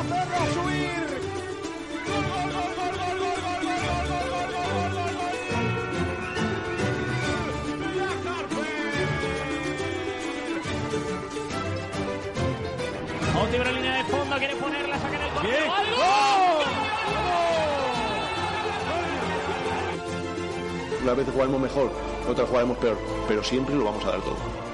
hacerlo subir. Gol, gol, gol, gol, gol, gol, gol, gol, gol, gol, gol, gol, gol, gol, gol. Villa Carper. Otibro en línea de fondo, quiere ponerla, saca en el corte. Bien. ¡Gol, gol! Una vez jugaremos mejor, otra jugaremos peor, pero siempre lo vamos a dar todo.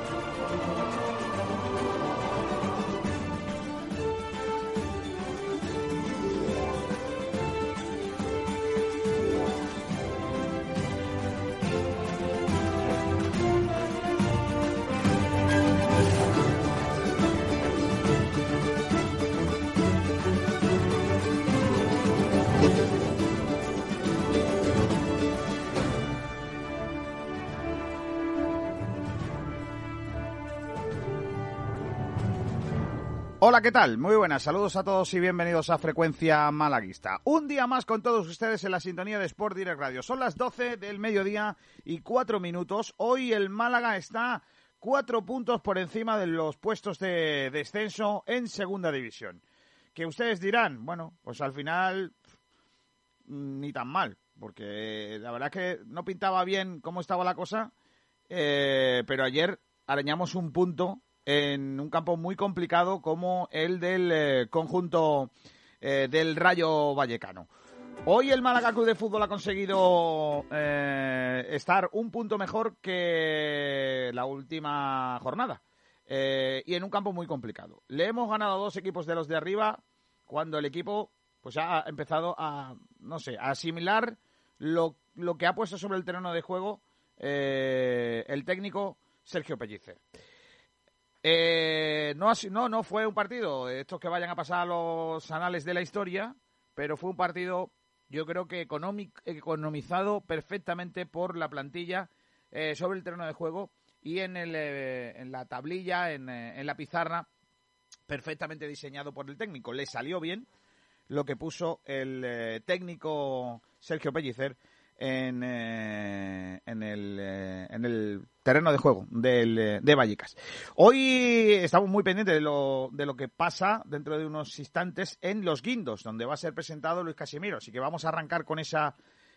Hola, ¿qué tal? Muy buenas, saludos a todos y bienvenidos a Frecuencia Malaguista. Un día más con todos ustedes en la sintonía de Sport Direct Radio. Son las 12 del mediodía y cuatro minutos. Hoy el Málaga está cuatro puntos por encima de los puestos de descenso en Segunda División. Que ustedes dirán, bueno, pues al final ni tan mal, porque la verdad es que no pintaba bien cómo estaba la cosa, eh, pero ayer arañamos un punto en un campo muy complicado como el del eh, conjunto eh, del Rayo Vallecano. Hoy el Málaga Club de Fútbol ha conseguido eh, estar un punto mejor que la última jornada y en un campo muy complicado. Le hemos ganado a dos equipos de los de arriba cuando el equipo pues ha empezado a no sé a asimilar lo, lo que ha puesto sobre el terreno de juego el técnico Sergio Pellicer. Eh, no, no, no fue un partido de estos que vayan a pasar a los anales de la historia, pero fue un partido, yo creo que economizado perfectamente por la plantilla eh, sobre el terreno de juego y en, el, eh, en la tablilla, en, eh, en la pizarra, perfectamente diseñado por el técnico. Le salió bien lo que puso el eh, técnico Sergio Pellicer en, eh, en, el, eh, en el terreno de juego del, eh, de Vallecas. Hoy estamos muy pendientes de lo, de lo que pasa dentro de unos instantes en Los Guindos, donde va a ser presentado Luis Casimiro. Así que vamos a arrancar con esa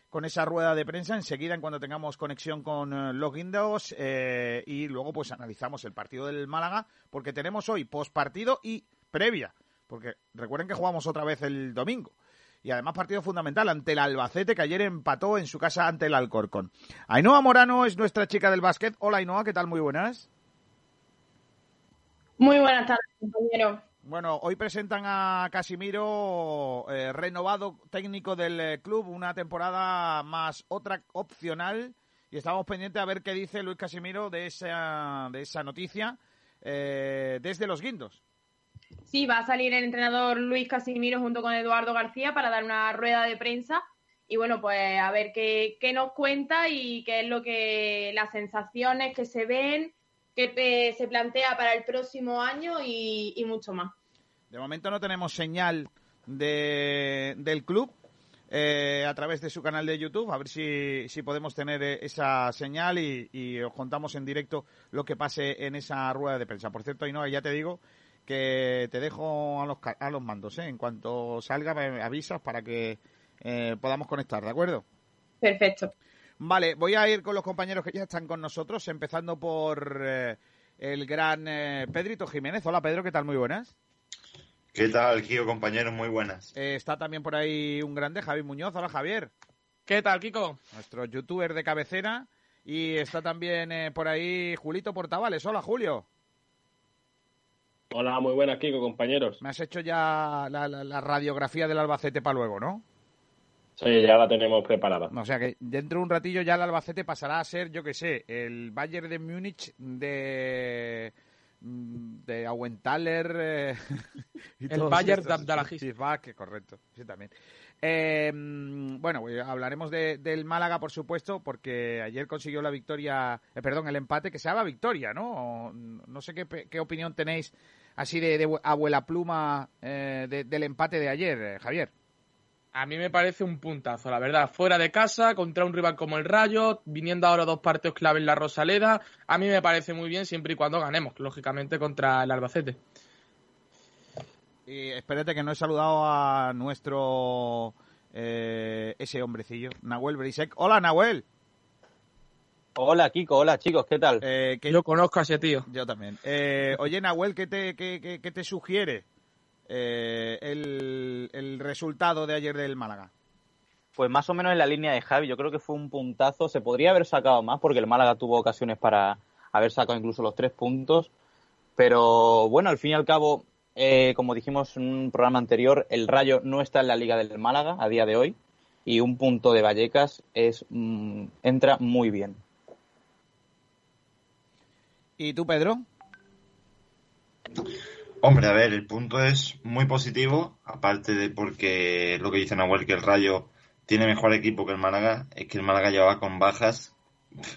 con esa rueda de prensa enseguida en cuando tengamos conexión con los guindos y luego pues analizamos el partido del Málaga porque tenemos hoy postpartido y previa porque recuerden que jugamos otra vez el domingo y además partido fundamental ante el Albacete que ayer empató en su casa ante el Alcorcón. Ainhoa Morano es nuestra chica del básquet. Hola Ainhoa, ¿qué tal? Muy buenas. Muy buenas tardes, compañero. Bueno, hoy presentan a Casimiro, eh, renovado técnico del eh, club, una temporada más otra opcional. Y estamos pendientes a ver qué dice Luis Casimiro de esa, de esa noticia eh, desde los guindos. Sí, va a salir el entrenador Luis Casimiro junto con Eduardo García para dar una rueda de prensa. Y bueno, pues a ver qué, qué nos cuenta y qué es lo que las sensaciones que se ven, qué eh, se plantea para el próximo año y, mucho más. De momento no tenemos señal de, del club eh, a través de su canal de YouTube. A ver si, si podemos tener eh, esa señal y, y os contamos en directo lo que pase en esa rueda de prensa. Por cierto, Ainhoa, ya te digo que te dejo a los, ca- a los mandos. ¿eh? En cuanto salga, me avisas para que eh, podamos conectar, ¿de acuerdo? Perfecto. Vale, voy a ir con los compañeros que ya están con nosotros, empezando por eh, el gran eh, Pedrito Jiménez. Hola, Pedro, ¿qué tal? Muy buenas. ¿Qué tal, Gio, compañeros? Muy buenas. Eh, está también por ahí un grande, Javi Muñoz. Hola, Javier. ¿Qué tal, Kiko? Nuestro youtuber de cabecera. Y está también eh, por ahí Julito Portavales. Hola, Julio. Hola, muy buenas, Kiko, compañeros. Me has hecho ya la, la- la radiografía del Albacete para luego, ¿no? Sí, ya la tenemos preparada. O sea que dentro de un ratillo ya el Albacete pasará a ser, yo que sé, el Bayern de Múnich de de Aguentaler eh, y El Bayern de Abdalajís. Sí, va, que correcto, sí también. Eh, bueno, pues hablaremos de- del Málaga, por supuesto, porque ayer consiguió la victoria, eh, perdón, el empate, que se llama victoria, ¿no? O, no sé qué, qué opinión tenéis así de, de abuela pluma eh, de- del empate de ayer, eh, Javier. A mí me parece un puntazo, la verdad. Fuera de casa, contra un rival como el Rayo, viniendo ahora dos partidos clave en la Rosaleda, a mí me parece muy bien siempre y cuando ganemos, lógicamente, contra el Albacete. Y espérate que no he saludado a nuestro eh, ese hombrecillo, Nahuel Brisek. Hola, Nahuel. Hola, Kiko. Hola, chicos. ¿Qué tal? Eh, que- Yo conozco a ese tío. Yo también. Eh, oye, Nahuel, ¿qué te, qué, qué- qué te sugiere eh, el, el resultado de ayer del Málaga? Pues más o menos en la línea de Javi. Yo creo que fue un puntazo. Se podría haber sacado más porque el Málaga tuvo ocasiones para haber sacado incluso los tres puntos. Pero bueno, al fin y al cabo, eh, como dijimos en un programa anterior, el Rayo no está en la Liga del Málaga a día de hoy. Y un punto de Vallecas es mm, entra muy bien. ¿Y tú, Pedro? Hombre, a ver, el punto es muy positivo, aparte de porque lo que dice Nahuel, que el Rayo tiene mejor equipo que el Málaga, es que el Málaga llevaba con bajas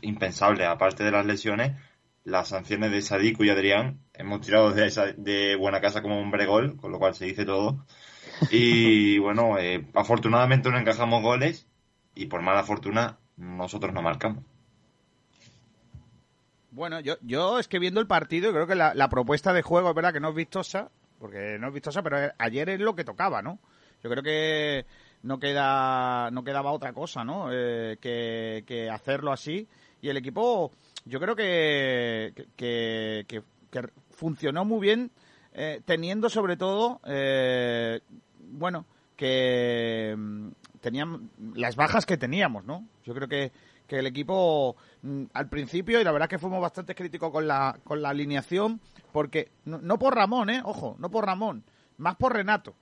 impensables, aparte de las lesiones, las sanciones de Sadiku y Adrián, hemos tirado de, esa- de buena casa como hombre gol, con lo cual se dice todo. Y bueno, eh, afortunadamente no encajamos goles y por mala fortuna nosotros no marcamos. Bueno, yo, yo es que viendo el partido, creo que la, la propuesta de juego es verdad que no es vistosa, porque no es vistosa, pero ayer es lo que tocaba, ¿no? Yo creo que no queda no quedaba otra cosa, ¿no? Eh, que, hacerlo así. Y el equipo, yo creo que, que, que- que funcionó muy bien, eh, teniendo sobre todo, eh, bueno, que mm, tenían las bajas que teníamos, ¿no? Yo creo que, que el equipo mm, al principio, y la verdad es que fuimos bastante críticos con la, con la alineación, porque no, por Ramón, ¿eh? Ojo, no por Ramón, más por Renato.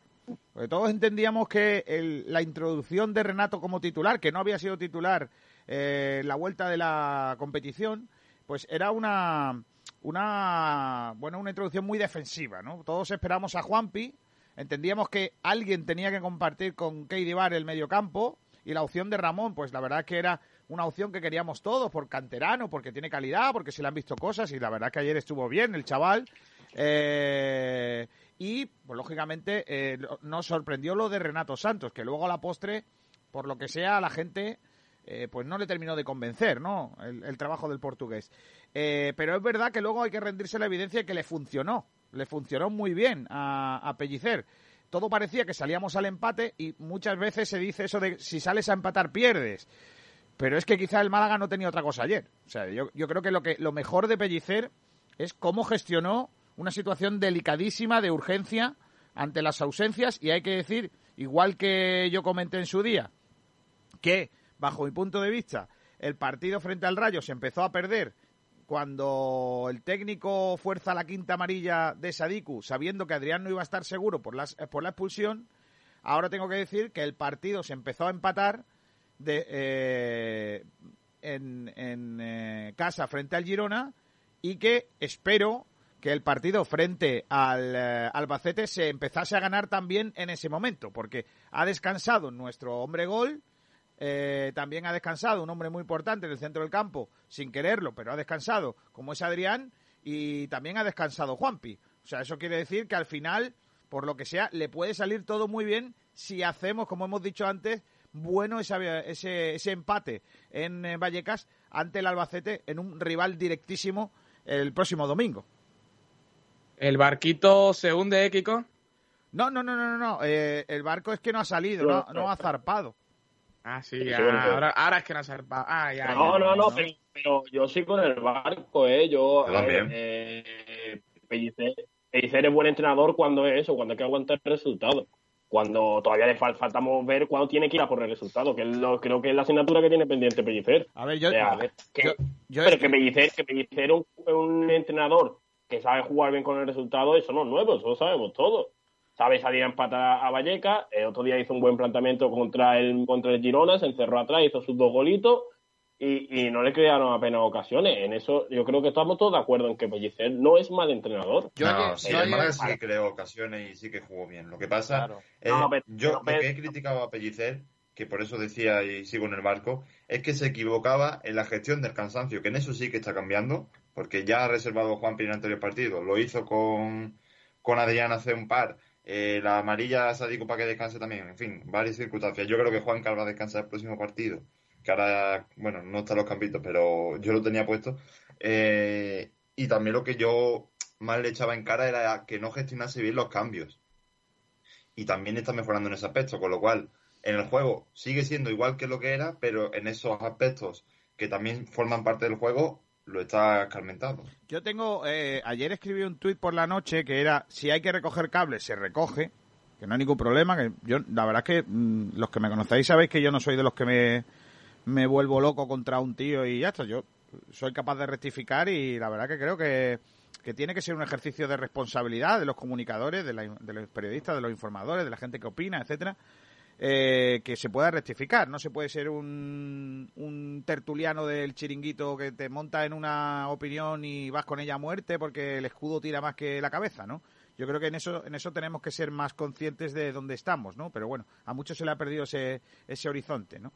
Porque todos entendíamos que la introducción de Renato como titular, que no había sido titular eh, la vuelta de la competición, pues era una, una, bueno, una introducción muy defensiva, ¿no? Todos esperamos a Juanpi, entendíamos que alguien tenía que compartir con Keidi Bar el mediocampo y la opción de Ramón, pues la verdad es que era una opción que queríamos todos por canterano, porque tiene calidad, porque se le han visto cosas y la verdad que ayer estuvo bien el chaval. Eh, y, pues lógicamente, eh, nos sorprendió lo de Renato Santos, que luego a la postre, por lo que sea, la gente eh, pues no le terminó de convencer, ¿no? El, el trabajo del portugués. Eh, pero es verdad que luego hay que rendirse la evidencia de que le funcionó, le funcionó muy bien a, a Pellicer. Todo parecía que salíamos al empate y muchas veces se dice eso de si sales a empatar pierdes. Pero es que quizá el Málaga no tenía otra cosa ayer. O sea, yo, creo que lo, que lo mejor de Pellicer es cómo gestionó una situación delicadísima de urgencia ante las ausencias y hay que decir, igual que yo comenté en su día, que bajo mi punto de vista el partido frente al Rayo se empezó a perder cuando el técnico fuerza la quinta amarilla de Sadiku, sabiendo que Adrián no iba a estar seguro por, las, por la expulsión, ahora tengo que decir que el partido se empezó a empatar de, eh, en, en, eh, casa frente al Girona y que espero que el partido frente al eh, Albacete se empezase a ganar también en ese momento, porque ha descansado nuestro hombre gol, eh, también ha descansado un hombre muy importante en el centro del campo, sin quererlo, pero ha descansado, como es Adrián, y también ha descansado Juanpi. O sea, eso quiere decir que al final, por lo que sea, le puede salir todo muy bien si hacemos, como hemos dicho antes, bueno esa- ese, ese empate en eh, Vallecas ante el Albacete en un rival directísimo el próximo domingo. El barquito se hunde, ¿eh, Kiko? No, no, no, no, no, no. eh, el barco es que no ha salido, no, no ha zarpado. Ah, sí, ahora, ahora es que no ha Ah, ya, No, ya, no, no, pero, pero yo sí con el barco, ¿eh? Yo, también. eh, Pellicer, Pellicer es buen entrenador cuando es eso, cuando hay que aguantar el resultado. Cuando todavía le fal- faltamos ver cuándo tiene que ir a por el resultado, que es lo, creo que es la asignatura que tiene pendiente Pellicer. A ver, yo, O sea, a ver, que- yo, yo pero es que Pellicer, que Pellicer es un, un entrenador que sabe jugar bien con el resultado, eso no es nuevo, eso lo sabemos todos. Sabe salir a empatar a Vallecas, el otro día hizo un buen planteamiento contra el, contra el Girona, se encerró atrás, hizo sus dos golitos y, y no le crearon apenas ocasiones. En eso yo creo que estamos todos de acuerdo en que Pellicer no es mal entrenador. yo no, sí, el Málaga sí que creó ocasiones y sí que jugó bien. Lo que pasa Claro. es, No, pero- yo pero- lo que he criticado a Pellicer, que por eso decía y sigo en el barco, es que se equivocaba en la gestión del cansancio, que en eso sí que está cambiando, porque ya ha reservado Juan en el anterior partido, lo hizo con, con Adrián hace un par, eh, la amarilla a Sadiku para que descanse también, en fin, varias circunstancias. Yo creo que Juan Cal va a descansar el próximo partido, que ahora, bueno, no están los campitos, pero yo lo tenía puesto. Eh, y también lo que yo más le echaba en cara era que no gestionase bien los cambios. y también está mejorando en ese aspecto, con lo cual en el juego sigue siendo igual que lo que era, pero en esos aspectos que también forman parte del juego lo está escarmentando. Yo tengo, eh, ayer escribí un tuit por la noche que era, si hay que recoger cables, se recoge, que no hay ningún problema, que yo, la verdad es que mm, los que me conocéis sabéis que yo no soy de los que me, me vuelvo loco contra un tío y ya está, yo soy capaz de rectificar y la verdad que creo que, que tiene que ser un ejercicio de responsabilidad de los comunicadores, de, la- de los periodistas, de los informadores, de la gente que opina, etcétera, eh, que se pueda rectificar. No se puede ser un, un tertuliano del chiringuito que te monta en una opinión y vas con ella a muerte porque el escudo tira más que la cabeza, ¿no? Yo creo que en eso, en eso tenemos que ser más conscientes de dónde estamos, ¿no? Pero bueno, a muchos se le ha perdido ese, ese horizonte, ¿no?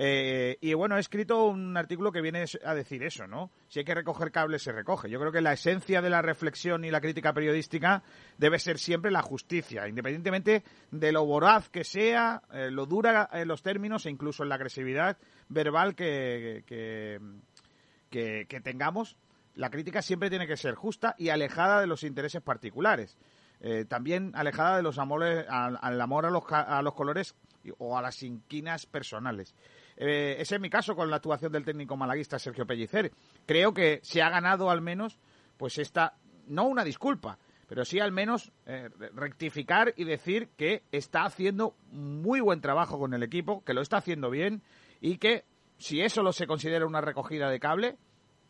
Eh, y bueno, he escrito un artículo que viene a decir eso, ¿no? Si hay que recoger cables, se recoge. Yo creo que la esencia de la reflexión y la crítica periodística debe ser siempre la justicia, independientemente de lo voraz que sea, eh, lo dura en los términos e incluso en la agresividad verbal que, que, tengamos. La crítica siempre tiene que ser justa y alejada de los intereses particulares. Eh, también alejada de los amores, al, al amor a los, a los colores o a las inquinas personales. Eh, ese es mi caso con la actuación del técnico malaguista Sergio Pellicer. Creo que se ha ganado al menos, pues esta, no una disculpa, pero sí al menos eh, rectificar y decir que está haciendo muy buen trabajo con el equipo, que lo está haciendo bien y que si eso lo se considera una recogida de cable,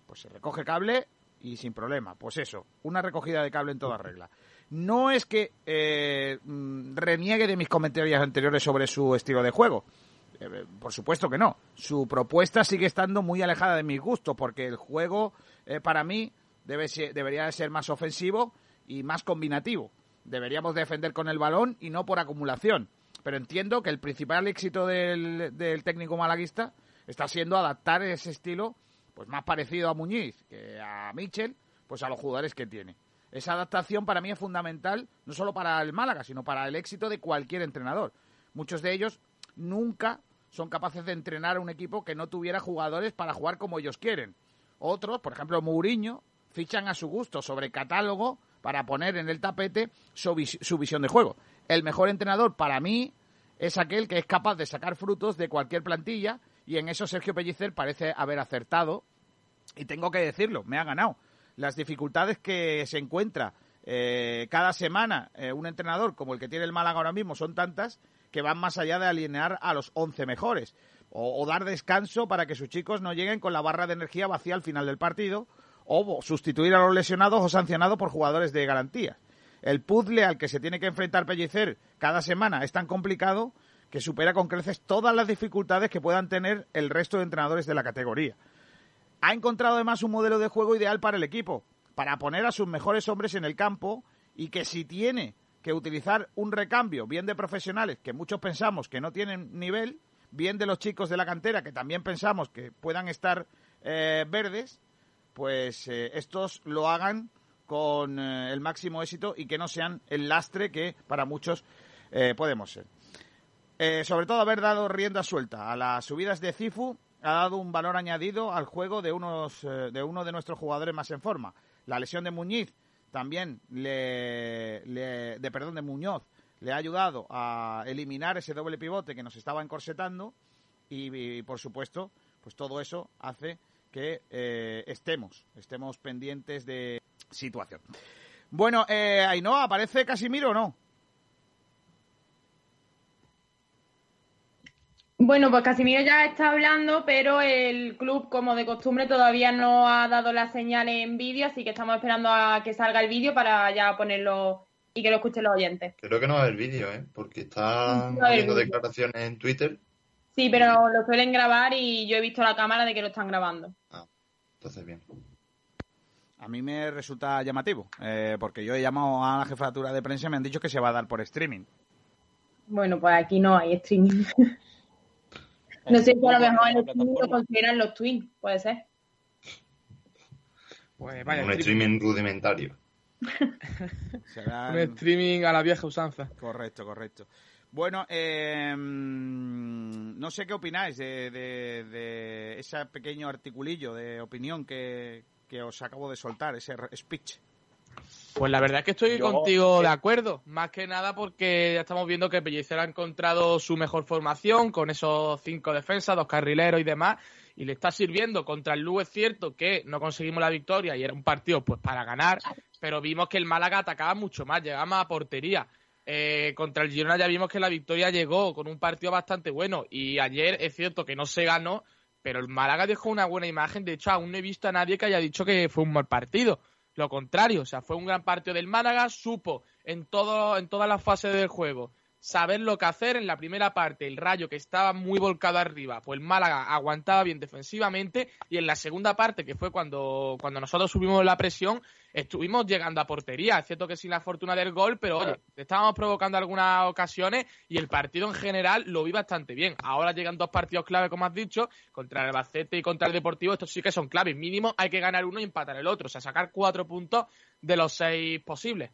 pues se recoge cable y sin problema. Pues eso, una recogida de cable en toda regla. No es que eh, mm, reniegue de mis comentarios anteriores sobre su estilo de juego. Eh, por supuesto que no. Su propuesta sigue estando muy alejada de mis gustos, porque el juego, eh, para mí, debe ser- debería de ser más ofensivo y más combinativo. Deberíamos defender con el balón y no por acumulación. Pero entiendo que el principal éxito del, técnico malaguista está siendo adaptar ese estilo pues más parecido a Muñiz que a Michel, pues a los jugadores que tiene. Esa adaptación para mí es fundamental, no solo para el Málaga, sino para el éxito de cualquier entrenador. Muchos de ellos nunca son capaces de entrenar a un equipo que no tuviera jugadores para jugar como ellos quieren. Otros, por ejemplo, Mourinho, fichan a su gusto sobre catálogo para poner en el tapete su, su visión de juego. El mejor entrenador para mí es aquel que es capaz de sacar frutos de cualquier plantilla y en eso Sergio Pellicer parece haber acertado y tengo que decirlo, me ha ganado. Las dificultades que se encuentra eh, cada semana eh, un entrenador como el que tiene el Málaga ahora mismo son tantas que van más allá de alinear a los 11 mejores o, dar descanso para que sus chicos no lleguen con la barra de energía vacía al final del partido o sustituir a los lesionados o sancionados por jugadores de garantía. El puzzle al que se tiene que enfrentar Pellicer cada semana es tan complicado que supera con creces todas las dificultades que puedan tener el resto de entrenadores de la categoría. Ha encontrado además un modelo de juego ideal para el equipo, para poner a sus mejores hombres en el campo y que si tiene que utilizar un recambio, bien de profesionales, que muchos pensamos que no tienen nivel, bien de los chicos de la cantera, que también pensamos que puedan estar eh, verdes, pues eh, estos lo hagan con eh, el máximo éxito y que no sean el lastre que para muchos eh, podemos ser. Sobre todo haber dado rienda suelta a las subidas de Cifu ha dado un valor añadido al juego de, unos, de uno de nuestros jugadores más en forma. La lesión de Muñiz también le, le- de perdón de Muñoz le ha ayudado a eliminar ese doble pivote que nos estaba encorsetando y, por supuesto pues todo eso hace que eh, estemos estemos pendientes de situación. Bueno, eh, Ainhoa, ¿aparece Casimiro o no? Bueno, pues Casimiro ya está hablando, pero el club, como de costumbre, todavía no ha dado la señal en vídeo, así que estamos esperando a que salga el vídeo para ya ponerlo y que lo escuchen los oyentes. Creo que no va a haber vídeo, ¿eh? Porque están No habiendo declaraciones en Twitter. Sí, pero lo suelen grabar y yo he visto la cámara de que lo están grabando. Entonces, bien. A mí me resulta llamativo, eh, porque yo he llamado a la jefatura de prensa y me han dicho que se va a dar por streaming. Bueno, pues aquí no hay streaming. no sé si a lo mejor el streaming lo consideran los twins, puede ser. Pues vaya, un streaming. streaming rudimentario. Será- Un streaming a la vieja usanza. Correcto, correcto. Bueno, eh, no sé qué opináis de, de- de ese pequeño articulillo de opinión que, que os acabo de soltar, ese speech. Pues la verdad es que estoy Yo- contigo eh, de acuerdo, más que nada porque ya estamos viendo que Pellicer ha encontrado su mejor formación con esos cinco defensas, dos carrileros y demás, y le está sirviendo. Contra el Lugo es cierto que no conseguimos la victoria y era un partido pues para ganar, pero vimos que el Málaga atacaba mucho más, llegaba más a portería. Eh, contra el Girona ya vimos que la victoria llegó con un partido bastante bueno y ayer es cierto que no se ganó, pero el Málaga dejó una buena imagen. De hecho, aún no he visto a nadie que haya dicho que fue un mal partido. Lo contrario, o sea, fue un gran partido del Málaga, supo en todo, en todas las fases del juego saber lo que hacer en la primera parte, el Rayo que estaba muy volcado arriba, pues el Málaga aguantaba bien defensivamente y en la segunda parte, que fue cuando, cuando nosotros subimos la presión, estuvimos llegando a portería, es cierto que sin la fortuna del gol, pero oye, estábamos provocando algunas ocasiones y el partido en general lo vi bastante bien. Ahora llegan dos partidos clave, como has dicho, contra el Albacete y contra el Deportivo, estos sí que son claves, mínimo hay que ganar uno y empatar el otro, o sea, sacar cuatro puntos de los seis posibles.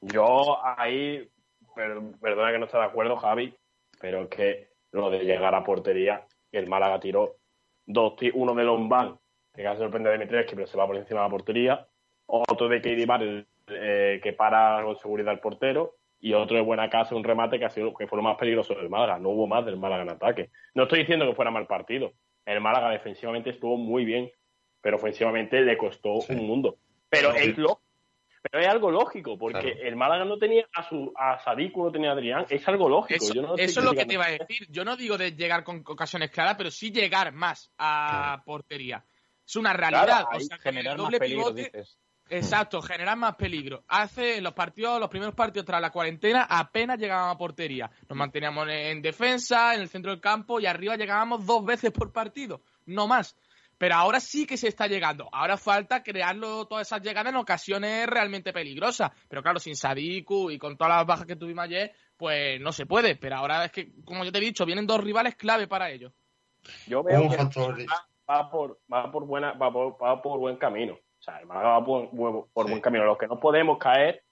Yo ahí, perdona que no esté de acuerdo, Javi, pero es que lo de llegar a portería, el Málaga tiró dos, uno de Lombán, que casi sorprende a Dimitrescu, pero se va por encima de la portería, otro de Bar, eh, que para con seguridad el portero, y otro de Buena Casa, un remate que, ha sido, que fue lo más peligroso del Málaga. No hubo más del Málaga en ataque. No estoy diciendo que fuera mal partido. El Málaga defensivamente estuvo muy bien, pero ofensivamente le costó Sí. un mundo. Pero Sí. es lo pero es algo lógico, porque Claro. el Málaga no tenía a su a Sadiku, no tenía a Adrián, es algo lógico. Eso, Yo no eso es lo que te iba a decir. Yo no digo de llegar con ocasiones claras, pero sí llegar más a portería. Es una realidad. Claro, o sea, Generar más peligro, pivote- dices. Exacto, generar más peligro. Hace los partidos, los primeros partidos tras la cuarentena, apenas llegábamos a portería. Nos manteníamos en defensa, en el centro del campo y arriba llegábamos dos veces por partido, no más. Pero ahora sí que se está llegando. Ahora falta crearlo todas esas llegadas en ocasiones realmente peligrosas. Pero claro, sin Sadiku y con todas las bajas que tuvimos ayer, pues no se puede. Pero ahora es que, como yo te he dicho, vienen dos rivales clave para ellos. Yo veo que va, va por, va por buena, va por, va por buen camino. O sea, el Málaga va por, por- por Sí. buen camino. Lo que no podemos caer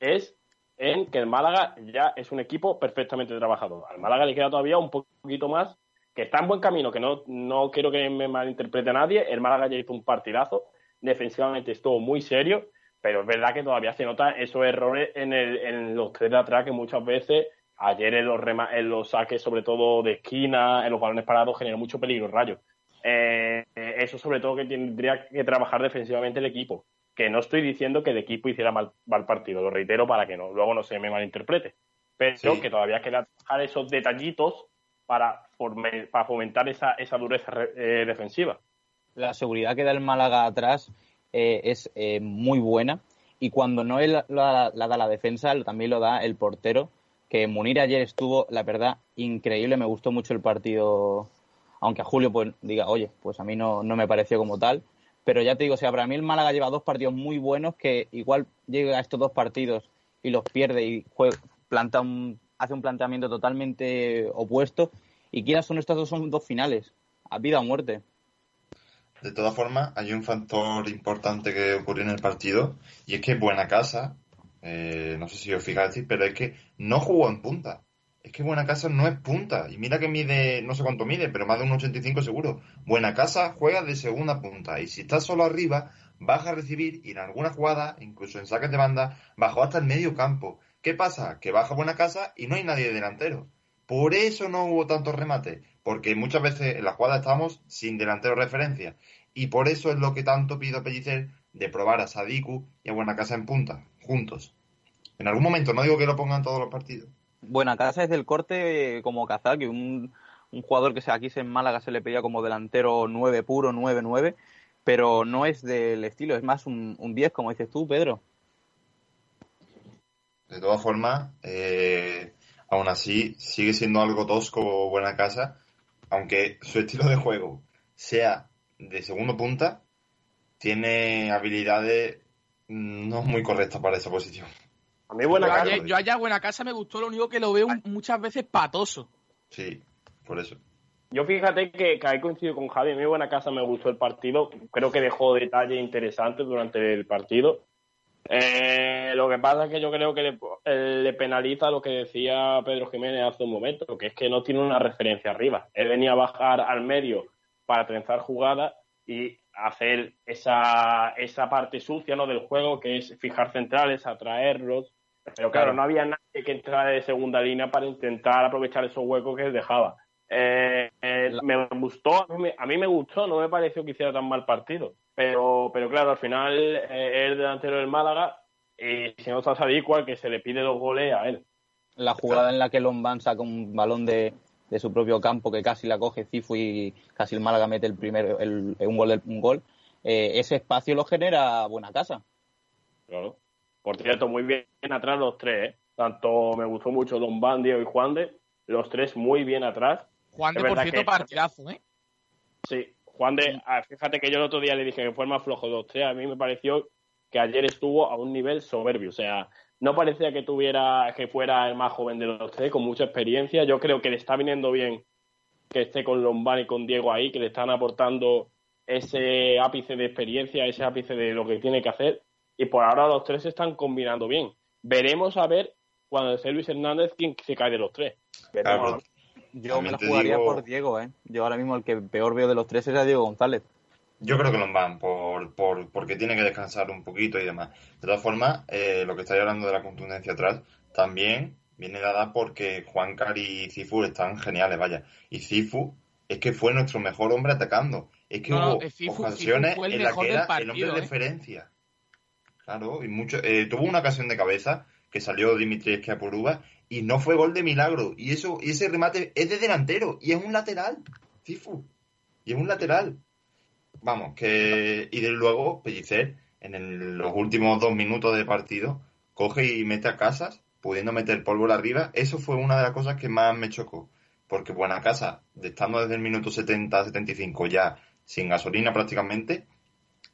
es en que el Málaga ya es un equipo perfectamente trabajador. Al Málaga le queda todavía un poquito más, que está en buen camino, que no, no quiero que me malinterprete nadie. El Málaga ya hizo un partidazo, defensivamente estuvo muy serio, pero es verdad que todavía se notan esos errores en, el, en los tres de atrás que muchas veces ayer en los, rema- en los saques, sobre todo de esquina, en los balones parados, generó mucho peligro el rayo. Eh, eh, eso sobre todo que tendría que trabajar defensivamente el equipo. Que no estoy diciendo que el equipo hiciera mal, mal partido, lo reitero para que no, luego no se me malinterprete. Pero Sí. que todavía queda trabajar esos detallitos para, para fomentar esa, esa dureza re- eh, defensiva. la seguridad que da el Málaga atrás eh, es eh, muy buena. Y cuando no la, la da la defensa, también lo da el portero, que Munir ayer estuvo, la verdad, increíble, me gustó mucho el partido, aunque a Julio pues diga, oye, pues a mí no, no me pareció como tal, pero ya te digo, o sea, para mí el Málaga lleva dos partidos muy buenos que igual llega a estos dos partidos y los pierde y jue- planta un, hace un planteamiento totalmente opuesto y quieras son estos dos son dos finales, a vida o muerte. De todas formas, hay un factor importante que ocurrió en el partido y es que Buena Casa, eh, no sé si os fijáis, pero es que no jugó en punta. Es que Buena Casa no es punta. Y mira que mide, no sé cuánto mide, pero más de un 85 seguro. Buena Casa juega de segunda punta y si está solo arriba, baja a recibir y en alguna jugada, incluso en saques de banda, bajó hasta el medio campo. ¿Qué pasa? Que baja Buena Casa y no hay nadie delantero. Por eso no hubo tantos remates, porque muchas veces en la jugada estábamos sin delantero referencia. Y por eso es lo que tanto pido a Pellicer de probar a Sadiku y a Buena Casa en punta, juntos. En algún momento, no digo que lo pongan todos los partidos. Buena casa es del corte como Cazal, que un, un jugador que aquí en Málaga se le pedía como delantero 9 puro, 9-9, pero no es del estilo, es más un, un 10, como dices tú, Pedro. De todas formas, eh, aún así sigue siendo algo tosco Buena Casa, aunque su estilo de juego sea de segundo punta, tiene habilidades no muy correctas para esa posición. A mí buena yo, casa. yo allá a Buena Casa me gustó, lo único que lo veo muchas veces patoso. Sí, por eso. Yo fíjate que, que ahí coincido con Javi. A mí buena casa me gustó el partido. Creo que dejó detalles interesantes durante el partido. Eh, lo que pasa es que yo creo que le, eh, le penaliza lo que decía Pedro Jiménez hace un momento, que es que no tiene una referencia arriba. Él venía a bajar al medio para trenzar jugadas y hacer esa, esa parte sucia ¿no? del juego, que es fijar centrales, atraerlos. Pero claro, no había nadie que entrara de segunda línea para intentar aprovechar esos huecos que dejaba. Eh, eh, me gustó, a mí me, a mí me gustó, no me pareció que hiciera tan mal partido. Pero, pero claro, al final eh, es el delantero del Málaga y si no está Sadikwa, que se le pide dos goles a él. La jugada en la que Lombán saca un balón de, de su propio campo que casi la coge Cifu y casi el Málaga mete el primero, el, un gol, un gol. eh, ese espacio lo genera Buena Casa. Claro. Por cierto, muy bien atrás los tres, ¿eh? Tanto me gustó mucho Don Bandio y Juan de, los tres muy bien atrás. Juan de, por cierto, que- partidazo, ¿eh? Sí, Juan de, ah, fíjate que yo el otro día le dije que fue el más flojo de los tres, a mí me pareció que ayer estuvo a un nivel soberbio, o sea, no parecía que tuviera, que fuera el más joven de los tres, con mucha experiencia, yo creo que le está viniendo bien que esté con Lombán y con Diego ahí, que le están aportando ese ápice de experiencia, ese ápice de lo que tiene que hacer, y por ahora los tres se están combinando bien. Veremos a ver cuando esté Luis Hernández quién se cae de los tres. Veremos. Claro, Yo me la jugaría digo- por Diego, ¿eh? Yo ahora mismo el que peor veo de los tres era Diego González. Yo creo que lo van por, por, porque tiene que descansar un poquito y demás. De todas formas, eh, lo que estáis hablando de la contundencia atrás también viene dada porque Juan Cari y Cifu están geniales, vaya. Y Cifu es que fue nuestro mejor hombre atacando. Es que No, hubo eh, Cifu- ocasiones Cifu en las que era el hombre de ¿eh? referencia. Claro, y mucho, eh, tuvo una ocasión de cabeza que salió Dimitri Esquiapuruba y no fue gol de milagro. Y eso, y ese remate es de delantero y es un lateral, Cifu. Y es un lateral. Vamos, que. Y de luego, Pellicer, en los últimos dos minutos de partido, coge y mete a casas, pudiendo meter pólvora arriba. Eso fue una de las cosas que más me chocó. Porque Buena Casa, estando desde el minuto 70-75 ya sin gasolina prácticamente,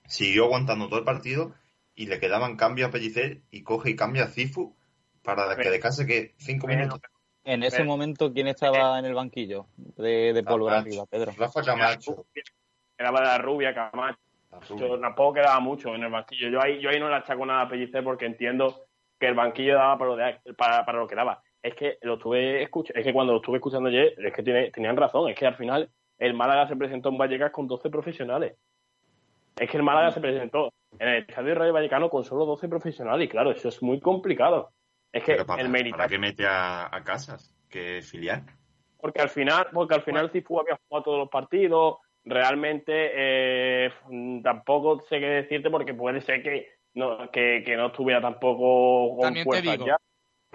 siguió aguantando todo el partido y le quedaban cambios a Pellicer y coge y cambia a Cifu para que descanse que cinco Pero- minutos. En ese Pero- momento, ¿quién estaba en el banquillo de, de pólvora Camacho. arriba, Pedro? Rafa Camacho. Quedaba la rubia, Camacho. Yo tampoco quedaba mucho en el banquillo. Yo ahí, yo ahí no le achaco nada a Pellicer porque entiendo que el banquillo daba para lo, de- para, para lo que daba. Es que lo estuve escuchando, es que cuando lo estuve escuchando ayer, es que tiene- tenían razón, es que al final el Málaga se presentó en Vallecas con 12 profesionales. Es que el Málaga se presentó en el Estadio Rayo Vallecano con solo 12 profesionales y claro, eso es muy complicado. Es que Pero para, el mérito ¿para qué mete a, a Casas? Que es filial. porque al final, porque al final Cifu había jugado todos los partidos, realmente eh, tampoco sé qué decirte porque puede ser que no, que, que no estuviera tampoco con También te digo, ya.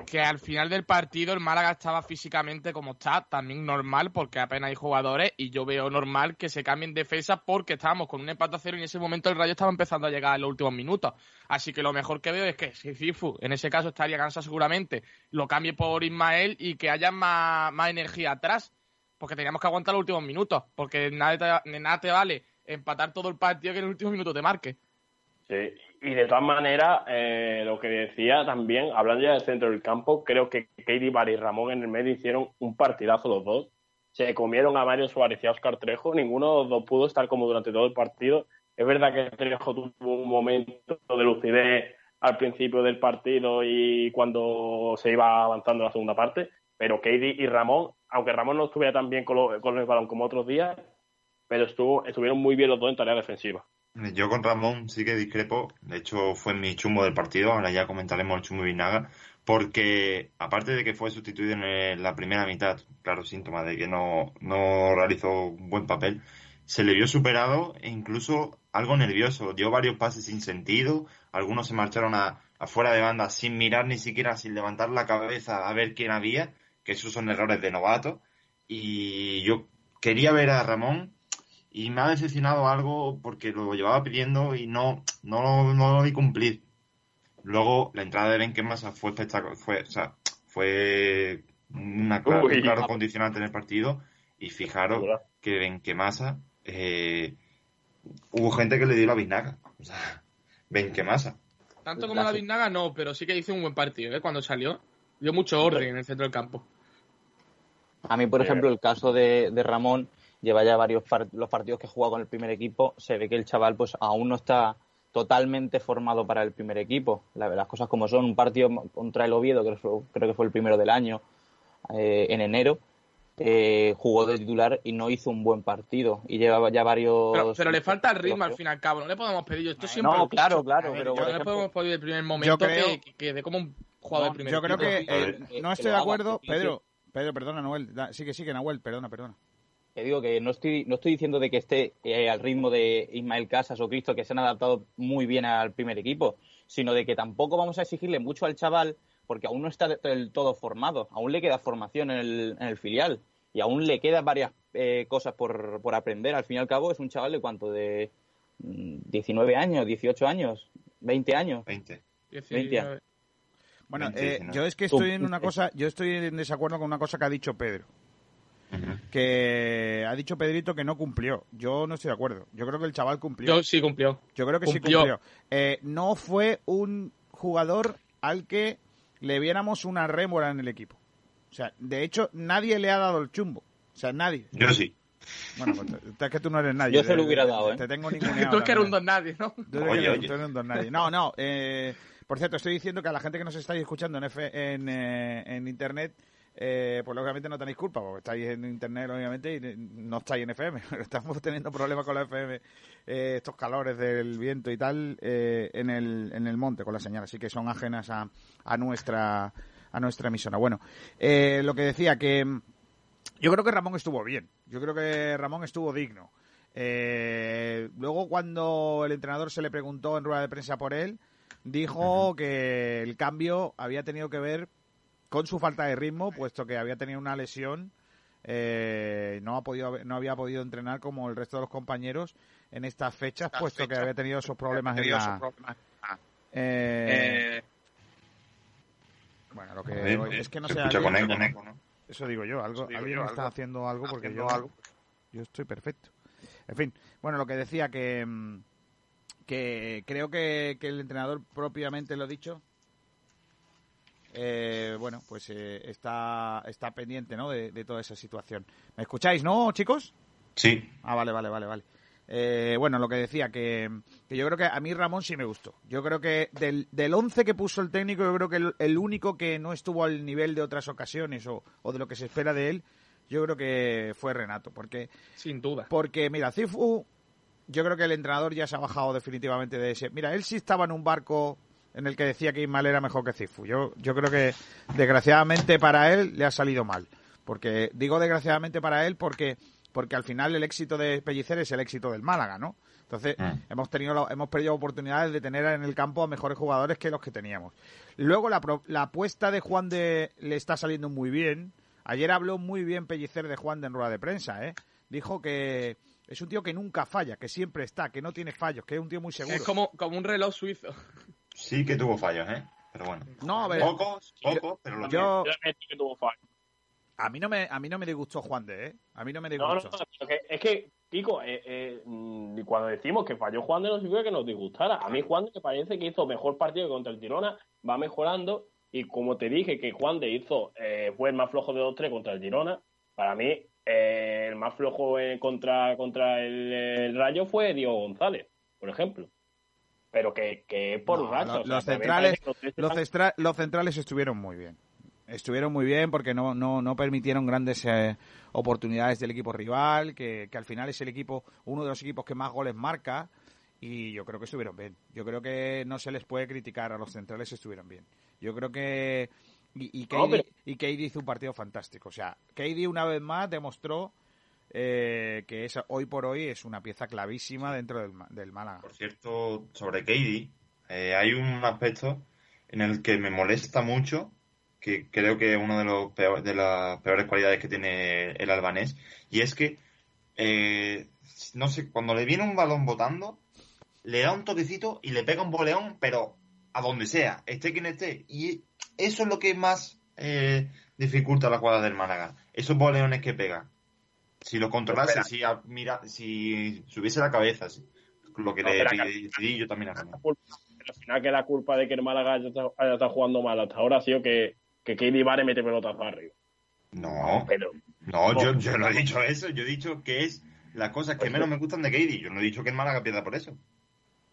Que al final del partido el Málaga estaba físicamente como está, también normal porque apenas hay jugadores y yo veo normal que se cambien defensas porque estábamos con un empate a cero y en ese momento el Rayo estaba empezando a llegar en los últimos minutos. Así que lo mejor que veo es que si Cifu en ese caso estaría cansado seguramente, lo cambie por Ismael y que haya más, más energía atrás porque teníamos que aguantar los últimos minutos porque nada te, nada te vale empatar todo el partido que en el último minuto te marque. Sí. Y de todas maneras, eh, lo que decía también, hablando ya del centro del campo, creo que Katie Bar y Ramón en el medio hicieron un partidazo los dos. Se comieron a Mario Suárez y a Oscar Trejo, ninguno de los dos pudo estar como durante todo el partido. Es verdad que Trejo tuvo un momento de lucidez al principio del partido y cuando se iba avanzando la segunda parte, pero Katie y Ramón, aunque Ramón no estuviera tan bien con, lo- con el balón como otros días, pero estuvo, estuvieron muy bien los dos en tarea defensiva. Yo con Ramón sí que discrepo. De hecho, fue mi chumbo del partido. Ahora ya comentaremos el chumbo Vinaga. Porque, aparte de que fue sustituido en la primera mitad, claro, síntoma de que no, no realizó un buen papel, se le vio superado e incluso algo nervioso. Dio varios pases sin sentido. Algunos se marcharon a, afuera de banda sin mirar ni siquiera, sin levantar la cabeza a ver quién había. Que esos son errores de novato. Y yo quería ver a Ramón y me ha decepcionado algo porque lo llevaba pidiendo y no, no, no lo vi cumplir. Luego, la entrada de Benquemasa fue espectacular, fue, o sea, fue una clara- Uy. un claro condicionante en el partido y fijaros que Benquemasa, eh, hubo gente que le dio la biznaga. O sea, Benquemasa. Tanto como la Vinaga no, pero sí que hizo un buen partido, ¿eh? Cuando salió. Dio mucho orden en el centro del campo. A mí, por ejemplo, el caso de, de Ramón, lleva ya varios par- los partidos que juega con el primer equipo, se ve que el chaval pues aún no está totalmente formado para el primer equipo. La- las cosas como son, un partido contra el Oviedo, que fue- creo que fue el primero del año, eh, en enero, eh, jugó de titular y no hizo un buen partido. Y llevaba ya varios. Pero, pero le falta el ritmo al fin y al cabo. No le podemos pedir. Esto siempre. No, claro, claro. Ver, pero, yo- no le podemos pedir el primer momento creo- que, que, que dé como un jugador de primer Yo creo equipo. que eh, que- no estoy de acuerdo. Pedro, Pedro, perdona, Noel. Da- Sí, que sí, que Nahuel, perdona, perdona. Que digo que no estoy, no estoy diciendo de que esté eh, al ritmo de Ismael Casas o Cristo, que se han adaptado muy bien al primer equipo, sino de que tampoco vamos a exigirle mucho al chaval porque aún no está del todo formado, aún le queda formación en el, en el filial y aún le quedan varias eh, cosas por, por aprender. Al fin y al cabo es un chaval de cuánto, de mm, 19 años, 18 años, 20 años. 20. 19. Bueno, 20, eh, 19. yo es que estoy en una cosa, yo estoy en desacuerdo con una cosa que ha dicho Pedro. Que ha dicho Pedrito que no cumplió. Yo no estoy de acuerdo. Yo creo que el chaval cumplió. Yo sí cumplió. Yo creo que sí Cumplió. Eh, no fue un jugador al que le viéramos una rémora en el equipo. O sea, de hecho, nadie le ha dado el chumbo. O sea, nadie. Yo sí. Bueno, pues es que tú no eres nadie. Yo se lo hubiera dado, ¿eh? Te tengo Tú ninguneado. es que eres un don nadie, ¿no? Tú eres Oye, que- oye. tú eres un don nadie. No, no. eh, por cierto, estoy diciendo que a la gente que nos estáis escuchando en, F- en, eh, en internet, eh, pues lógicamente no tenéis culpa, porque estáis en internet, obviamente, y no estáis en FM. Pero estamos teniendo problemas con la FM, eh, estos calores del viento y tal, eh, en, el, en el monte con la señal. Así que son ajenas a, a nuestra a nuestra emisora. Bueno, eh, lo que decía que yo creo que Ramón estuvo bien. Yo creo que Ramón estuvo digno. Luego cuando el entrenador se le preguntó en rueda de prensa por él, dijo que el cambio había tenido que ver con su falta de ritmo, puesto que había tenido una lesión, eh, no ha podido, no había podido entrenar como el resto de los compañeros en estas fechas, puesto que había tenido esos problemas en la. Eh, bueno, lo que es que no se sé. escucha alguien- con eco, ¿no? eso digo yo, algo, digo alguien yo, está algo- haciendo algo porque yo, algo. yo estoy perfecto. En fin, bueno, lo que decía que, mm, que creo que, que el entrenador propiamente lo dicho, eh, bueno, pues eh, está, está pendiente, ¿no? De, de toda esa situación. ¿Me escucháis, no, chicos? Sí. Ah, vale, vale, vale, vale. Eh, bueno, lo que decía, que, que yo creo que a mí Ramón sí me gustó. Yo creo que del, del 11 que puso el técnico, yo creo que el, el único que no estuvo al nivel de otras ocasiones o, o de lo que se espera de él, yo creo que fue Renato. Porque, Sin duda. porque mira, Cifu, yo creo que el entrenador ya se ha bajado definitivamente de ese. Mira, él sí estaba en un barco en el que decía que Ismael era mejor que Cifu. Yo, yo creo que desgraciadamente para él le ha salido mal. Porque digo desgraciadamente para él porque porque al final el éxito de Pellicer es el éxito del Málaga, ¿no? Entonces Mm. hemos tenido hemos perdido oportunidades de tener en el campo a mejores jugadores que los que teníamos. Luego la, pro- la apuesta de Juan de le está saliendo muy bien. Ayer habló muy bien Pellicer de Juan de en rueda de prensa, ¿eh? Dijo que es un tío que nunca falla, que siempre está, que no tiene fallos, que es un tío muy seguro. Es como, como un reloj suizo. Sí que tuvo fallos, ¿eh? Pero bueno. No, a ver, Pocos, pocos, pero lo yo que tuvo fallo. a mí no me a mí no me disgustó Juan de, ¿eh? A mí no me no, disgustó. no, es que, Kiko, eh, eh, cuando decimos que falló Juan de no significa que nos disgustara. A mí Juan de me parece que hizo mejor partido que contra el Girona, va mejorando y como te dije que Juan de hizo, eh, fue el más flojo de los tres contra el Girona, para mí eh, el más flojo eh, contra, contra el, el Rayo fue Diego González, por ejemplo. Pero que, que por No, racha. lo- o sea, los centrales- los extra- los centrales estuvieron muy bien. Estuvieron muy bien porque no, no, no permitieron grandes eh, oportunidades del equipo rival, que, que al final es el equipo, uno de los equipos que más goles marca, y yo creo que estuvieron bien. Yo creo que no se les puede criticar a los centrales, estuvieron bien. Yo creo que. Y, y, No, Keidi, pero- y Keidi hizo un partido fantástico. O sea, Keidi una vez más demostró eh, que es, hoy por hoy es una pieza clavísima dentro del, del Málaga. Por cierto, sobre Katie, eh, hay un aspecto en el que me molesta mucho, que creo que es uno de los de las peores cualidades que tiene el albanés, y es que eh, no sé, cuando le viene un balón botando, le da un toquecito y le pega un boleón, pero a donde sea, esté quien esté. Y eso es lo que más eh, dificulta la jugada del Málaga. Esos boleones que pega. Si lo controlase, si, a- mira, si subiese la cabeza, si- lo que No, le pedí yo también a al final que la culpa de que el Málaga haya estado, haya estado jugando mal hasta ahora ha sido que, que Katie Vare mete pelotas para arriba. No, Pero, no, yo, yo no he dicho eso. Yo he dicho que es las cosas que menos me gustan de Katie. Yo no he dicho que el Málaga pierda por eso.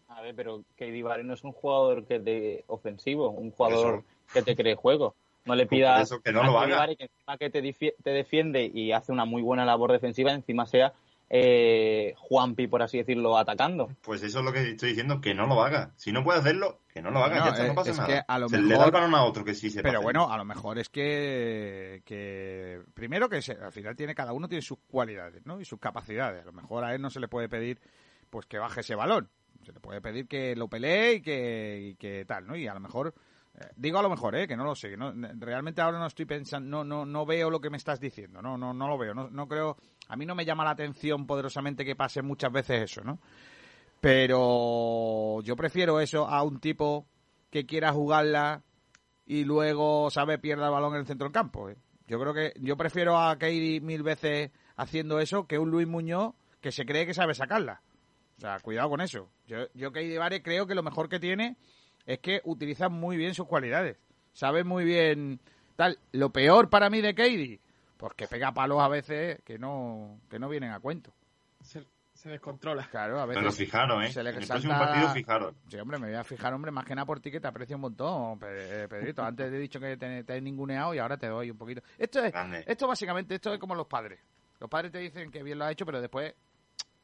A ver, pero KD Vare no es un jugador que de ofensivo, un jugador que te cree juego. No le pidas eso que no lo haga. Que encima que te, defiende y hace una muy buena labor defensiva, encima sea eh, Juanpi, por así decirlo, atacando. Pues eso es lo que estoy diciendo, que no lo haga. Si no puede hacerlo, que no lo haga, No, ya está, eh, no pasa es nada. que a lo Se le da mejor- el balón a otro que sí se Pero bueno, a lo mejor es que, que primero que se- al final tiene cada uno tiene sus cualidades, ¿no? Y sus capacidades. A lo mejor a él no se le puede pedir pues que baje ese balón. Se le puede pedir que lo pelee y que, y que tal, ¿no? Y a lo mejor digo a lo mejor, ¿eh? Que no lo sé. no- realmente ahora no estoy pensando, no, no, no veo lo que me estás diciendo. No, no, no lo veo. No, no creo. A mí no me llama la atención poderosamente que pase muchas veces eso, ¿no? Pero yo prefiero eso a un tipo que quiera jugarla y luego, sabe, pierda el balón en el centro del campo. ¿eh? Yo creo que yo prefiero a Kairi mil veces haciendo eso que un Luis Muñoz que se cree que sabe sacarla. O sea, cuidado con eso. Yo, yo Kairi Vare creo que lo mejor que tiene es que utiliza muy bien sus cualidades. Sabe muy bien tal. Lo peor para mí de Kairi, pues que pega palos a veces que no, que no vienen a cuento. Se, se descontrola. Claro, a veces. Pero fijaros, ¿eh? se le en el salta- próximo partido, fijaros. Sí, hombre, me voy a fijar, hombre, más que nada por ti que te aprecio un montón, eh, Pedrito. Antes te he dicho que te, te he ninguneado y ahora te doy un poquito. Esto es, Grande. esto básicamente, esto es como los padres. Los padres te dicen que bien lo has hecho, pero después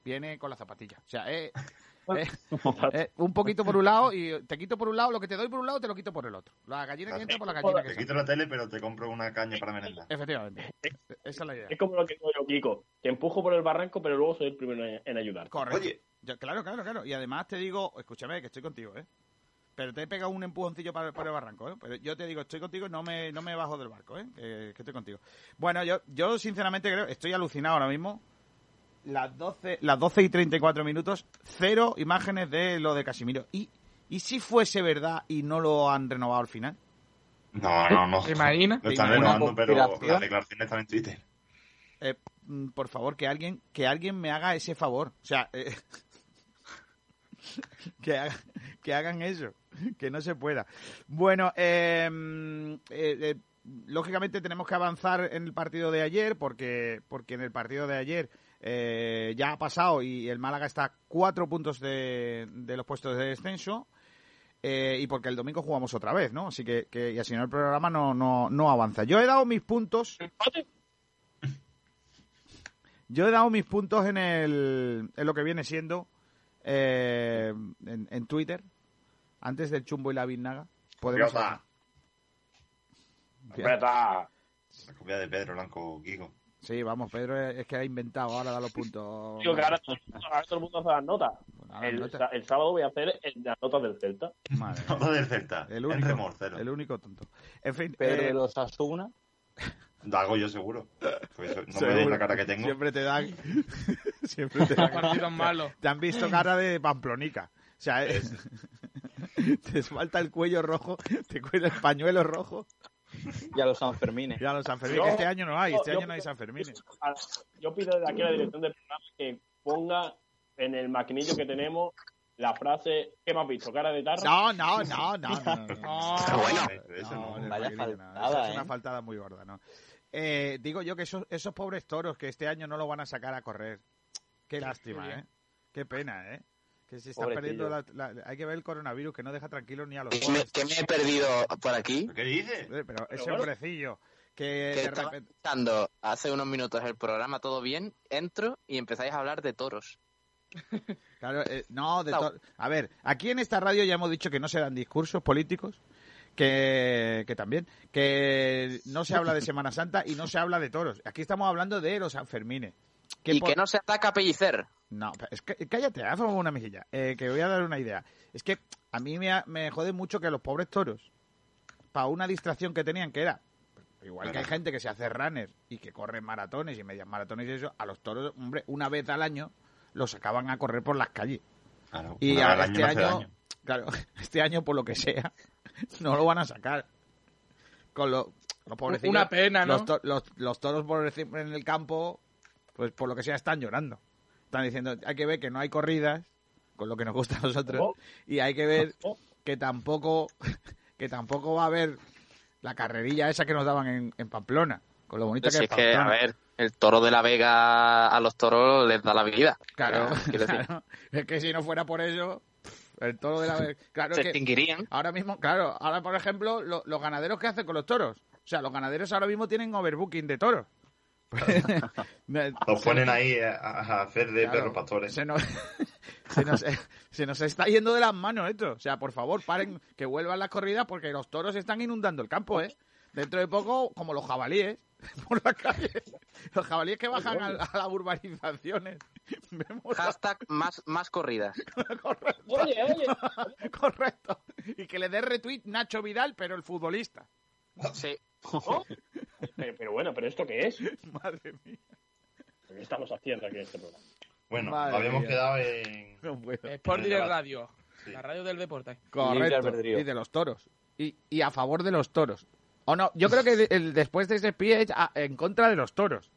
viene con la zapatilla. O sea, es, es- es un poquito por un lado y te quito por un lado, lo que te doy por un lado te lo quito por el otro. La gallina que entra por la gallina que Te quito la tele, pero te compro una caña para merendar. Efectivamente. Esa es la idea. Es como lo que digo yo, Kiko. Te empujo por el barranco, pero luego soy el primero en, ayudar. Correcto. Oye. Yo- claro, claro, claro. Y además te digo, escúchame, que estoy contigo, ¿eh? Pero te he pegado un empujoncillo para, para el barranco, ¿eh? Pero yo te digo, estoy contigo y no me, no me bajo del barco, ¿eh? Que, que estoy contigo. Bueno, yo, yo sinceramente creo, estoy alucinado ahora mismo. Las 12, las 12 y 34 minutos, cero imágenes de lo de Casimiro. ¿Y, ¿Y si fuese verdad y no lo han renovado al final? No, no, no. ¿Te imaginas? Lo están renovando, pero las declaraciones están en Twitter. Eh, mm, por favor, que alguien, que alguien me haga ese favor. O sea, eh, que, haga- que hagan eso, que no se pueda. Bueno, eh, mm, eh, eh, lógicamente tenemos que avanzar en el partido de ayer, porque, porque en el partido de ayer eh, ya ha pasado y el Málaga está a cuatro puntos de, de los puestos de descenso. eh, y porque el domingo jugamos otra vez, ¿no? Así que, que y así no el programa no, no, no avanza. Yo he dado mis puntos yo he dado mis puntos en, el, en lo que viene siendo eh, en, en Twitter, antes del chumbo y la biznaga. Podemos. La copia de Pedro Blanco Kiko. Sí, vamos, Pedro es que ha inventado ahora da los puntos. Digo que ahora, ahora todo el mundo hace las notas. Ahora El, nota. sa- el sábado voy a hacer el- las notas del Celta. Madre mía. Nota del Celta. El en único, remorcero. el único tonto. En fin, Pedro eh, los Asuna. Lo hago yo seguro. Pues no me veis la cara que tengo. Siempre te dan. siempre te dan. Partidos malos. Te han visto cara de pamplonica. O sea, es- te falta el cuello rojo, te cuelga el pañuelo rojo. Y a los Sanfermines. Ya los Sanfermines. Yo- que este año no hay, este yo- año no hay Sanfermines. A- Yo pido desde aquí a la dirección del programa que ponga en el maquinillo que tenemos la frase ¿Qué me has visto? ¿Cara de tarro? No, no, no, no, no. no, no. No. bueno. Eso No, Vaya faltada, es ¿eh? una faltada muy gorda, ¿no? Eh, digo yo que esos, esos pobres toros que este año no lo van a sacar a correr. Qué lástima, ¿eh? Qué pena, ¿eh? Que se está perdiendo la, la- Hay que ver el coronavirus que no deja tranquilos ni a los ¿Qué me, qué me he perdido por aquí? ¿Qué dices? Pero ese bueno. hombrecillo que Que estaba repente... escuchando hace unos minutos el programa Todo Bien, entro y empezáis a hablar de toros. Claro, eh, no, de No. to- A ver, aquí en esta radio ya hemos dicho que no se dan discursos políticos, que, que también, que no se habla de Semana Santa y no se habla de toros. Aquí estamos hablando de los Sanfermines. y por- que no se ataca a Pellicer. No, es que, cállate, haz una mejilla, eh, que voy a dar una idea. Es que a mí me, ha- me jode mucho que los pobres toros, para una distracción que tenían, que era, igual que hay gente que se hace runner y que corre maratones y medias maratones y eso, a los toros, hombre, una vez al año los sacaban a correr por las calles. Claro, Y a- al este año, daño. claro, este año por lo que sea, no lo van a sacar. Con lo- los pobrecillos, Una pena, ¿no? Los, to- los- los toros por en el campo, pues por lo que sea están llorando. Están diciendo, hay que ver que no hay corridas, con lo que nos gusta a nosotros, Oh. y hay que ver Oh. que tampoco, que tampoco va a haber la carrerilla esa que nos daban en, en Pamplona, con lo bonito Si que es es que, a ver, el toro de la Vega a los toros les da la vida. Claro, es que si no fuera por eso, el toro de la... Claro se que extinguirían. ahora mismo, claro, ahora por ejemplo, lo- los ganaderos que hacen con los toros, O sea, los ganaderos ahora mismo tienen overbooking de toros. Los ponen ahí a, a hacer de Claro, perros pastores. Se nos, se, nos, se nos está yendo de las manos esto. O sea, por favor, paren, que vuelvan las corridas porque los toros están inundando el campo, ¿eh? Dentro de poco, como los jabalíes por la calle. Los jabalíes que bajan a, a las urbanizaciones. Hashtag más, más corridas. correcto, Oye, oye. correcto. Y que le dé retweet Nacho Vidal, pero el futbolista. Sí. ¿no? Pero, pero bueno, ¿pero esto qué es? Madre mía. ¿Qué estamos haciendo aquí en este programa? Bueno, Madre habíamos mía. quedado en... No puedo. Sport En Direct. Radio. Sí. La radio del deporte. Correcto. Y de los toros. Y, y a favor de los toros. O no, yo creo que de- el- después de ese speech a- en contra de los toros.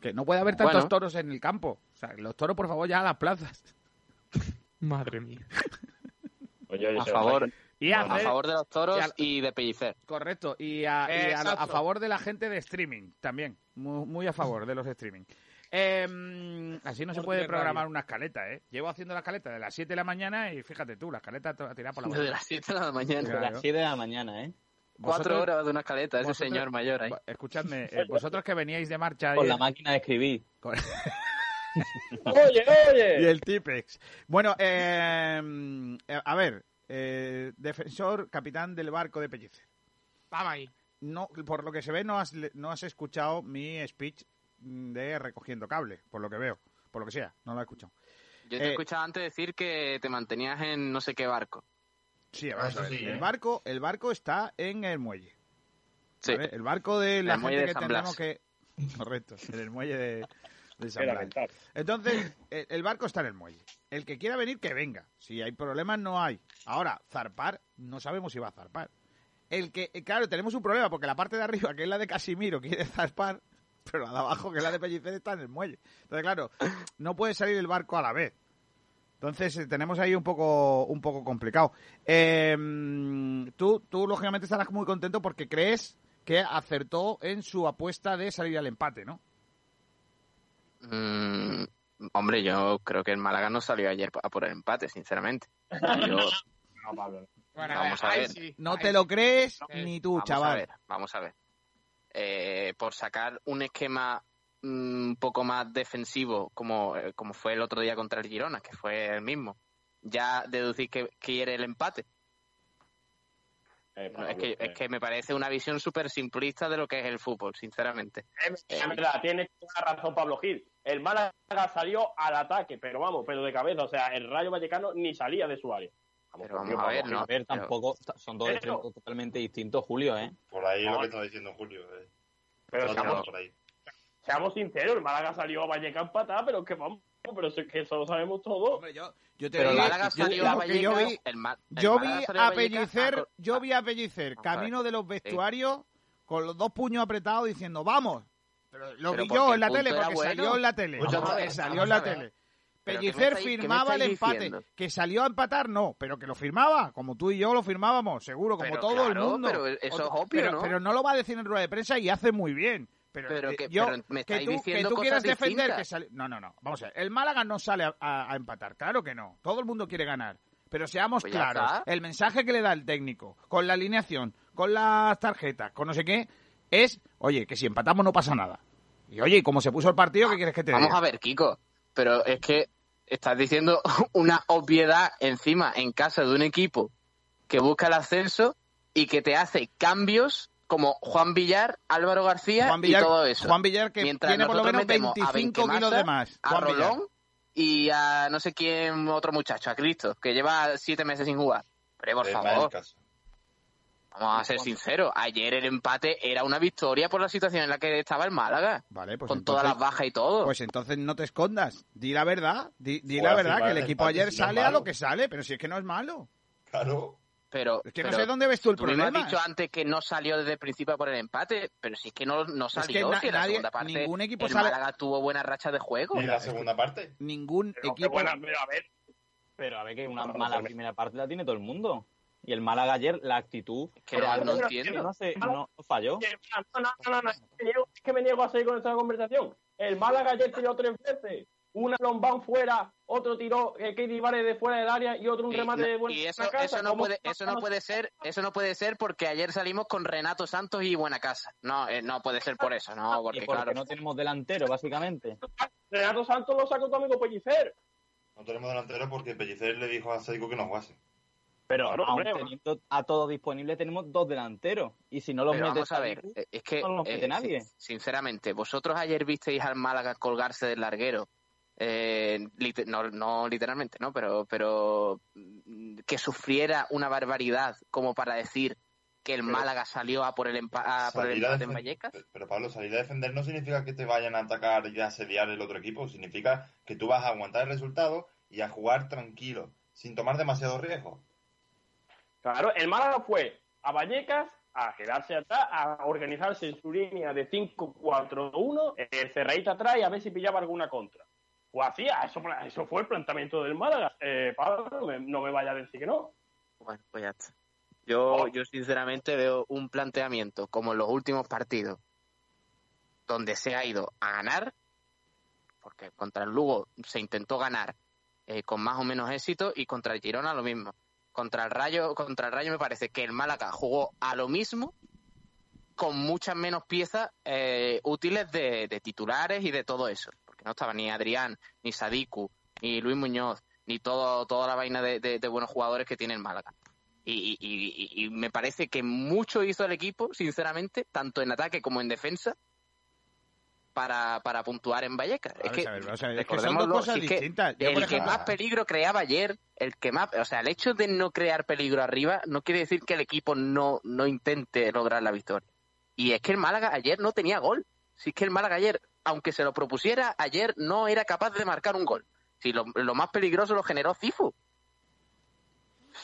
Que no puede haber tantos Bueno. toros en el campo. O sea, los toros, por favor, ya a las plazas. Madre mía. Oye, oye, A favor, Y a hacer- favor de los toros y al- y de Pellicer. Correcto. Y, a, y a- favor de la gente de streaming también. Muy, muy a favor de los streaming. Em, así no se puede programar Radio. una escaleta, ¿eh? Llevo haciendo la escaleta de las 7 de la mañana y fíjate tú, la escaleta tirada por la mañana. las 7 de la mañana. De las 7 de la mañana, ¿eh? Cuatro horas de una escaleta, ese vosotros- señor mayor ahí. Escuchadme, eh, vosotros que veníais de marcha Con la máquina de escribir. con- Oye, y oye. el Tipex. Bueno, eh, eh, a ver, eh, defensor, capitán del barco de Pellicer. Vamos ahí. No, por lo que se ve, no has, le- no has escuchado mi speech de recogiendo cable, por lo que veo, por lo que sea, no lo he escuchado. Yo te eh, he escuchado antes decir que te mantenías en no sé qué barco. Sí, vamos Eso a ver. sí, el ¿eh? barco, el barco está en el muelle. Sí. ¿vale? El barco de la el muelle gente de que San tenemos Blas. que. Correcto, en el muelle de, de San Era Blas. mental. Entonces, el, barco está en el muelle. El que quiera venir, que venga. Si hay problemas, no hay. Ahora, zarpar, no sabemos si va a zarpar. El que, eh, claro, tenemos un problema, porque la parte de arriba, que es la de Casimiro, quiere zarpar, pero la de abajo, que es la de Pellicer, está en el muelle. Entonces, claro, no puede salir el barco a la vez. Entonces, eh, tenemos ahí un poco, un poco complicado. Eh, tú, tú, lógicamente, estarás muy contento porque crees que acertó en su apuesta de salir al empate, ¿no? Mm, hombre, yo creo que el Málaga no salió ayer a por el empate, sinceramente. Yo- No, Pablo. Bueno, Vamos a ver. sí, No te lo crees No. ni tú, vamos chaval. a ver, vamos a ver. Eh, por sacar un esquema mm, un poco más defensivo, como, eh, como fue el otro día contra el Girona, que fue el mismo, ya deducir que quiere el empate. Eh, No, es, que, eh. es que me parece una visión súper simplista de lo que es el fútbol, sinceramente. Es verdad, tienes toda razón Pablo Gil. El Málaga salió al ataque, pero vamos, pero de cabeza. O sea, el Rayo Vallecano ni salía de su área. Pero por vamos a ver, ¿no? A ver, Pero- tampoco son dos Pero- extremos totalmente distintos, Julio, ¿eh? Por ahí lo No. que está diciendo Julio. eh. Pero seamos, por ahí. seamos sinceros, el Málaga salió a Vallecano empatar, pero que vamos, pero es que eso lo sabemos todos. Hombre, yo, yo te Pero el digo- Málaga yo- salió yo- a yo vi, el el yo vi a Pellicer, a- yo vi a Pellicer camino de los vestuarios con los dos puños apretados diciendo ¡vamos! Pero lo Pero vi yo en la tele, porque bueno. salió en la tele. Ver, salió en la tele. ¿Pero qué me Pellicer estáis- firmaba el empate. diciendo? Que salió a empatar, no, pero que lo firmaba, como tú y yo lo firmábamos, seguro, como Pero todo el mundo. pero eso es obvio, pero, ¿no? pero no lo va a decir en rueda de prensa y hace muy bien. Pero, Pero eh, que- yo, pero me que estáis tú, que diciendo tú cosas quieras defender que sale... No, no, no. Vamos a ver. El Málaga no sale a, a- a empatar. Claro que no. Todo el mundo quiere ganar. Pero seamos Pues claros. está. El mensaje que le da el técnico, con la alineación, con las tarjetas, con no sé qué, es, oye, que si empatamos no pasa nada. Y oye, ¿y cómo se puso el partido, ¿qué quieres que te Vamos diga? a ver, Kiko, pero es que estás diciendo una obviedad encima en casa de un equipo que busca el ascenso y que te hace cambios como Juan Villar, Álvaro García Juan Villar, y todo eso. Juan Villar que Mientras tiene por lo menos metemos a 25 kilos de más. A Villar. Rolón y a no sé quién otro muchacho, a Cristo, que lleva siete meses sin jugar. Pero por Eh, favor, vamos a ser sinceros. Ayer el empate era una victoria por la situación en la que estaba el Málaga. Vale, pues con entonces- todas las bajas y todo. Pues entonces no te escondas. Di la verdad. Di, di la verdad que el equipo ayer sale a lo que sale, pero si es que no es malo. Claro. Pero Es que no sé dónde ves tú el tú problema. has dicho antes que no salió desde el principio por el empate, pero si es que no, no que salió. na- si en la nadie- segunda parte ningún equipo el sale- Málaga tuvo buena racha de juego. ¿Y la segunda parte? Ningún Pero equipo. buena, pero a ver, Pero a ver que una mala primera parte la tiene todo el mundo. Y el Málaga ayer, la actitud Que no, no que entiendo. no, se- no falló. que- no, no, no, no, no, es que me niego- es que me niego a seguir con esta conversación. El Málaga ayer tiró tres veces. una Lombán fuera, otro tiró eh, Katie Vare de fuera del área y otro un Y, remate de no- buena y eso, casa. eso no ¿Cómo- puede, eso no puede ser, eso no puede ser porque ayer salimos con Renato Santos y Buena Casa. No, eh, no puede ser por eso, no, Y porque porque claro. no tenemos delantero, básicamente. Renato Santos lo sacó tu amigo Pellicer. No tenemos delantero porque Pellicer le dijo a Saico que no jugase. Pero, Aún hombre, teniendo a todos disponibles, tenemos dos delanteros. Y si no los Pero mete vamos a ver, es que no los mete eh, nadie. sin- sinceramente, vosotros ayer visteis al Málaga colgarse del larguero. Eh, lit- no, no literalmente, ¿no? Pero, pero mm, que sufriera una barbaridad como para decir que el Pero- Málaga salió a por el, empa- a por el Salir a empate en Vallecas. Pero Pablo, salir a defender no significa que te vayan a atacar y a asediar el otro equipo. Significa que tú vas a aguantar el resultado y a jugar tranquilo, sin tomar demasiado riesgo. Claro, el Málaga fue a Vallecas a quedarse atrás, a organizarse en su línea de 5-4-1, el cerradita atrás y a ver si pillaba alguna contra. Pues así, eso, eso fue el planteamiento del Málaga. Eh, Pablo, no me, no me vaya a decir que no. Bueno, pues ya está. Yo, yo sinceramente veo un planteamiento como en los últimos partidos, donde se ha ido a ganar, porque contra el Lugo se intentó ganar eh, con más o menos éxito y contra el Girona lo mismo. Contra el Rayo, contra el Rayo me parece que el Málaga jugó a lo mismo con muchas menos piezas eh, útiles de, de titulares y de todo eso, no estaba ni Adrián, ni Sadiku, ni Luis Muñoz, ni todo, toda la vaina de, de- de buenos jugadores que tiene el Málaga. Y, y- y- y me parece que mucho hizo el equipo, sinceramente, tanto en ataque como en defensa, para, para puntuar en Vallecas. Es que, ver, es que son dos cosas si que distintas. Yo, el que más peligro creaba ayer, el que más, o sea, el hecho de no crear peligro arriba no quiere decir que el equipo no, no intente lograr la victoria. Y es que el Málaga ayer no tenía gol. Si es que el Málaga ayer, aunque se lo propusiera, ayer no era capaz de marcar un gol. Si lo, lo más peligroso lo generó Cifu.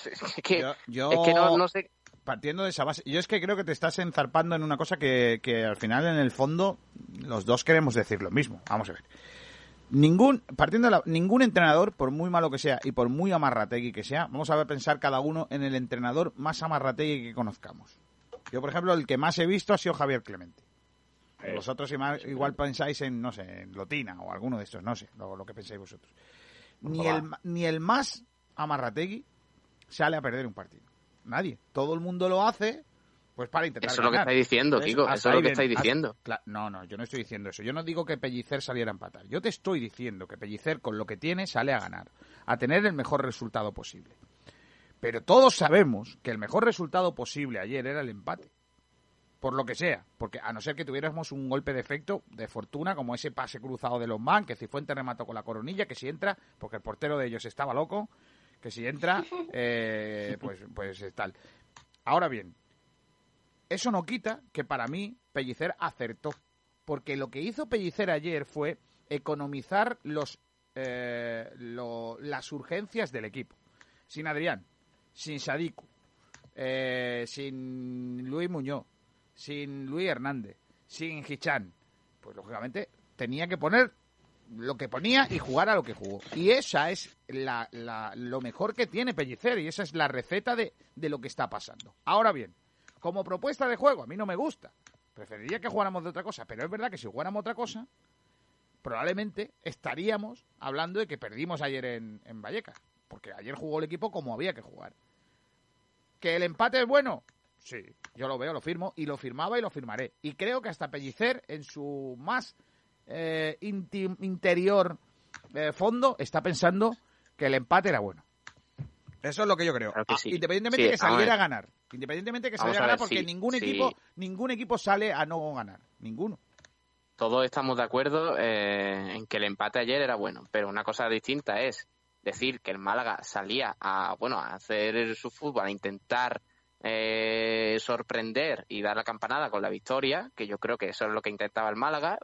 Es que, Yo- yo- es que no, no sé. partiendo de esa base, yo es que creo que te estás enzarpando en una cosa que, que al final, en el fondo, los dos queremos decir lo mismo. Vamos a ver. Ningún, partiendo de la- ningún entrenador, por muy malo que sea y por muy amarrategui que sea, vamos a ver pensar cada uno en el entrenador más amarrategui que conozcamos. Yo, por ejemplo, el que más he visto ha sido Javier Clemente. Vosotros igual, igual pensáis en, no sé, en Lotina o alguno de estos, no sé, lo, lo que pensáis vosotros. Ni el, ni el más amarrategui sale a perder un partido. Nadie. Todo el mundo lo hace, pues para intentar Eso es lo que estáis diciendo, Kiko. Eso es lo que estáis diciendo. No, no, yo no estoy diciendo eso. Yo no digo que Pellicer saliera a empatar. Yo te estoy diciendo que Pellicer con lo que tiene sale a ganar, a tener el mejor resultado posible. Pero todos sabemos que el mejor resultado posible ayer era el empate. Por lo que sea. Porque a no ser que tuviéramos un golpe de efecto de fortuna, como ese pase cruzado de Lombán, que Cifuentes remató con la coronilla, que si entra, porque el portero de ellos estaba loco, que si entra, eh, pues, pues es tal. Ahora bien, eso no quita que para mí Pellicer acertó. Porque lo que hizo Pellicer ayer fue economizar los, eh, lo- las urgencias del equipo. Sin Adrián, sin Sadiku, eh, sin Luis Muñoz, sin Luis Hernández, sin Hichán. Pues lógicamente tenía que poner lo que ponía y jugar a lo que jugó. Y esa es la, la- lo mejor que tiene Pellicer y esa es la receta de, de lo que está pasando. Ahora bien, como propuesta de juego, a mí no me gusta. Preferiría que jugáramos de otra cosa, pero es verdad que si jugáramos otra cosa, probablemente estaríamos hablando de que perdimos ayer en, en Vallecas. Porque ayer jugó el equipo como había que jugar. ¿Que el empate es bueno? Sí, yo lo veo, lo firmo, y lo firmaba y lo firmaré. Y creo que hasta Pellicer, en su más eh, interior eh, fondo, está pensando que el empate era bueno. Eso es lo que yo creo. Claro que Ah. Independientemente Sí, que a saliera a ganar. Independientemente que saliera a a ganar porque sí, ningún sí. equipo ningún equipo sale a no ganar. Ninguno. todos estamos de acuerdo eh, en que el empate ayer era bueno, pero una cosa distinta es decir que el Málaga salía a bueno a hacer su fútbol, a intentar eh, sorprender y dar la campanada con la victoria, que yo creo que eso es lo que intentaba el Málaga.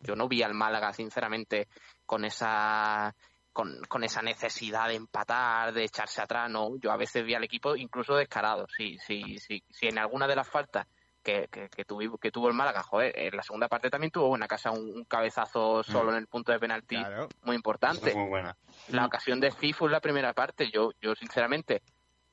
Yo no vi al Málaga, sinceramente, con esa con, con esa necesidad de empatar, de echarse atrás, no. Yo a veces vi al equipo incluso descarado. Sí, sí, sí. Si en alguna de las faltas que, que, que, tuvi- que tuvo el Málaga, joder, en la segunda parte también tuvo buena casa un, un cabezazo solo en el punto de penalti Claro. muy importante. buena. La ocasión de Cifu en la primera parte, yo, yo sinceramente,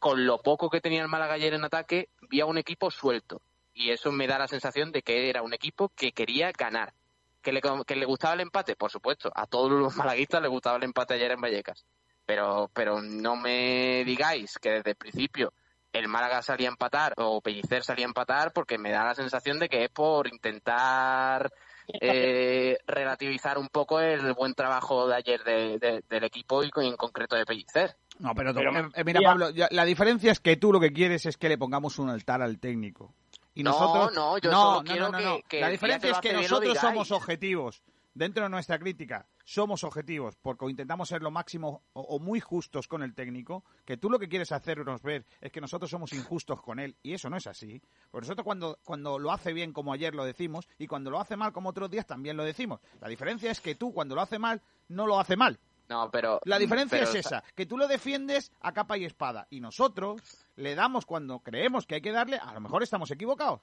con lo poco que tenía el Málaga ayer en ataque, vi a un equipo suelto. Y eso me da la sensación de que era un equipo que quería ganar. ¿Que le, que le gustaba el empate? Por supuesto, a todos los malaguistas les gustaba el empate ayer en Vallecas. Pero, pero no me digáis que desde el principio el Málaga salía a empatar o Pellicer salía a empatar porque me da la sensación de que es por intentar eh, relativizar un poco el buen trabajo de ayer de- de- del equipo y en concreto de Pellicer. No, pero, Pero, eh, eh, mira, Pablo, ya- la diferencia es que tú lo que quieres es que le pongamos un altar al técnico. Y No, nosotros... no, yo no, solo no, quiero no, que- no. que La diferencia es que nosotros somos objetivos. Dentro de nuestra crítica, somos objetivos porque intentamos ser lo máximo o, o muy justos con el técnico, que tú lo que quieres hacernos ver es que nosotros somos injustos con él, y eso no es así. Porque nosotros cuando, cuando lo hace bien, como ayer lo decimos, y cuando lo hace mal, como otros días, también lo decimos. La diferencia es que tú, cuando lo hace mal, no lo hace mal. No, pero La diferencia pero, es esa, que tú lo defiendes a capa y espada y nosotros le damos cuando creemos que hay que darle, a lo mejor estamos equivocados.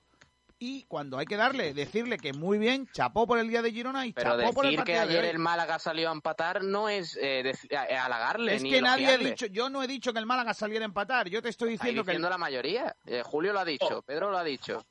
Y cuando hay que darle, decirle que muy bien, chapó por el día de Girona y Pero chapó por el decir que partido de ayer hoy. el Málaga salió a empatar no es eh, halagarle Es ni que nadie ha dicho, yo no he dicho que el Málaga saliera a empatar, yo te estoy Está diciendo que... diciendo la mayoría. Eh, Julio lo ha dicho, Pedro lo ha dicho.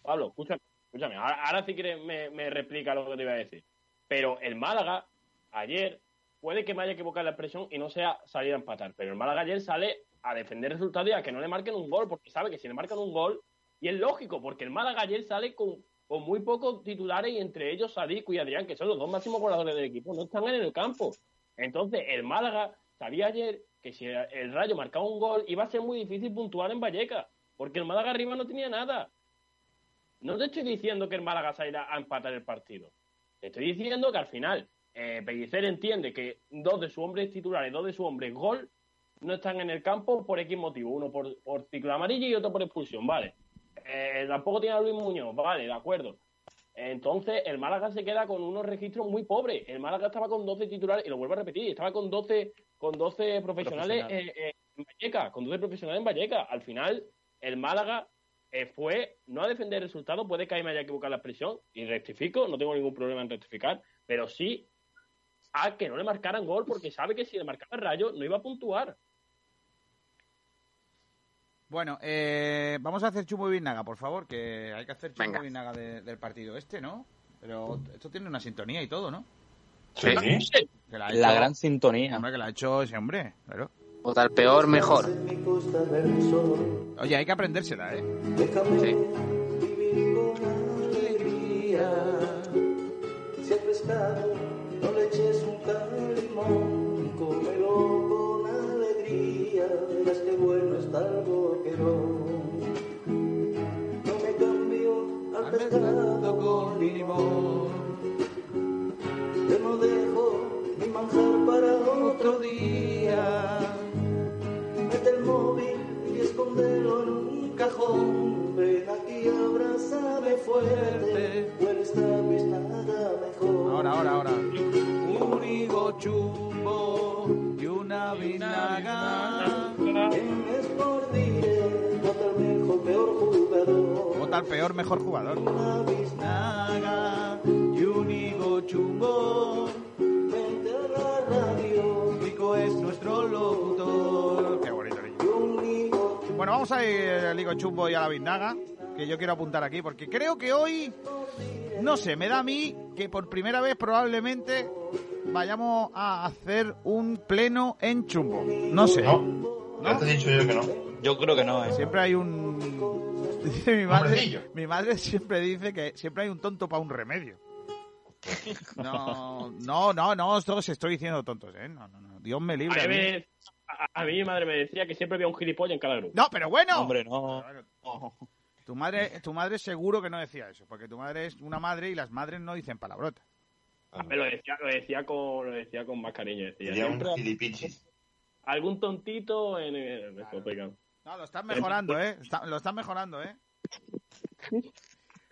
Pablo, escúchame, escúchame. Ahora, ahora sí que me, me replica lo que te iba a decir. Pero el Málaga, ayer, puede que me haya equivocado la expresión y no sea salir a empatar. Pero el Málaga ayer sale a defender el resultado y a que no le marquen un gol, porque sabe que si le marcan un gol, y es lógico, porque el Málaga ayer sale con, muy pocos titulares y entre ellos Sadiku y Adrián, que son los dos máximos goleadores del equipo, no están en el campo. Entonces, el Málaga sabía ayer que si el Rayo marcaba un gol iba a ser muy difícil puntuar en Vallecas, porque el Málaga arriba no tenía nada. No te estoy diciendo que el Málaga salga a empatar el partido. Te estoy diciendo que al final eh, Pellicer entiende que dos de sus hombres titulares, dos de sus hombres gol, no están en el campo por X motivo. Uno por, por ciclo amarillo y otro por expulsión, vale. Eh, tampoco tiene a Luis Muñoz, vale, de acuerdo. Entonces, el Málaga se queda con unos registros muy pobres. El Málaga estaba con 12 titulares, y lo vuelvo a repetir, estaba con 12, con 12 profesionales Profesionales. eh, eh, en Vallecas, con 12 profesionales en Vallecas. Al final, el Málaga eh, fue no a defender el resultado, puede que ahí me haya equivocado la expresión, y rectifico, no tengo ningún problema en rectificar, pero sí a que no le marcaran gol, porque sabe que si le marcaba rayo no iba a puntuar. Bueno, eh, vamos a hacer chumbo y vinaga, por favor, que hay que hacer chumbo Venga. y vinaga de- del partido este, ¿no? Pero esto tiene una sintonía y todo, ¿no? Sí. Que la, La hecho- gran sintonía. Hombre, que la ha hecho ese hombre, claro. O tal peor, mejor. Oye, hay que aprendérsela, ¿eh? Sí. Pescado no qué bueno está el. Chumbo y a la vinaga, que yo quiero apuntar aquí, porque creo que hoy, no sé, me da a mí que por primera vez probablemente vayamos a hacer un pleno en chumbo. No sé. No, ya te he dicho yo que no. Yo creo que no, ¿eh? Siempre hay un... Dice mi madre, Hombrecillo. mi madre siempre dice que siempre hay un tonto para un remedio. No, no, no, no, os estoy diciendo tontos, ¿eh? No, no, no. Dios me A libre. a mí. A- a mí mi madre me decía que siempre había un gilipollas en cada grupo. No, pero bueno. Hombre, no. no. Tu madre, tu madre seguro que no decía eso, porque tu madre es una madre y las madres no dicen palabrotas. Me lo decía, lo decía con, lo decía con más cariño. Decía, siempre gilipichis. algún tontito en el... pegado. No, lo están mejorando, ¿eh? Está- lo están mejorando, ¿eh?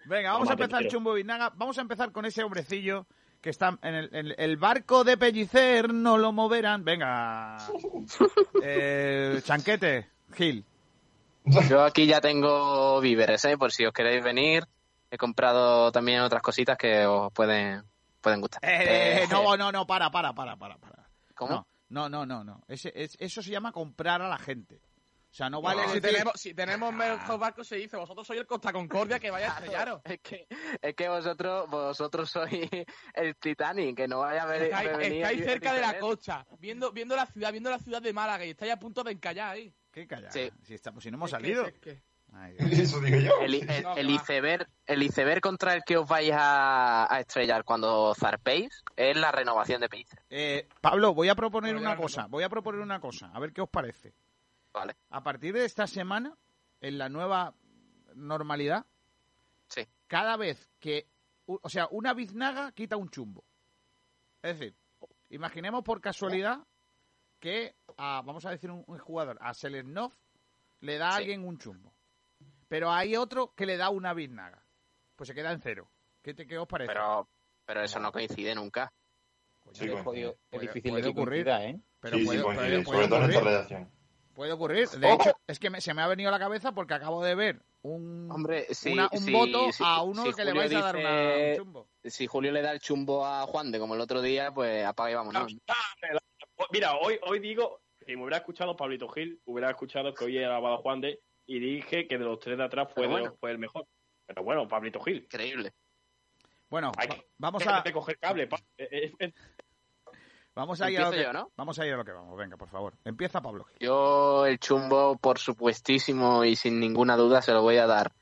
Venga, vamos a empezar. Chumbo Vinaga. Vamos a empezar con ese hombrecillo que está en el, en el barco de Pellicer, no lo moverán. Venga. Eh, chanquete, Gil. Yo aquí ya tengo víveres, ¿eh? Por si os queréis venir. He comprado también otras cositas que os pueden, pueden gustar. Eh, Eh, no, no, no, para, para, para, para. para. ¿Cómo? No, no, no, no. no. Ese- es- eso se llama comprar a la gente. O sea, no vale si, decir... tenemos, si tenemos mejor barco, se dice, vosotros sois el Costa Concordia que vaya a estrellaros. Es que, es que vosotros, vosotros sois el Titanic, que no vaya a ver. Estáis, venir estáis cerca de la costa, viendo, viendo la ciudad, viendo la ciudad de Málaga y estáis a punto de encallar ahí. ¿Qué calla? Sí. Si, estamos, si no hemos Es que- salido. es que- Ay, Dios. Eso digo yo. El, iceberg, el iceberg contra el que os vais a, a estrellar cuando zarpéis es la renovación de Pellicer. Eh, Pablo, voy a proponer una cosa. Voy a proponer una cosa. A ver qué os parece. Vale. A partir de esta semana, en la nueva normalidad, Sí. cada vez que, o sea, una biznaga quita un chumbo. Es decir, imaginemos por casualidad que, a, vamos a decir un, un jugador, a Selernov le da a Sí. alguien un chumbo. Pero hay otro que le da una biznaga. Pues se queda en cero. ¿Qué, te, qué os parece? Pero, pero eso no coincide nunca. Sí, Es jodido, difícil puede de ocurrir. ¿eh? pero sí, puede, sí, puede- coincide, puede sobre todo en esta redacción. Puede ocurrir. De hecho, es que me- se me ha venido a la cabeza porque acabo de ver un, Hombre, una- un voto a uno si que le vais a dar una, un chumbo. Si Julio le da el chumbo a Juan de como el otro día, pues apaga y vámonos. Mira, hoy, hoy digo, si me hubiera escuchado Pablito Gil, hubiera escuchado que hoy he grabado a Juan de y dije que de los tres de atrás fue, de- el mejor. Pero bueno, Pablito Gil. Increíble. Bueno, Hay que- vamos a coger cable. pa- vamos a ir a lo que, yo, ¿no? vamos a ir a lo que vamos. Venga, por favor. Empieza Pablo. Yo el chumbo, por supuestísimo y sin ninguna duda, se lo voy a dar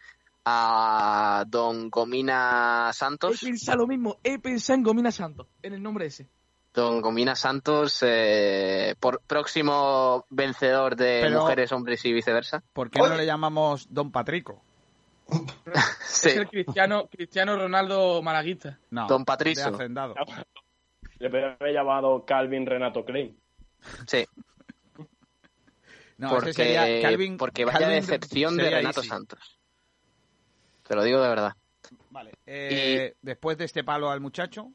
a Don Gomina He Santos. pensado lo mismo, he pensado en Gomina Santos, en el nombre ese. Don Gomina Santos, eh, por próximo vencedor de Pero- mujeres, hombres y viceversa. ¿Por qué no le llamamos Don Patrico? Sí, Es el Cristiano, Cristiano Ronaldo malaguista. No, Don de Patricio. Hacendado. Le podría haber llamado Calvin Renato Klein. sí. No, porque, ese sería Calvin. porque vaya Calvin decepción de Renato Easy. Santos. Te lo digo de verdad. Vale. eh, Después de este palo al muchacho,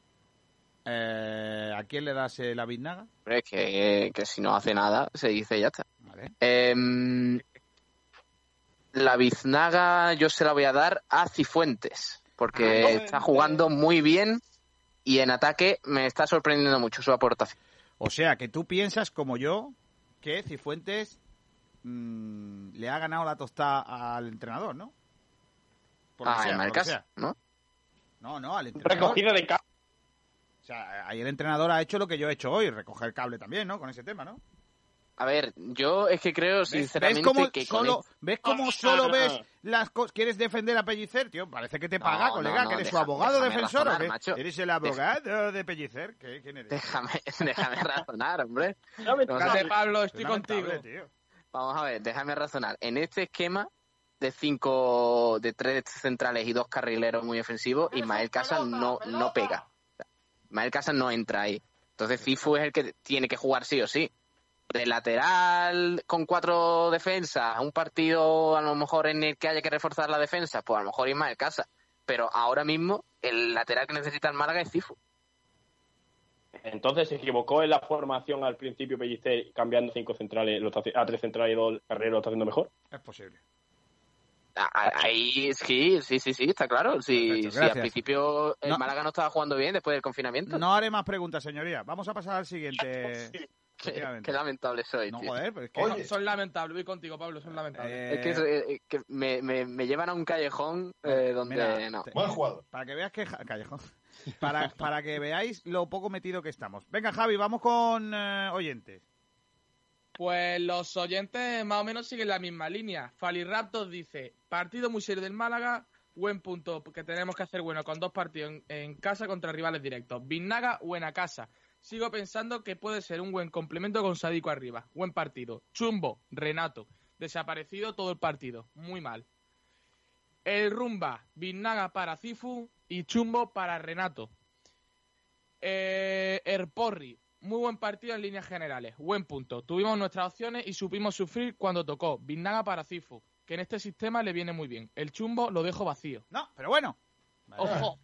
eh, ¿a quién le das eh, la biznaga? Que, que si no hace nada, se dice y ya está. Vale. Em, la biznaga yo se la voy a dar a Cifuentes, porque está jugando muy bien y en ataque me está sorprendiendo mucho su aportación. O sea, que tú piensas como yo que Cifuentes mm, le ha ganado la tostada al entrenador, ¿no? Por Ah, sea, en sea. ¿no? No, no, al entrenador. Recogida de cable. O sea, ahí el entrenador ha hecho lo que yo he hecho hoy, recoger cable también, ¿no? Con ese tema, ¿no? A ver, yo es que creo ¿Ves, sinceramente ves cómo que solo, el- ¿ves cómo Ah, solo ves las cosas? ¿Quieres defender a Pellicer, tío? Parece que te paga, No, colega, no, no, que eres su abogado defensor razonar, macho. ¿Eres el abogado de Pellicer? ¿Qué, ¿Quién eres? déjame, déjame razonar, hombre. Ver, Pablo, estoy contigo. tío. vamos a ver, déjame razonar. En este esquema de cinco, de tres centrales y dos carrileros muy ofensivos, Ismael Casas no, no pega. Ismael Casas no entra ahí. Entonces Cifu es el que tiene que jugar sí o sí. De lateral con cuatro defensas, un partido a lo mejor en el que haya que reforzar la defensa, pues a lo mejor Ismael Casas. Pero ahora mismo el lateral que necesita el Málaga es Cifu. Entonces se equivocó en la formación al principio Pellicer cambiando cinco centrales, lo está a tres centrales y dos carreros lo está haciendo mejor. Es posible. Ahí sí, sí, sí, sí, está claro. Sí, Perfecto, sí, gracias. al principio el No. Málaga no estaba jugando bien después del confinamiento. No haré más preguntas, señoría. Vamos a pasar al siguiente. Qué, lamentable soy. No, tío. joder, pero es que... Oye. Son lamentables, voy contigo, Pablo, son lamentables. Eh, Es que, eh, que me, me- me llevan a un callejón eh, donde mira, no. te- Buen jugador. Para que veas que... Callejón. Para, para que veáis lo poco metido que estamos. Venga, Javi, vamos con eh, oyentes. Pues los oyentes más o menos siguen la misma línea. Faliraptor dice, partido muy serio del Málaga, buen punto que tenemos que hacer bueno con dos partidos en, en casa contra rivales directos. Vinaga, buena casa. Sigo pensando que puede ser un buen complemento con Sadico arriba. Buen partido. Chumbo, Renato. Desaparecido todo el partido. Muy mal. El Rumba, Vinaga para Cifu y Chumbo para Renato. Eh, Erporri, muy buen partido en líneas generales. Buen punto. Tuvimos nuestras opciones y supimos sufrir cuando tocó. Vinaga para Cifu, que en este sistema le viene muy bien. El chumbo lo dejo vacío. No, pero bueno. Ojo.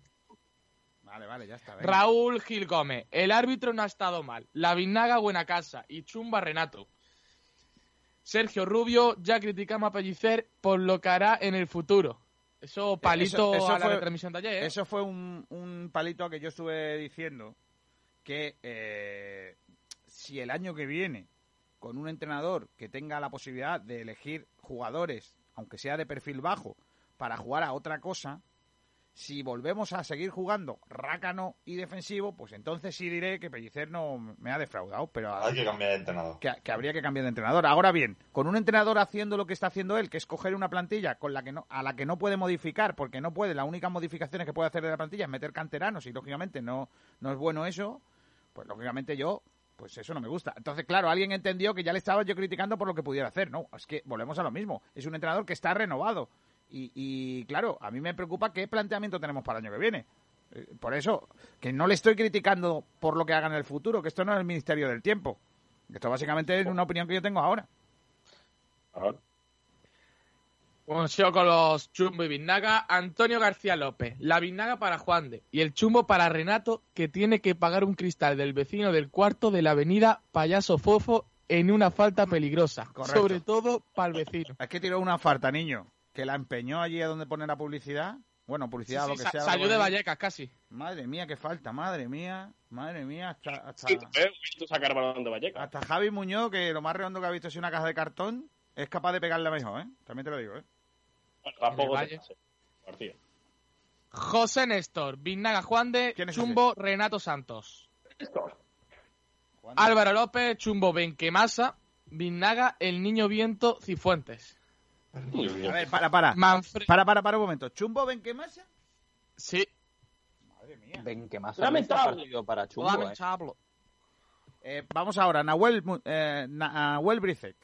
Vale, vale, ya está. venga. Raúl Gil Gómez. El árbitro no ha estado mal. La Vinaga buena casa. Y chumba Renato. Sergio Rubio, ya criticamos a Pellicer por lo que hará en el futuro. Eso palito eso a la fue- retransmisión de ayer, ¿eh? Eso fue un, un palito que yo estuve diciendo que eh, si el año que viene con un entrenador que tenga la posibilidad de elegir jugadores, aunque sea de perfil bajo, para jugar a otra cosa, si volvemos a seguir jugando rácano y defensivo, pues entonces sí diré que Pellicer no me ha defraudado, pero Hay que cambiar de entrenador. que, que habría que cambiar de entrenador. Ahora bien, con un entrenador haciendo lo que está haciendo él, que es coger una plantilla con la que no, a la que no puede modificar, porque no puede, las únicas modificaciones que puede hacer de la plantilla es meter canteranos y lógicamente no, no es bueno eso, pues lógicamente yo, pues eso no me gusta. Entonces, claro, alguien entendió que ya le estaba yo criticando por lo que pudiera hacer. No, es que volvemos a lo mismo. Es un entrenador que está renovado. Y, y, claro, a mí me preocupa qué planteamiento tenemos para el año que viene. Eh, Por eso, que no le estoy criticando por lo que haga en el futuro, que esto no es el Ministerio del Tiempo. Esto básicamente es una opinión que yo tengo ahora. Bueno, sigo con los Chumbo y Vinaga. Antonio García López. La Vinaga para Juan de. Y el Chumbo para Renato, que tiene que pagar un cristal del vecino del cuarto de la avenida Payaso Fofo en una falta peligrosa. Correcto. Sobre todo para el vecino. Es que tiró una falta, niño, que la empeñó allí a donde pone la publicidad. Bueno, publicidad, Sí, lo que sea. salió lo que de. Vallecas casi. Madre mía, qué falta, madre mía, madre mía, hasta, hasta, Sí, visto sacar balón de Vallecas. hasta Javi Muñoz, que lo más redondo que ha visto es una caja de cartón, es capaz de pegarle mejor, ¿eh? También te lo digo, ¿eh? Bueno, tampoco García. José Néstor, Vinaga Juan de, ¿Quién es Chumbo Renato Santos. Álvaro López, Chumbo Benquemasa, Vinaga El Niño Viento Cifuentes. A ver, para, para. Manfred. Para, para, para un momento. ¿Chumbo Benquemasa? Sí. Madre mía. Ven, que más Lamentable. para Chumbo, Chumbo, eh. Eh, vamos ahora, Nahuel, Mu- eh, Na- Nahuel Bricek.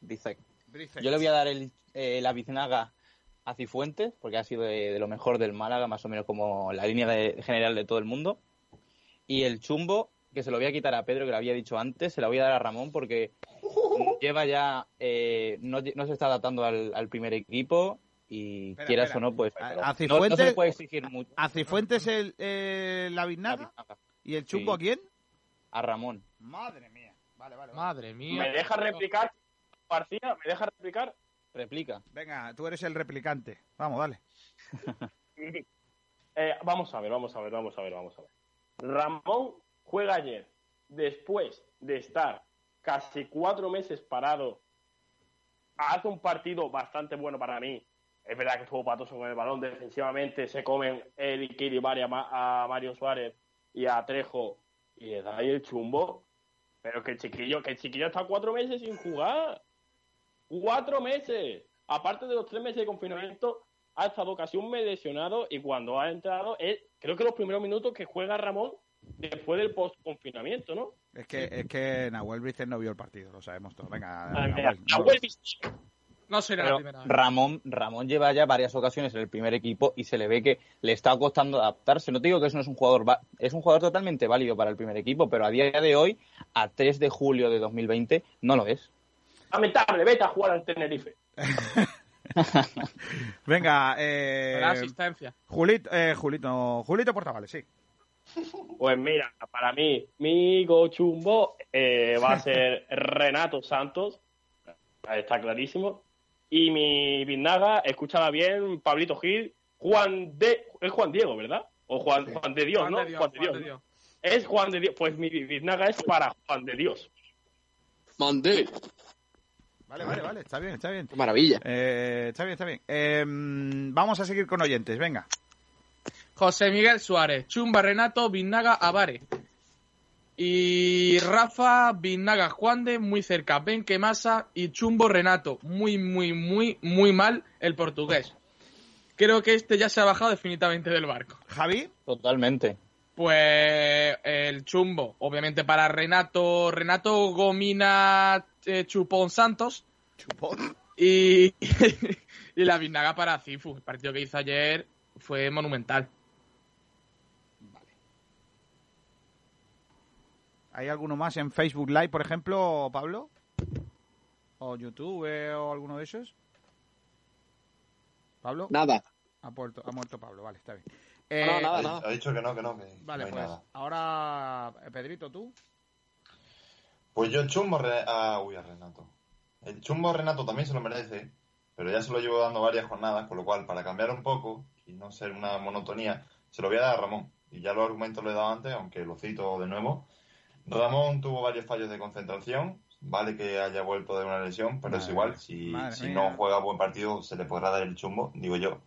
Dice, Bricek. yo le voy a dar el, eh, la biznaga a Cifuentes, porque ha sido de, de lo mejor del Málaga, más o menos como la línea de- general de todo el mundo. Y el chumbo, que se lo voy a quitar a Pedro, que lo había dicho antes, se lo voy a dar a Ramón porque lleva ya, eh, no, no se está adaptando al, al primer equipo y Espera, quieras espera. o no, pues A- no- se puede exigir mucho. A Cifuentes el, eh, la biznaga. biznaga. ¿Y el chumbo Sí. a quién? A Ramón. Madre mía. Vale, vale. vale. Madre mía. ¿Me deja replicar, García? ¿Me deja replicar? Replica. Venga, tú eres el replicante. Vamos, dale. Eh, vamos a ver, vamos a ver, vamos a ver, vamos a ver. Ramón juega ayer, después de estar casi cuatro meses parado, hace un partido bastante bueno para mí. Es verdad que estuvo patoso con el balón, defensivamente se comen el Kiribari a, a Mario Suárez y a Trejo y le da ahí el chumbo. Pero que el chiquillo, que el chiquillo está cuatro meses sin jugar. Cuatro meses. Aparte de los tres meses de confinamiento, ha estado casi un mes lesionado y cuando ha entrado, creo que los primeros minutos que juega Ramón después del post-confinamiento, ¿no? Es que, es que Nahuel Bricek no vio el partido, lo sabemos todos. Venga, Ah, Nahuel, Nahuel. web- No será la primera vez. Ramón, Ramón lleva ya varias ocasiones en el primer equipo y se le ve que le está costando adaptarse. No te digo que eso no es un jugador, va- es un jugador totalmente válido para el primer equipo, pero a día de hoy, a 3 de julio de 2020, no lo es. Lamentable, vete a jugar al Tenerife. Venga, eh, La asistencia. Julito, eh, Julito, Julito Portavales, sí. Pues mira, para mí, mi chumbo eh, va a ser Renato Santos, está clarísimo. Y mi Vinaga, escúchala bien, Pablito Gil, Juan de... Es Juan Diego, ¿verdad? O Juan, Sí. Juan de Dios, Juan ¿no? de Dios, Juan de Juan Dios, de ¿no? Dios. Es Juan de Dios. Pues mi Vinaga es para Juan de Dios. Mandé. Vale, vale, vale, está bien, está bien. Maravilla. Eh, está bien, está bien. Eh, vamos a seguir con oyentes, venga. José Miguel Suárez, Chumba Renato, Vinaga Avare. Y Rafa, Vinaga Juan de, muy cerca, Benquemasa y Chumbo Renato. Muy, muy, muy, muy mal el portugués. Creo que este ya se ha bajado definitivamente del barco. Javi, Totalmente. Pues el chumbo, obviamente para Renato, Renato Gomina eh, Chupón Santos chupón. y, y la Vinaga para Cifu. El partido que hizo ayer fue monumental. ¿Hay alguno más en Facebook Live, por ejemplo, Pablo? ¿O YouTube eh, o alguno de esos? ¿Pablo? Nada. Ha, muerto, ha muerto Pablo, vale, está bien. No, Eh, nada, Ha, nada. ha dicho que no, que no, que Vale, no hay pues nada. ahora, Pedrito, tú. Pues yo chumbo Re- a, uy, a Renato. El chumbo a Renato también se lo merece, pero ya se lo llevo dando varias jornadas, con lo cual, para cambiar un poco y no ser una monotonía, se lo voy a dar a Ramón. Y ya los argumentos lo he dado antes, aunque lo cito de nuevo. Ramón tuvo varios fallos de concentración, vale que haya vuelto de una lesión, pero es igual, si, si no juega buen partido se le podrá dar el chumbo, digo yo.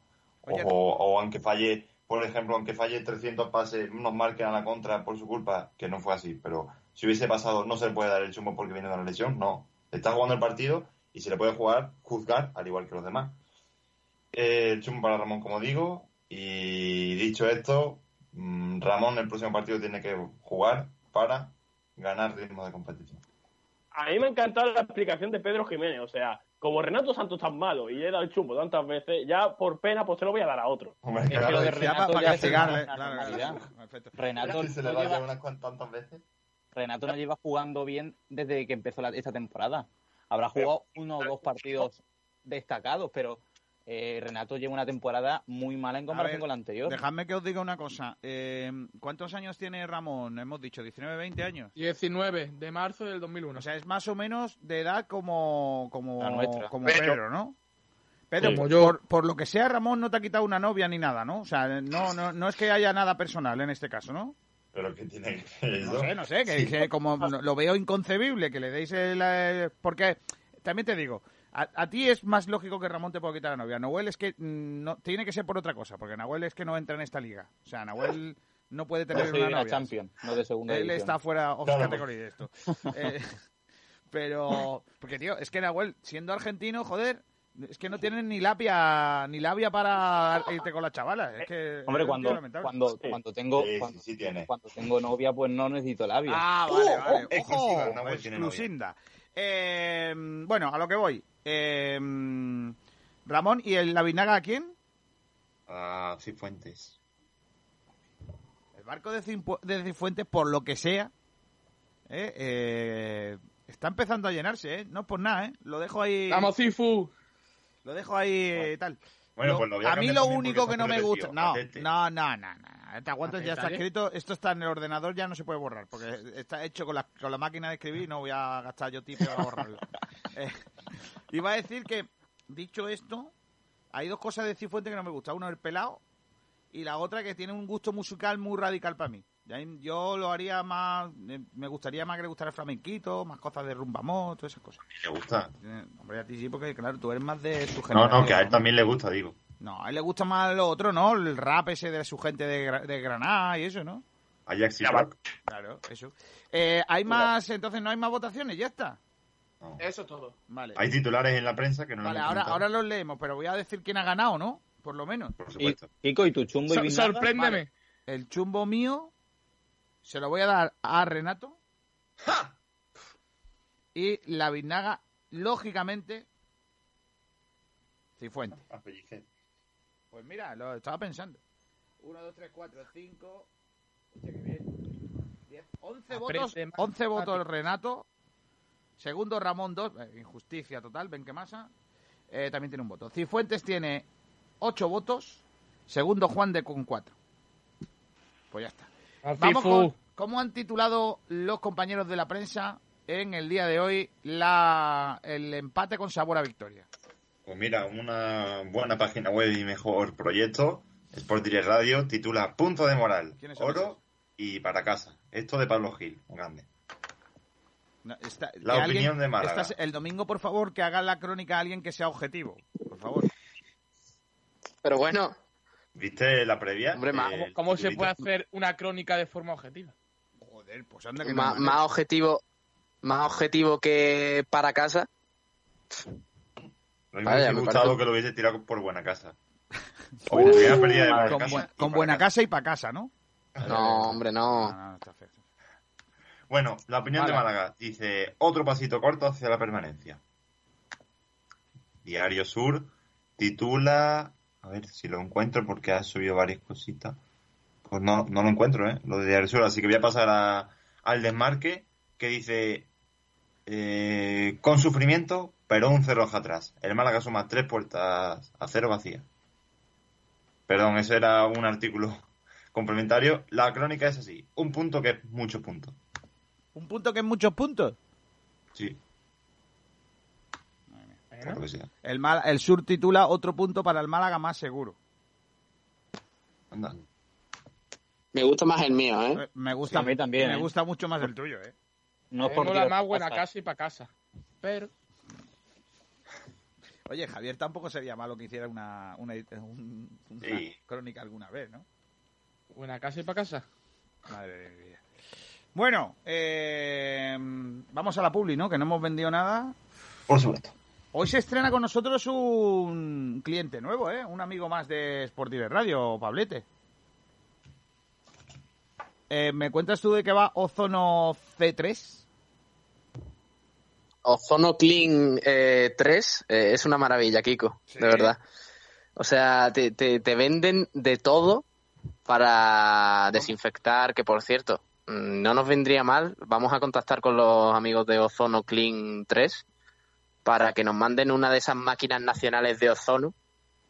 Oye, o, o aunque falle, por ejemplo, aunque falle 300 pases, nos marquen a la contra por su culpa, que no fue así, pero si hubiese pasado, no se le puede dar el chumbo porque viene de una lesión, no. Está jugando el partido y se le puede jugar, juzgar, al igual que los demás. Eh, el chumbo para Ramón, como digo, y dicho esto, mm, Ramón el próximo partido tiene que jugar para ganar ritmo de competición. A mí me ha encantado la explicación de Pedro Jiménez. O sea, como Renato Santos tan malo y le he dado el chumbo tantas veces, ya por pena pues se lo voy a dar a otro. Hombre, Es que claro, lo de Renato para ya castigarle, es una claro, normalidad. claro. Perfecto. Renato si se no le va a lleva- dar unas cuantas tantas veces. Renato no lleva jugando bien desde que empezó la- esta temporada. Habrá jugado uno o dos partidos destacados, pero eh, Renato lleva una temporada muy mala en comparación ver, con la anterior. Dejadme que os diga una cosa. Eh, ¿Cuántos años tiene Ramón? Hemos dicho 19, 20 años. 19 de marzo del 2001. O sea, es más o menos de edad como, como, La nuestra. como Pedro. Pedro, ¿no? Pedro, Sí. por, lo que sea, Ramón no te ha quitado una novia ni nada, ¿no? O sea, no, no, no es que haya nada personal en este caso, ¿no? Pero que tiene que No sé, no sé, que, que como lo veo inconcebible que le deis el... eh, porque, también te digo, a, a ti es más lógico que Ramón te pueda quitar la novia. Nahuel es que mm, no, tiene que ser por otra cosa, porque Nahuel es que no entra en esta liga. O sea, Nahuel no puede tener soy una novia. champion, no de segunda Él división. está fuera of Claro. category de esto. Eh, pero, porque tío, es que Nahuel, siendo argentino, joder, es que no tienen ni labia, ni labia para irte con las chavalas. Es que Hombre, es cuando, cuando, Sí. cuando tengo Sí, cuando, sí, sí tiene. cuando tengo novia, pues no necesito labia. Ah, vale, vale. exclusiva, Ojo, Nahuel tiene novia. exclusinda. Eh, bueno, a lo que voy. Eh, Ramón, ¿y el la vinaga a quién? Ah, Cifuentes. El barco de, Cifuentes, por lo que sea, eh, eh, está empezando a llenarse, ¿eh? No por nada, ¿eh? Lo dejo ahí. ¡Vamos, Cifu! Lo dejo ahí tal. Bueno, Lo- pues lo voy a a mí lo único que no me gusta. No, no, no, no, no. Te aguantas, ya está escrito. Esto está en el ordenador, ya no se puede borrar. Porque está hecho con la, con la máquina de escribir y no voy a gastar yo tiempo a borrarlo. Eh, iba a decir que, dicho esto, hay dos cosas de Cifuente que no me gustan. Uno, el pelado. Y la otra, que tiene un gusto musical muy radical para mí. Yo lo haría más. eh, Me gustaría más que le gustara el flamenquito, más cosas de rumbamó, todas esas cosas. Le gusta. Eh, Hombre, a ti sí, porque claro, tú eres más de tu No, generación. no, que a él también le gusta, digo. No, a él le gusta más lo otro, ¿no? El rap ese de su gente de, de Granada y eso, ¿no? Ajax y. Claro, eso. Eh, hay más, entonces no hay más votaciones, ya está. Eso es todo. Vale. Hay titulares en la prensa que no lo Vale, ahora, ahora los leemos, pero voy a decir quién ha ganado, ¿no? Por lo menos. Por Y, supuesto. Kiko, ¿y tu chumbo y So- sorpréndeme. El chumbo mío se lo voy a dar a Renato. Y la vinaga, lógicamente, Cifuente. Pues mira, lo estaba pensando. 1, 2, 3, 4, 5. Hostia, qué bien. 10, 11 Aprende votos. más, 11 votos Renato. Segundo Ramón 2. injusticia total, ven que masa. Eh, también tiene un voto. Cifuentes tiene 8 votos. Segundo Juan de con 4. Pues ya está. Al Vamos Cifu. con cómo han titulado los compañeros de la prensa en el día de hoy la, el empate con sabor a victoria. Pues mira, una buena página web y mejor proyecto. Sport Direct Radio titula Punto de moral, ¿Quiénes son oro esos? y para casa. Esto de Pablo Gil, un grande. No, está- La opinión de Málaga. estás- el domingo, por favor, que haga la crónica a alguien que sea objetivo. Por favor. Pero bueno, ¿Viste la previa? Hombre, ma- El ¿Cómo se puede hacer una crónica de forma objetiva? Joder, pues anda que más, no. más objetivo más objetivo que para casa. Vaya, hubiese me gustado parece- que lo hubiese tirado por buena casa. Buena Con, casa. buen- y con para buena casa. casa y para casa, ¿no? No, hombre, No, no. no, está feo. Bueno, la opinión de Málaga. Dice otro pasito corto hacia la permanencia. Diario Sur titula, a ver si lo encuentro porque ha subido varias cositas. Pues no, no lo encuentro, ¿eh? Lo de Diario Sur, así que voy a pasar a- al desmarque que dice eh, con sufrimiento, pero un cerrojo atrás. El Málaga suma tres puertas a cero vacías. Perdón, ese era un artículo complementario. La crónica es así, un punto que es muchos puntos. Un punto que es muchos puntos. Sí, claro que sí. El, Mal- el Sur titula otro punto para el Málaga más seguro. Anda. Me gusta más el mío, ¿eh? Me gusta, Sí, a mí también, me ¿eh? gusta mucho más el tuyo, ¿eh? No es por tirar más buena casa. casa y para casa. Pero Oye, Javier tampoco sería malo que hiciera una, una, un- una Sí. crónica alguna vez, ¿no? buena casa y para casa. Madre mía. Bueno, eh, vamos a la publi, ¿no? Que no hemos vendido nada. Por supuesto. Hoy se estrena con nosotros un cliente nuevo, ¿eh? Un amigo más de Sport Direct Radio, Pablete. Eh, ¿Me cuentas tú de qué va Ozono C3? Ozono Clean eh, 3 eh, es una maravilla, Kiko, Sí. de verdad. O sea, te, te, te venden de todo para desinfectar, que por cierto, no nos vendría mal. Vamos a contactar con los amigos de Ozono Clean 3 para que nos manden una de esas máquinas nacionales de ozono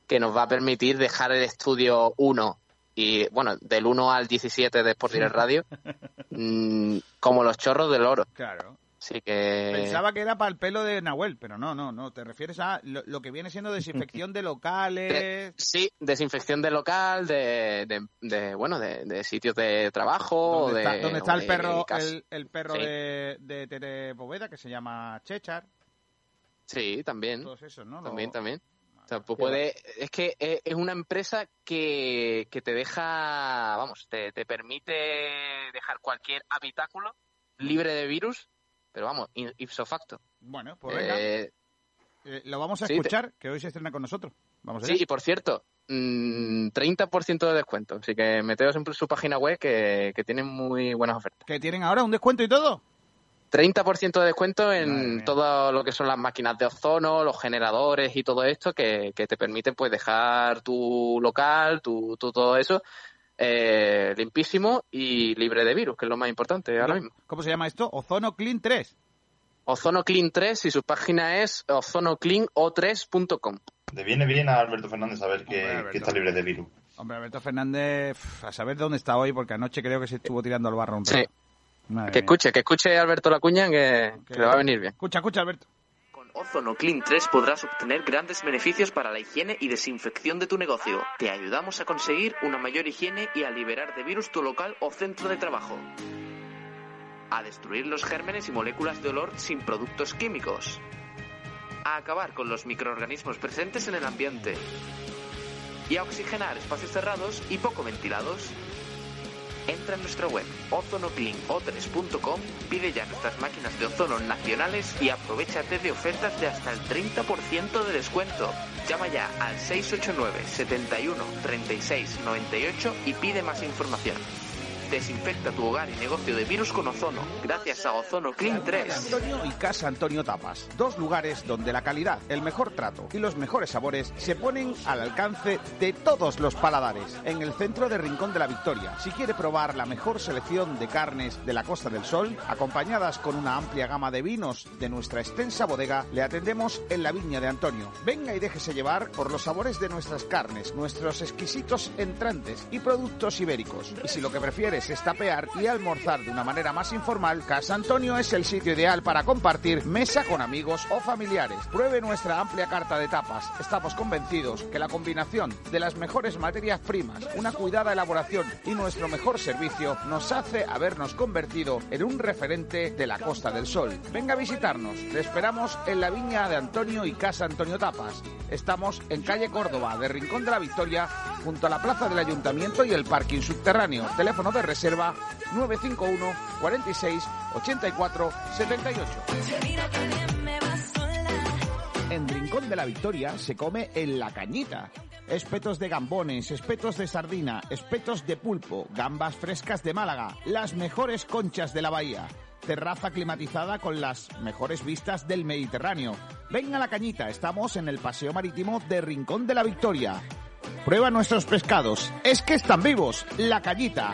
que nos va a permitir dejar el estudio 1 y, bueno, del 1 al 17 de Sport Direct Radio mm, como los chorros del oro. Claro. Así que... Pensaba que era para el pelo de Nahuel, pero no, no, no. Te refieres a lo, lo que viene siendo desinfección de locales. De- sí, desinfección de local, de, de, de, bueno, de, de sitios de trabajo, ¿Dónde de, está, dónde está el perro, el, el perro Sí. de, Tere Poveda, que se llama Chechar? Sí, también, Todos esos, ¿no? también, Lo- también. O sea, pues Qué va. puede, es que es es una empresa que, que te deja, vamos, te, te permite dejar cualquier habitáculo libre de virus, pero vamos, ipso facto. Bueno, pues venga. Eh, Eh, lo vamos a sí, te- escuchar, que hoy se estrena con nosotros. Vamos allá. sí, y por cierto, mm, 30% de descuento, así que meteos en su página web que, que tienen muy buenas ofertas. Que tienen ahora un descuento y todo. 30% de descuento en todo lo que son las máquinas de ozono, los generadores y todo esto que, que te permiten pues dejar tu local, tu, tu todo eso eh, limpísimo y libre de virus, que es lo más importante ahora mismo. ¿Cómo se llama esto? Ozono Clean 3. Ozono Clean 3 y su página es ozonocleano3.com. Le viene bien a Alberto Fernández saber que, Hombre, que está libre de virus. Hombre, Alberto Fernández, a saber dónde está hoy, porque anoche creo que se estuvo tirando al barro un Sí, rato. Madre que mía. escuche, que escuche Alberto Lacuña que, que le va a venir bien. Escucha, escucha, Alberto. Con Ozono Clean 3 podrás obtener grandes beneficios para la higiene y desinfección de tu negocio. Te ayudamos a conseguir una mayor higiene y a liberar de virus tu local o centro de trabajo. A destruir los gérmenes y moléculas de olor sin productos químicos. A acabar con los microorganismos presentes en el ambiente. Y a oxigenar espacios cerrados y poco ventilados. Entra en nuestra web ozonocleano3.com, pide ya nuestras máquinas de ozono nacionales y aprovechate de ofertas de hasta el 30% de descuento. Llama ya al 689 71 36 98 y pide más información. Desinfecta tu hogar y negocio de virus con ozono, gracias a Ozono Clean 3. Antonio y Casa Antonio Tapas, dos lugares donde la calidad, el mejor trato y los mejores sabores se ponen al alcance de todos los paladares. En el centro de Rincón de la Victoria, si quiere probar la mejor selección de carnes de la Costa del Sol, acompañadas con una amplia gama de vinos de nuestra extensa bodega, le atendemos en la viña de Antonio. Venga y déjese llevar por los sabores de nuestras carnes, nuestros exquisitos entrantes y productos ibéricos. Y si lo que prefieres es tapear y almorzar de una manera más informal, Casa Antonio es el sitio ideal para compartir mesa con amigos o familiares. Pruebe nuestra amplia carta de tapas. Estamos convencidos que la combinación de las mejores materias primas, una cuidada elaboración y nuestro mejor servicio nos hace habernos convertido en un referente de la Costa del Sol. Venga a visitarnos. Le esperamos en la viña de Antonio y Casa Antonio Tapas. Estamos en calle Córdoba, de Rincón de la Victoria, junto a la plaza del Ayuntamiento y el parking subterráneo. Teléfono de reserva 951 46 84 78. En Rincón de la Victoria se come en la cañita. Espetos de gambones, espetos de sardina, espetos de pulpo, gambas frescas de Málaga, las mejores conchas de la bahía. Terraza climatizada con las mejores vistas del Mediterráneo. Venga a la cañita, estamos en el Paseo Marítimo de Rincón de la Victoria. Prueba nuestros pescados. Es que están vivos. La cañita.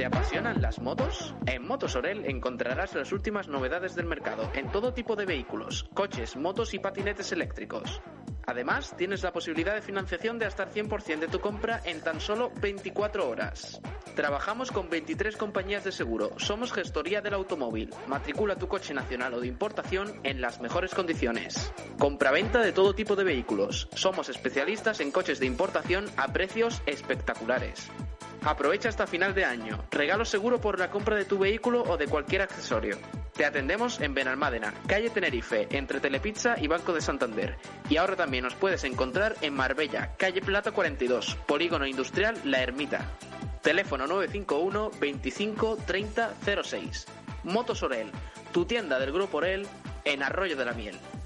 ¿Te apasionan las motos? En Motos Orel encontrarás las últimas novedades del mercado en todo tipo de vehículos, coches, motos y patinetes eléctricos. Además, tienes la posibilidad de financiación de hasta el 100% de tu compra en tan solo 24 horas. Trabajamos con 23 compañías de seguro. Somos gestoría del automóvil. Matricula tu coche nacional o de importación en las mejores condiciones. Compraventa de todo tipo de vehículos. Somos especialistas en coches de importación a precios espectaculares. Aprovecha hasta final de año. Regalo seguro por la compra de tu vehículo o de cualquier accesorio. Te atendemos en Benalmádena, calle Tenerife, entre Telepizza y Banco de Santander. Y ahora también nos puedes encontrar en Marbella, calle Plata 42, Polígono Industrial La Ermita. Teléfono 951 25 30 06. Motos Orel, tu tienda del Grupo Orel en Arroyo de la Miel.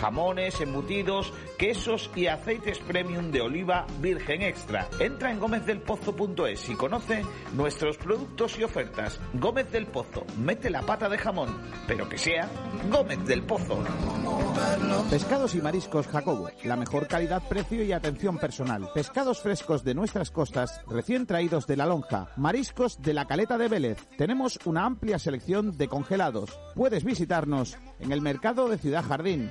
Jamones, embutidos, quesos y aceites premium de oliva virgen extra. Entra en gómezdelpozo.es y conoce nuestros productos y ofertas. Gómez del Pozo, mete la pata de jamón, pero que sea Gómez del Pozo. Pescados y mariscos Jacobo, la mejor calidad, precio y atención personal. Pescados frescos de nuestras costas, recién traídos de la lonja. Mariscos de la caleta de Vélez. Tenemos una amplia selección de congelados. Puedes visitarnos en el mercado de Ciudad Jardín,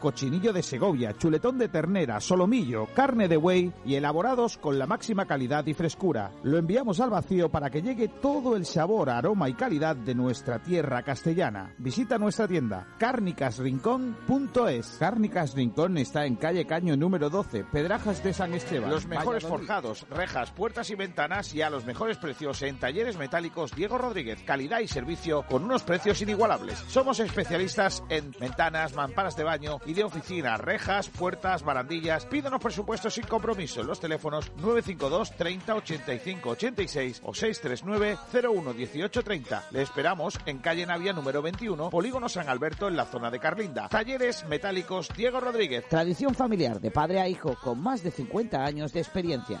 cochinillo de Segovia, chuletón de ternera, solomillo, carne de buey y elaborados con la máxima calidad y frescura. Lo enviamos al vacío para que llegue todo el sabor, aroma y calidad de nuestra tierra castellana. Visita nuestra tienda carnicasrincón.es. Cárnicas Rincón está en calle Caño número 12, Pedrajas de San Esteban. Los mejores Valladolid. forjados, rejas, puertas y ventanas y a los mejores precios en talleres metálicos Diego Rodríguez. Calidad y servicio con unos precios inigualables. Somos especialistas en ventanas, mamparas de baño y de oficina, rejas, puertas, barandillas. Pídanos presupuestos sin compromiso en los teléfonos 952 30 85 86 o 639 01 18 30. Le esperamos en calle Navia número 21, Polígono San Alberto en la zona de Carlinda. Talleres metálicos Diego Rodríguez. Tradición familiar de padre a hijo con más de 50 años de experiencia.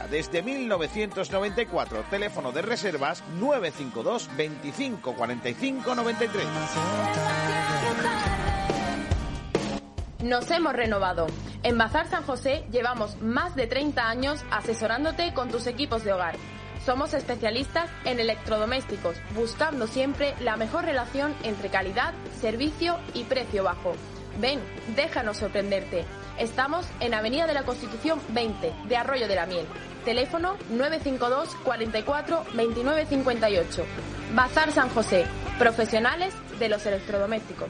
desde 1994. Teléfono de reservas 952 25 45 93. Nos hemos renovado. En Bazar San José llevamos más de 30 años asesorándote con tus equipos de hogar. Somos especialistas en electrodomésticos, buscando siempre la mejor relación entre calidad, servicio y precio bajo. Ven, déjanos sorprenderte. Estamos en Avenida de la Constitución 20 de Arroyo de la Miel. Teléfono 952 44 29 58. Bazar San José. Profesionales de los electrodomésticos.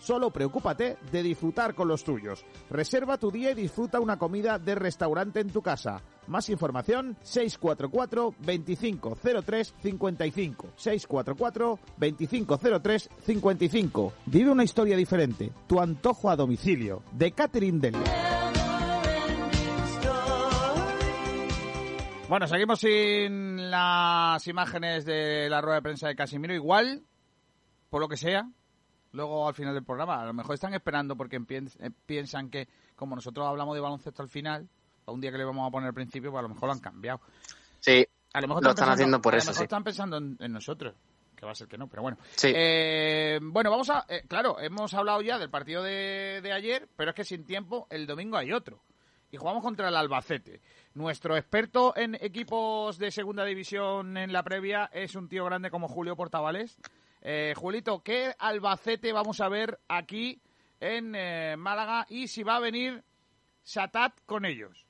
Solo preocúpate de disfrutar con los tuyos. Reserva tu día y disfruta una comida de restaurante en tu casa. Más información 644 2503 55 644 2503 55. Vive una historia diferente. Tu antojo a domicilio de Catherine Del. Bueno, seguimos sin las imágenes de la rueda de prensa de Casimiro. Igual, por lo que sea, luego al final del programa. A lo mejor están esperando porque eh, piensan que, como nosotros hablamos de baloncesto al final, a un día que le vamos a poner al principio, pues a lo mejor lo han cambiado. Sí, A lo mejor lo están pensando- haciendo por a eso, lo mejor sí. están pensando en, en nosotros. Que va a ser que no, pero bueno. Sí. Eh, bueno, vamos a. eh, claro, hemos hablado ya del partido de, de ayer, pero es que sin tiempo, el domingo hay otro. Y jugamos contra el Albacete. Nuestro experto en equipos de segunda división en la previa es un tío grande como Julio Portavales. Eh, Julito, ¿qué Albacete vamos a ver aquí en eh, Málaga? Y si va a venir Satat con ellos.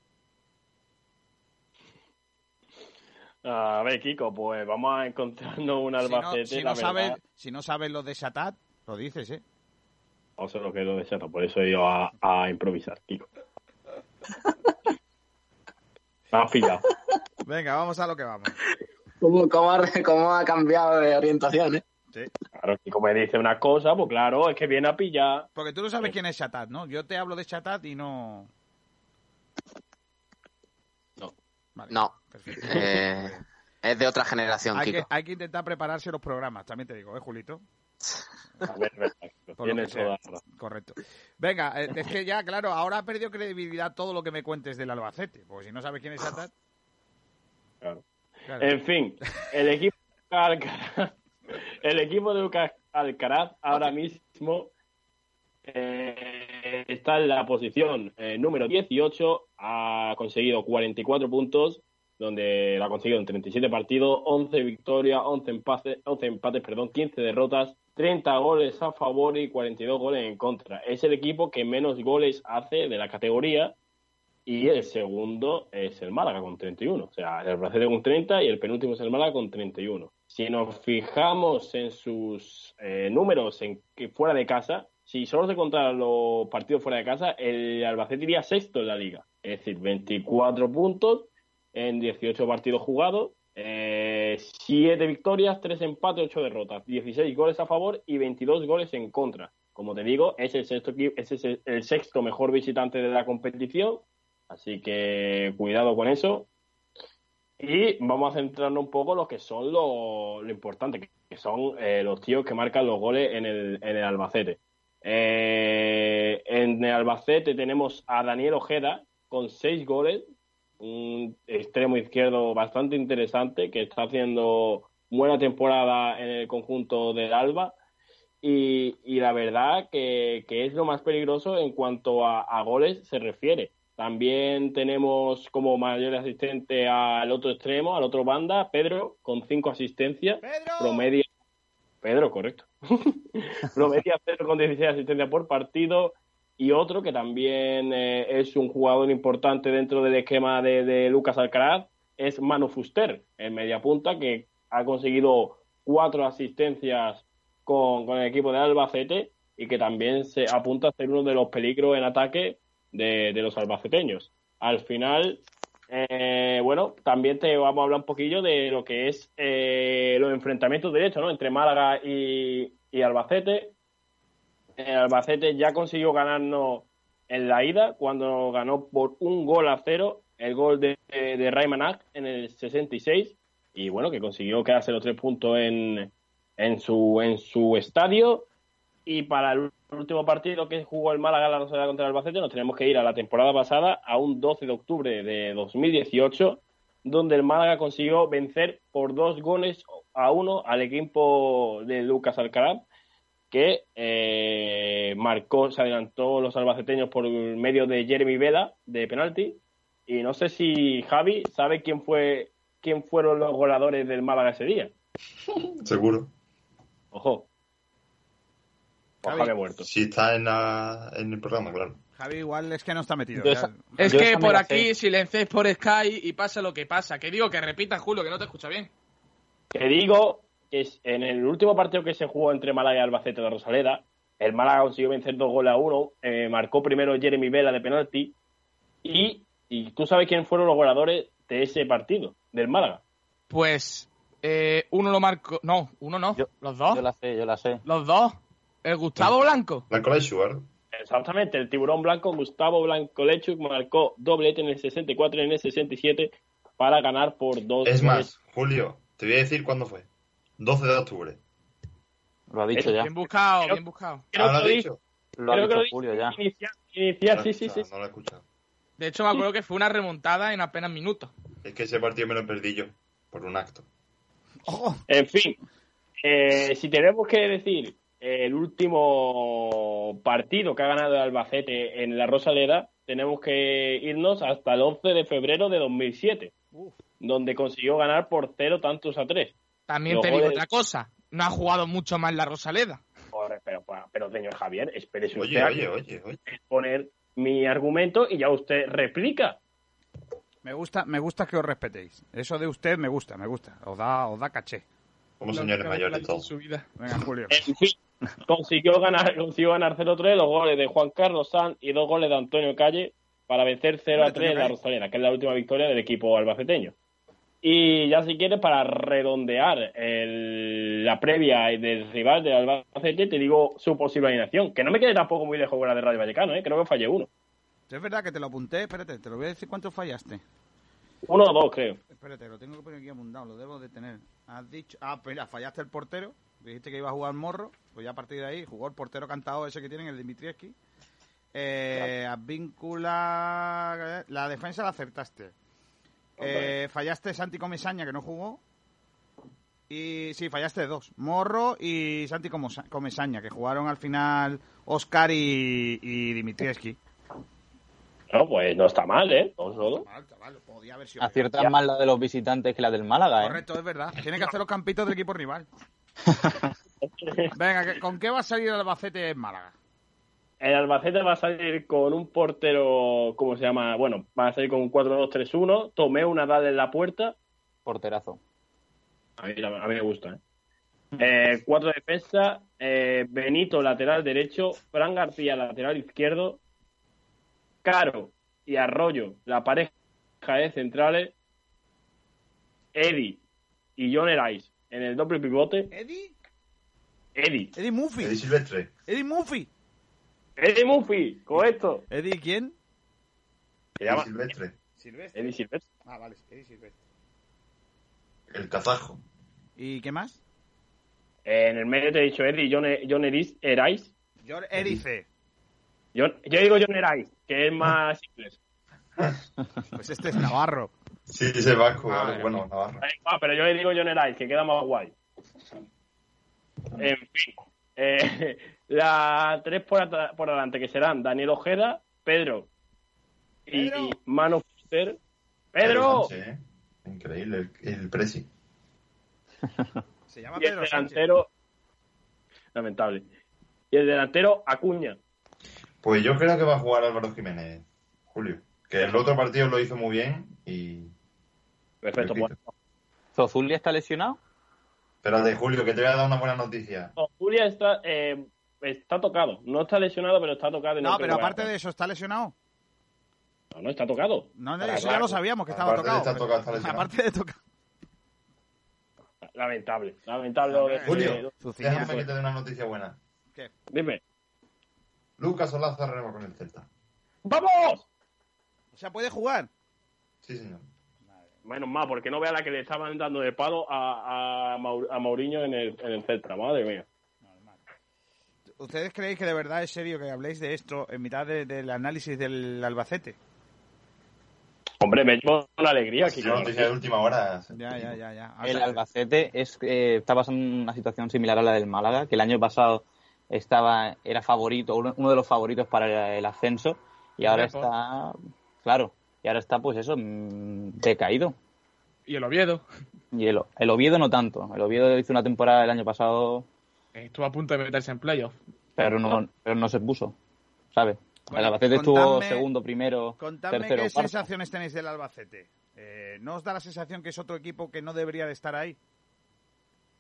A ver, Kiko, pues vamos a encontrarnos un Si no, Albacete. si la no sabes, si no sabes lo de Satat, lo dices, ¿eh? No sé lo que es lo de Serra, por eso he ido a, a improvisar, Kiko. Me has pillado. Venga, vamos a lo que vamos. ¿Cómo, cómo ha, cómo ha cambiado de orientación, eh? Claro, Kiko me dice una cosa, pues claro, es que viene a pillar. Porque tú no sabes quién es Satat, ¿no? Yo te hablo de Satat y no... No. Eh, es de otra generación, Hay Kiko. que, hay que intentar prepararse los programas, también te digo, ¿eh, Julito? A ver, tienes toda. Correcto. Venga, eh, es que ya, claro, ahora ha perdido credibilidad todo lo que me cuentes del Albacete. Porque si no sabes quién es Satat... Claro. Claro. En fin, el equipo Alcaraz, el equipo de Lucas Alcaraz ahora mismo eh, está en la posición eh, número 18, ha conseguido 44 puntos, donde lo ha conseguido en 37 partidos, 11 victorias, 11 empates, 11 empates, perdón, 15 derrotas, 30 goles a favor y 42 goles en contra. Es el equipo que menos goles hace de la categoría y el segundo es el Málaga con 31. O sea, el Albacete con 30 y el penúltimo es el Málaga con 31. Si nos fijamos en sus eh, números en que fuera de casa, si solo se contaran los partidos fuera de casa, el Albacete iría sexto en la liga. Es decir, 24 puntos en 18 partidos jugados, 7 victorias, 3 empates, 8 derrotas, 16 goles a favor y 22 goles en contra. Como te digo, es el sexto, es el sexto mejor visitante de la competición, así que cuidado con eso. Y vamos a centrarnos un poco en lo que son lo, lo importante, que- son eh, los tíos que marcan los goles en el, en el Albacete. Eh, en el Albacete tenemos a Daniel Ojeda con seis goles, un extremo izquierdo bastante interesante que está haciendo buena temporada en el conjunto del Alba. Y, y la verdad que, que es lo más peligroso en cuanto a goles se refiere. También tenemos como mayor asistente al otro extremo, al otro banda, Pedro, con cinco asistencias. Promedia. Pedro, correcto. Promedia Pedro con 16 asistencias por partido. Y otro que también eh, es un jugador importante dentro del esquema de, de Lucas Alcaraz es Manu Fuster, el mediapunta, que ha conseguido cuatro asistencias con, con el equipo de Albacete y que también se apunta a ser uno de los peligros en ataque de, de los albaceteños. Al final, eh, bueno, también te vamos a hablar un poquillo de lo que es eh, los enfrentamientos directos ¿no? entre Málaga y, Albacete. El Albacete ya consiguió ganarnos en la ida cuando ganó por un gol a cero el gol de, de Rayman Ack en el 66 y bueno, que consiguió quedarse los tres puntos en, en, su, en su estadio y para el último partido que jugó el Málaga la Rosaleda contra el Albacete nos tenemos que ir a la temporada pasada a un 12 de octubre de 2018 donde el Málaga consiguió vencer por dos goles a uno al equipo de Lucas Alcaraz que eh, marcó, se adelantó los albaceteños por medio de Jeremy Vela de penalti. Y no sé si Javi sabe quién fue quién fueron los goleadores del Málaga ese día. Seguro. Ojo. O Javi. Javi ha muerto. Si está en, la- en el programa, claro. Javi igual es que no está metido. Esa- Es que por aquí sé. silenciáis por Sky y pasa lo que pasa. Que digo que repita, Julio, que no te escucha bien. Que digo que es- en el último partido que se jugó entre Málaga y Albacete de Rosaleda, el Málaga consiguió vencer dos goles a uno. eh, marcó primero Jeremy Vela de penalti. Y, y tú sabes quién fueron los goleadores de ese partido, del Málaga. Pues eh, uno lo marcó. No, uno no. Yo- los dos. Yo la sé, yo la sé. Los dos. El Gustavo Blanco. Blanco Lechugar. Exactamente, el tiburón blanco Gustavo Blanco Lechuk marcó doblete en el 64 y en el 67 para ganar por dos Es más, Julio, te voy a decir cuándo fue. 12 de octubre. Lo ha dicho ya. Bien buscado, bien buscado. Creo Ah, ¿lo que lo dicho? Lo ha creo que dicho Julio ya. No sí, he sí, sí. escuchado, No lo he escuchado. De hecho, me acuerdo que fue una remontada en apenas minutos. Es que ese partido me lo perdí yo, por un acto. En fin, eh, si tenemos que decir el último partido que ha ganado el Albacete en la Rosaleda, tenemos que irnos hasta el 11 de febrero de 2007, donde consiguió ganar por cero tantos a tres. También Los te digo goles- otra cosa. No ha jugado mucho más la Rosaleda. Pero, pero señor Javier, espérese Oye, usted a oye, oye, oye. poner mi argumento y ya usted replica. Me gusta, me gusta que os respetéis. Eso de usted me gusta, me gusta. Os da, os da caché. Somos señores mayores en todos. su vida. Venga, Julio. En fin, consiguió ganar, consiguió ganar 0-3, los goles de Juan Carlos Sanz y dos goles de Antonio Calle para vencer 0-3 en la Rosaleda, que es la última victoria del equipo albaceteño. Y ya si quieres, para redondear el- la previa del rival del Albacete, te digo su posible alineación, que no me quede tampoco muy lejos con la de Radio Vallecano, ¿eh? creo que fallé uno. Es verdad que te lo apunté. Espérate, te lo voy a decir cuánto fallaste. Uno o dos, creo. Espérate, lo tengo que poner aquí apuntado, lo debo de tener. Has dicho. Ah, pues mira, fallaste el portero. Dijiste que iba a jugar Morro. Pues ya a partir de ahí jugó el portero cantado ese que tienen, el Dimitrievski. Eh, Advíncula. La defensa la acertaste. Eh, fallaste Santi Comesaña, que no jugó. Y sí, fallaste dos. Morro y Santi Comesaña, que jugaron al final Oscar y, y Dimitrievski. No, pues no está mal, ¿eh? No. Chaval, chaval, podía haber sido Aciertas Ya. más la de los visitantes que la del Málaga, ¿eh? Correcto, es verdad. Tiene que hacer los campitos del equipo rival. Venga, ¿qué- ¿con qué va a salir el Albacete en Málaga? El Albacete va a salir con un portero, ¿cómo se llama? Bueno, va a salir con un 4-2-3-1. Tomé una Nadal en la puerta. Porterazo. A mí, a mí me gusta, ¿eh? Eh, cuatro defensas. eh, Benito, lateral derecho. Fran García, lateral izquierdo. Caro y Arroyo, la pareja de centrales. Eddie y John Erais en el doble pivote. ¿Eddie? Eddie. Eddie Murphy. Eddie Silvestre. Eddie Murphy. Eddie Murphy, correcto. ¿Eddie quién? Se llama Eddie Silvestre. Silvestre. Eddie Silvestre. Ah, vale, Eddie Silvestre. El kazajo. ¿Y qué más? En el medio te he dicho Eddie John, John Erais. Erais. John Erice. Yo, yo digo John Erais, que es más inglés. Pues este es Navarro. Sí, ese vasco. Madre bueno, Navarro. Ah, pero yo le digo John Erais, que queda más guay. En fin. Eh, las tres por, por adelante que serán Daniel Ojeda, Pedro y Pedro. Manu Fuster. ¡Pedro! Sánchez, ¿eh? Increíble, el, el Presi. Se llama Y el Pedro Sánchez. delantero. Lamentable. Y el delantero Acuña. Pues yo creo que va a jugar Álvaro Jiménez, Julio. Que el otro partido lo hizo muy bien y... Perfecto. Bueno. ¿Zozulia está lesionado? Espérate, Julio, que te voy a dar una buena noticia. No, está, eh, está tocado. No está lesionado, pero está tocado. y No, creo pero aparte de eso, ¿está lesionado? No, no está tocado. No, no, eso ya lo sabíamos que estaba Aparte de tocado. tocado, está lesionado. Aparte de tocar. lamentable. Lamentable lo de Julio, de- déjame que te dé una noticia buena. Dime. Lucas Olaza renueva con el Celta. ¡Vamos! O sea, puede jugar. Sí, señor. Menos mal, porque no vea la que le estaban dando de palo a, a, Mau- a Mauriño en el, en el Celta. Madre mía. ¿Ustedes creéis que de verdad es serio que habléis de esto en mitad de- del análisis del Albacete? Hombre, me llevo una alegría. Sí, noticia de última hora. Ya, ya, ya, ya. O El Albacete es, eh, está pasando en una situación similar a la del Málaga, que el año pasado estaba era favorito, uno, de los favoritos para el, el ascenso, y ahora está, claro, y ahora está pues eso, mm, decaído. Y el Oviedo. Y el, el Oviedo no tanto, el Oviedo hizo una temporada el año pasado, Estuvo a punto de meterse en playoff. pero no, pero no se puso, ¿sabes? Bueno, el Albacete estuvo segundo, primero, Contadme tercero, qué sensaciones tenéis del Albacete. Eh, ¿No os da la sensación que es otro equipo que no debería de estar ahí?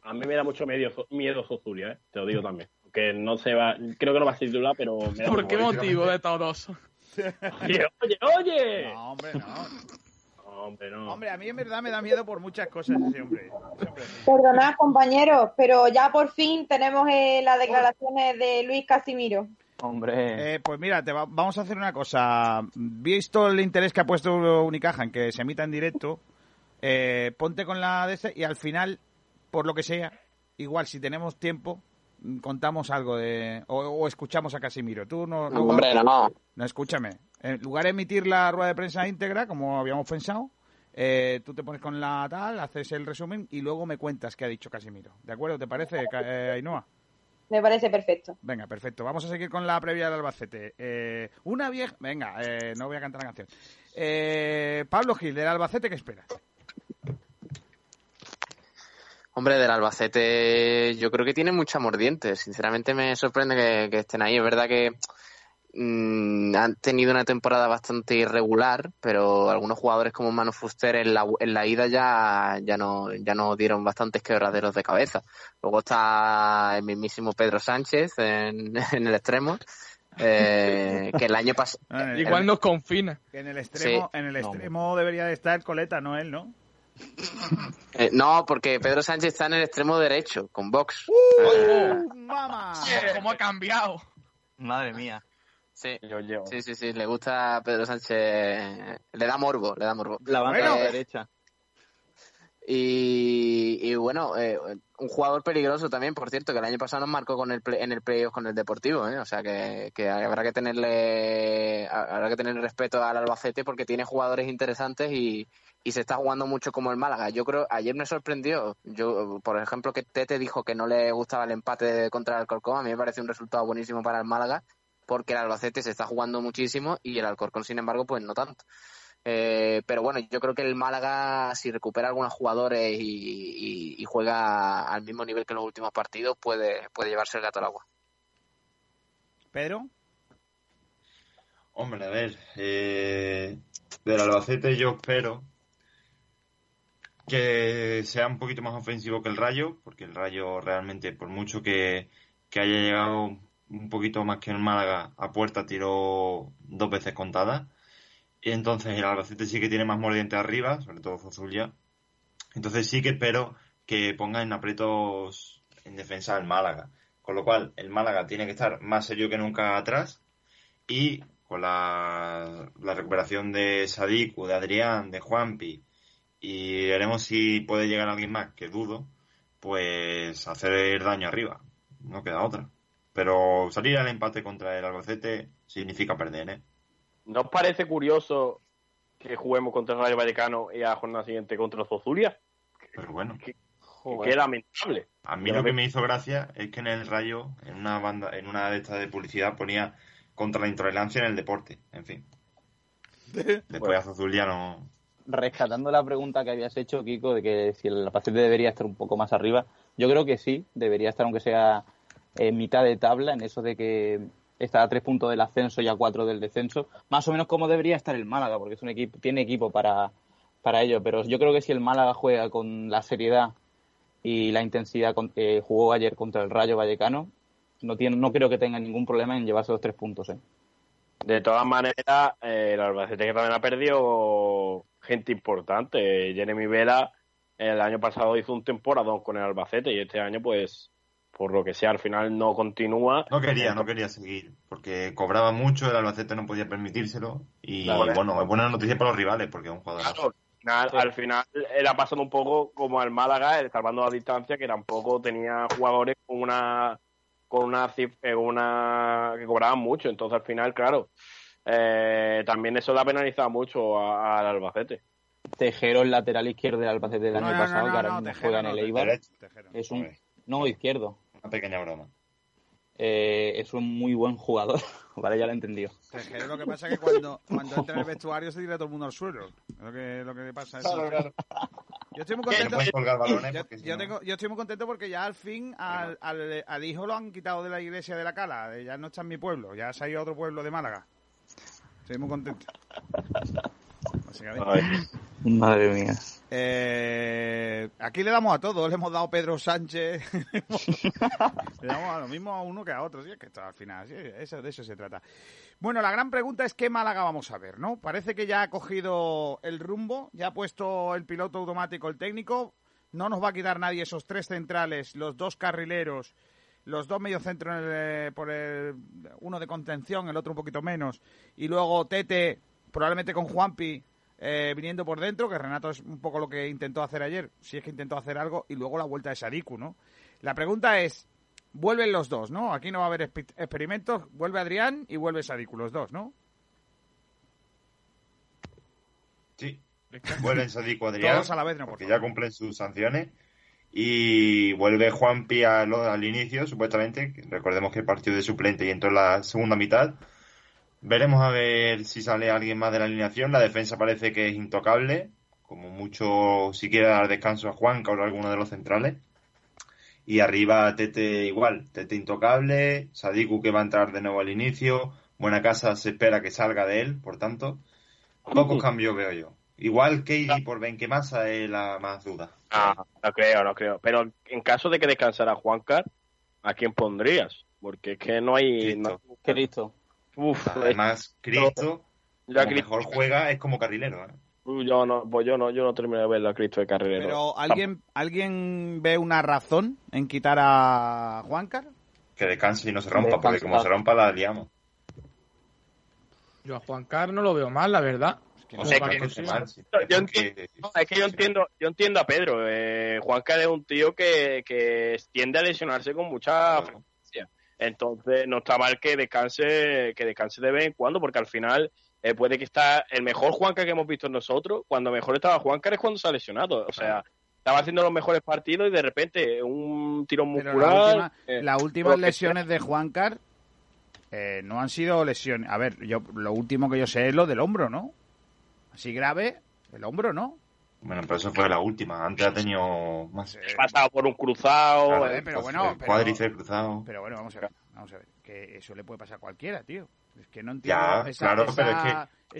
A mí me da mucho medio, miedo Zozulia, ¿eh? te lo digo también. Que no se va, creo que no va a ser titular, pero me da ¿Por qué motivo de todos? Oye, oye, oye. No, hombre, no. Hombre, no. Hombre, a mí en verdad me da miedo por muchas cosas ese hombre. Ese hombre. Perdonad, compañeros, pero ya por fin tenemos eh, las declaraciones de Luis Casimiro. Hombre. Eh, pues mira, te va- vamos a hacer una cosa. Visto el interés que ha puesto Unicaja en que se emita en directo, eh, ponte con la de ese y al final, por lo que sea, igual si tenemos tiempo, contamos algo de. O, o escuchamos a Casimiro. Tú no. no- Hombre, no. No, escúchame. En lugar de emitir la rueda de prensa íntegra, como habíamos pensado, eh, tú te pones con la tal, haces el resumen y luego me cuentas qué ha dicho Casimiro. ¿De acuerdo? ¿Te parece, eh, Ainhoa? Me parece perfecto. Venga, perfecto. Vamos a seguir con la previa del Albacete. Eh, una vieja... Venga, eh, no voy a cantar la canción. Eh, Pablo Gil, del Albacete, ¿qué esperas? Hombre, del Albacete yo creo que tiene mucha mordiente. Sinceramente me sorprende que, que estén ahí. Es verdad que mm, han tenido una temporada bastante irregular, pero algunos jugadores como Manu Fuster en la, en la ida ya, ya, no, ya no dieron bastantes quebraderos de cabeza. Luego está el mismísimo Pedro Sánchez en, en el extremo, eh, que el año pasado... Igual nos confina. Que en el extremo, Sí. en el No. extremo debería de estar Coleta, no él, ¿no? Eh, no, porque Pedro Sánchez está en el extremo derecho, con Vox. ¡Mamá! ¿Cómo ha cambiado? Madre mía. Sí, sí, sí, sí, le gusta a Pedro Sánchez, le da morbo, le da morbo. La banda de la Eh, derecha. Y, y bueno, eh, un jugador peligroso también, por cierto, que el año pasado nos marcó con el play- en el playoff con el Deportivo, ¿eh? o sea que, que habrá que tenerle habrá que tener respeto al Albacete porque tiene jugadores interesantes y, y se está jugando mucho como el Málaga. Yo creo, ayer me sorprendió, yo por ejemplo que Tete dijo que no le gustaba el empate contra el Alcorcón, a mí me parece un resultado buenísimo para el Málaga porque el Albacete se está jugando muchísimo y el Alcorcón sin embargo pues no tanto. Eh, pero bueno, yo creo que el Málaga, si recupera algunos jugadores y, y- y juega al mismo nivel que los últimos partidos, puede, puede llevarse el gato al agua. ¿Pedro? Hombre, a ver, eh, del Albacete yo espero que sea un poquito más ofensivo que el Rayo, porque el Rayo realmente, por mucho que, que haya llegado un poquito más que el Málaga a puerta, tiró dos veces contadas. Y entonces el Albacete sí que tiene más mordiente arriba, sobre todo Zozulia. Entonces sí que espero que ponga en aprietos en defensa al Málaga. Con lo cual, el Málaga tiene que estar más serio que nunca atrás y con la, la recuperación de Sadik, de Adrián, de Juanpi y veremos si puede llegar alguien más, que dudo, pues hacer daño arriba. No queda otra. Pero salir al empate contra el Albacete significa perder, ¿eh? ¿No os parece curioso que juguemos contra el Rayo Vallecano y a la jornada siguiente contra el Zozulia? Pero bueno. Qué, qué lamentable. A mí lo que me hizo gracia es que en el Rayo, en una banda, en una de estas de publicidad ponía contra la intolerancia en el deporte. En fin. Después Azul ya no. Rescatando la pregunta que habías hecho, Kiko, de que si el Albacete debería estar un poco más arriba, yo creo que sí, debería estar aunque sea en mitad de tabla, en eso de que está a tres puntos del ascenso y a cuatro del descenso, más o menos como debería estar el Málaga, porque es un equipo, tiene equipo para, para ello, pero yo creo que si el Málaga juega con la seriedad y la intensidad que jugó ayer contra el Rayo Vallecano, no, tiene, no creo que tenga ningún problema en llevarse los tres puntos. ¿eh? De todas maneras, eh, el Albacete que también ha perdido gente importante. Jeremy Vela El año pasado hizo un temporadón con el Albacete y este año, pues, por lo que sea, al final no continúa. No quería, no quería seguir, porque cobraba mucho, el Albacete no podía permitírselo. Y Claro. bueno, es buena noticia para los rivales, porque es un jugador. Claro, al final, al final era pasando un poco como al Málaga, el salvando la distancia, que tampoco tenía jugadores con una con una cif- eh, una que cobraban mucho. Entonces, al final, claro, eh, también eso le ha penalizado mucho a- al Albacete. Tejero, el lateral izquierdo del Albacete del No, año no, pasado, no, que ahora no, mismo Tejero juega en el Tejero. Eibar. Es un... No, izquierdo. Una pequeña broma. Eh, es un muy buen jugador. vale, ya lo he entendido. Tejero lo que pasa es que cuando, cuando entra en el vestuario se tira todo el mundo al suelo. Lo que, lo que pasa es Claro, claro. Yo estoy muy contento. yo, porque si yo no- tengo- yo estoy muy contento porque ya al fin al, al- al hijo lo han quitado de la iglesia de la Cala. Ya no está en mi pueblo, ya se ha ido a otro pueblo de Málaga. Estoy muy contento. Básicamente. Madre mía. Eh, aquí le damos a todos, le hemos dado a Pedro Sánchez, le damos a lo mismo a uno que a otro, sí, es que esto al final, sí, eso, de eso se trata. Bueno, la gran pregunta es qué Málaga vamos a ver, ¿no? Parece que ya ha cogido el rumbo, ya ha puesto el piloto automático el técnico, no nos va a quitar nadie esos tres centrales, los dos carrileros, los dos mediocentros en el- por el, uno de contención, el otro un poquito menos, y luego Tete, probablemente con Juanpi, eh, viniendo por dentro, que Renato es un poco lo que intentó hacer ayer, si es que intentó hacer algo, y luego la vuelta de Sadiku, ¿no? La pregunta es, vuelven los dos, ¿no? Aquí no va a haber experimentos, vuelve Adrián y vuelve Sadiku, los dos, ¿no? Sí. Vuelven Sadiku Adrián, Todos a la vez, no, por porque ya cumplen sus sanciones. Y vuelve Juanpi al, al inicio, supuestamente. Recordemos que partió de suplente y entró en la segunda mitad. Veremos a ver si sale alguien más de la alineación. La defensa parece que es intocable. Como mucho, si quiere dar descanso a Juan o a alguno de los centrales. Y arriba Tete igual. Tete intocable. Sadiku que va a entrar de nuevo al inicio. Buena casa se espera que salga de él, por tanto. Pocos cambios veo yo. Igual Katie por Benquemasa es la más duda. Ah, no creo, no creo. Pero en caso de que descansara Juancar, ¿a quién pondrías? Porque es que no hay... no- Cristo. Uf, Además, Cristo, Cristo- mejor juega, es como carrilero. ¿eh? Yo no, pues yo no, yo no terminé de ver a Cristo de carrilero. Pero ¿alguien, ¿alguien ve una razón en quitar a Juancar? Que descanse y no se rompa, porque como se rompa la liamos. Yo a Juan Carlos no lo veo mal, la verdad. O sea, que yo entiendo, no, es que yo entiendo, yo entiendo a Pedro. Eh, Juancar es un tío que, que tiende a lesionarse con mucha frecuencia. Entonces no está mal que descanse, que descanse de vez en cuando, porque al final eh, puede que está el mejor Juancar que hemos visto nosotros. Cuando mejor estaba Juancar es cuando se ha lesionado. O sea, estaba haciendo los mejores partidos y de repente un tirón Pero muscular. la última- eh, las últimas lesiones de Juancar eh, no han sido lesiones. A ver, yo lo último que yo sé es lo del hombro, ¿no? Así grave, el hombro, ¿no? Bueno, pero eso fue la última. Antes ha tenido más. ha pasado por un cruzado. Claro, eh, pero pues, bueno, pero- cuádriceps cruzado. Pero bueno, vamos a ver, vamos a ver, que eso le puede pasar a cualquiera, tío. Es que no entiendo Ya, esa, claro, esa- pero es que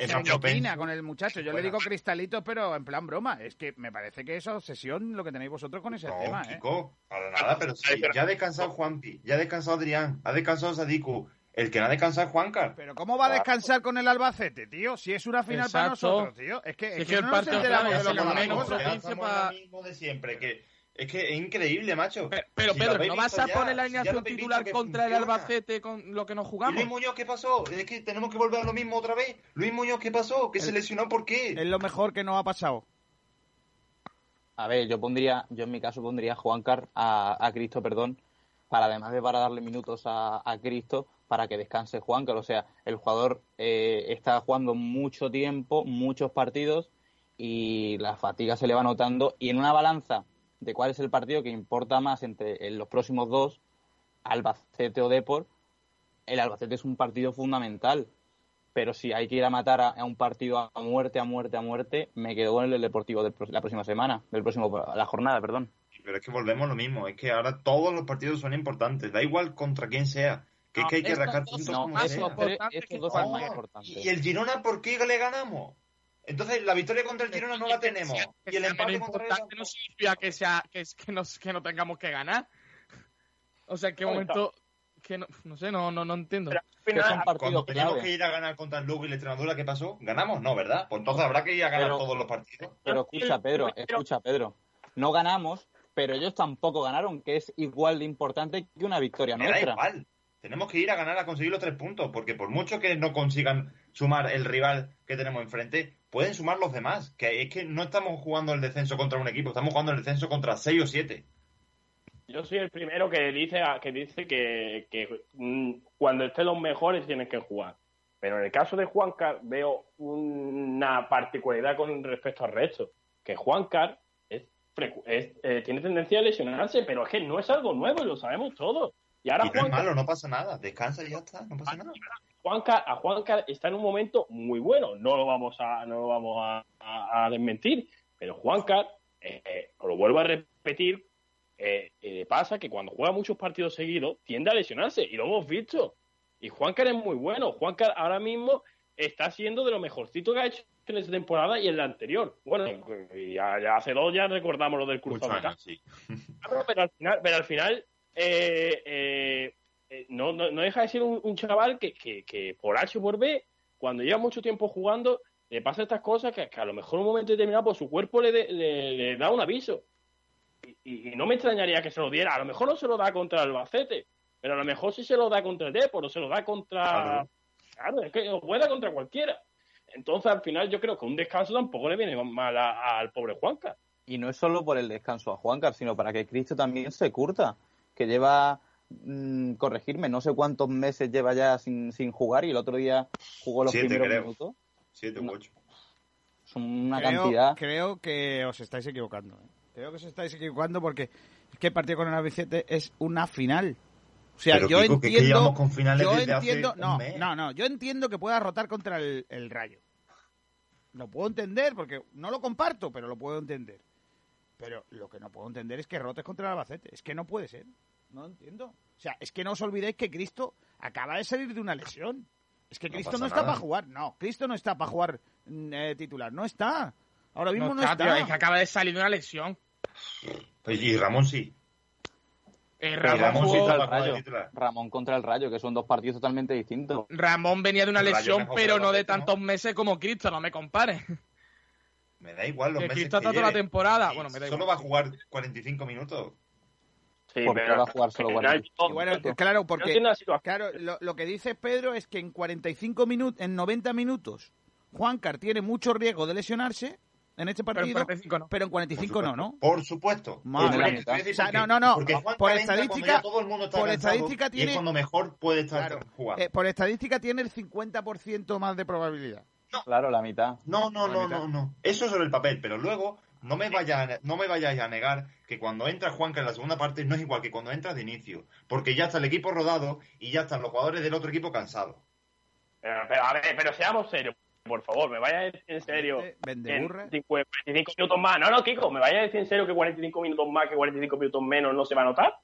esa es con el muchacho. Yo le digo cristalitos, pero en plan broma. Es que me parece que esa obsesión lo que tenéis vosotros con ese No, tema, ¿eh? Kiko, para nada, pero sí, ya ha descansado Juanpi, ya ha descansado Adrián, ha descansado Sadiku. El que no ha descansado es Juancar. Pero ¿cómo va a descansar con el Albacete, tío? Si es una final para Exacto. nosotros, tío. Es que, Si es es que que el no nos partido enteramos de lo es que va mismo de siempre, que es que es increíble, macho. Pero Si lo Pedro, ¿no vas a ya, poner la si alineación titular contra el. Albacete con lo que nos ¿Y jugamos? Luis Muñoz qué pasó? Es que tenemos que volver a lo mismo otra vez. Luis Muñoz qué pasó? ¿Que se lesionó por qué? Es lo mejor que nos ha pasado. A ver, yo pondría, yo en mi caso pondría a Juancar, a, a Cristo, perdón, para además de para darle minutos a, a Cristo, para que descanse Juancar. O sea, el jugador eh, está jugando mucho tiempo, muchos partidos, y la fatiga se le va notando. Y en una balanza de cuál es el partido que importa más entre en los próximos dos, Albacete o Depor, el Albacete es un partido fundamental. Pero si hay que ir a matar a, un partido a muerte, a muerte, a muerte, me quedo con el Deportivo de la próxima semana, del próximo, la jornada, perdón. Pero es que volvemos a lo mismo. Es que ahora todos los partidos son importantes. Da igual contra quién sea. Que es que hay que rascar puntos son como sea. estos que dos Juan son más importantes. ¿Y el Girona por qué le ganamos? Entonces, la victoria contra el Girona no la tenemos. Y el empate contra el importante no significa que, sea, que, es- que, nos, que no tengamos que ganar. O sea, ¿en qué momento...? Que no, no sé, no, no, no entiendo. Cuando teníamos que ir a ganar contra el Lugo y la Extremadura, ¿qué pasó? Ganamos, no, ¿verdad? Pues entonces habrá que ir a ganar Pero- todos los partidos. Pero escucha, Pedro, escucha, Pedro. no ganamos, pero ellos tampoco ganaron, que es igual de importante que una victoria Me da nuestra. igual. Tenemos que ir a ganar a conseguir los tres puntos, porque por mucho que no consigan sumar el rival que tenemos enfrente, pueden sumar los demás. Que es que no estamos jugando el descenso contra un equipo, estamos jugando el descenso contra seis o siete. Yo soy el primero que dice que dice que, que, mm, cuando estén los mejores tienen que jugar. Pero en el caso de Juancar veo una particularidad con respecto al resto. Que Juancar es, eh, tiene tendencia a lesionarse, pero es que no es algo nuevo y lo sabemos todos. Y ahora Y no es Juancar, malo, no pasa nada. Descansa y ya está, no pasa nada. Juancar, a Juancar está en un momento muy bueno. No lo vamos a, no lo vamos a, a- a desmentir. Pero Juancar, eh, eh, lo vuelvo a repetir, eh, eh, pasa que cuando juega muchos partidos seguidos tiende a lesionarse y lo hemos visto. Y Juancar es muy bueno. Juancar ahora mismo está siendo de lo mejorcito que ha hecho en esta temporada y en la anterior. Bueno, y ya, ya hace dos ya recordamos lo del curso años, sí. Pero al final, pero al final eh, eh, eh, no, no, no deja de ser un, un chaval que, que, que por H por B, cuando lleva mucho tiempo jugando, le pasa estas cosas que, que a lo mejor en un momento determinado pues, su cuerpo le, de- le, le da un aviso. Y, y no me extrañaría que se lo diera. A lo mejor no se lo da contra el Albacete, pero a lo mejor sí se lo da contra el Depor o se lo da contra... Claro. Claro, es que lo puede dar contra cualquiera. Entonces, al final, yo creo que un descanso tampoco le viene mal a- al pobre Juanca. Y no es solo por el descanso a Juancar, sino para que Cristo también se curta, que lleva, mm, corregirme, no sé cuántos meses lleva ya sin, sin jugar y el otro día jugó los Siete, primeros creo. minutos. Siete u ocho. Son una creo, cantidad. creo que os estáis equivocando. ¿eh? Creo que os estáis equivocando porque es que el partido con el Albacete es una final. O sea, Pero, yo Kiko, que que entiendo. llevamos con finales yo desde hace entiendo. un No, mes. no, no. Yo entiendo que pueda rotar contra el, el Rayo. Lo puedo entender porque no lo comparto, pero lo puedo entender. Pero lo que no puedo entender es que rotes contra el Albacete. Es que no puede ser. No lo entiendo. O sea, es que no os olvidéis que Cristo acaba de salir de una lesión. Es que Cristo no está nada. para jugar. No, Cristo no está para jugar mm, eh, titular. No está. Ahora mismo no, No está, está. tío, es que acaba de salir de una lesión. Pues, y Ramón sí. Eh, Ramón, Ramón sí jugó- está el para jugar de Rayo. titular. Ramón contra el Rayo, que son dos partidos totalmente distintos. Ramón venía de una lesión, pero no de tantos meses como Cristo, no me compares. Me da igual los Que meses Cristo que está toda la temporada. Sí, Bueno, me da Solo igual. va a jugar 45 minutos. Sí, ¿Por qué va a jugar solo al 40? final, Y bueno, claro, porque claro, lo, lo que dice Pedro es que en 45 minutos, en 90 minutos, Juancar tiene mucho riesgo de lesionarse en este Pero en partido, 45 no. pero en 45 no, ¿no? Por supuesto. Madre O sea, no, no, no. porque Juan Por estadística- todo el mundo está por estadística y tiene- es cuando mejor puede estar Claro. jugando. Eh, por estadística tiene el 50% más de probabilidad. Claro, la mitad. No, no, La no, mitad. no, no. Eso sobre el papel, pero luego no me vaya, no me vayáis a negar que cuando entra Juanca en la segunda parte no es igual que cuando entra de inicio, porque ya está el equipo rodado y ya están los jugadores del otro equipo cansados. Pero, pero, a ver, pero seamos serios, por favor, me vaya a decir en serio. Vende- vende en burra. 45 minutos más. No, no, Kiko, ¿me vaya a decir en serio que 45 minutos más que 45 minutos menos no se va a notar?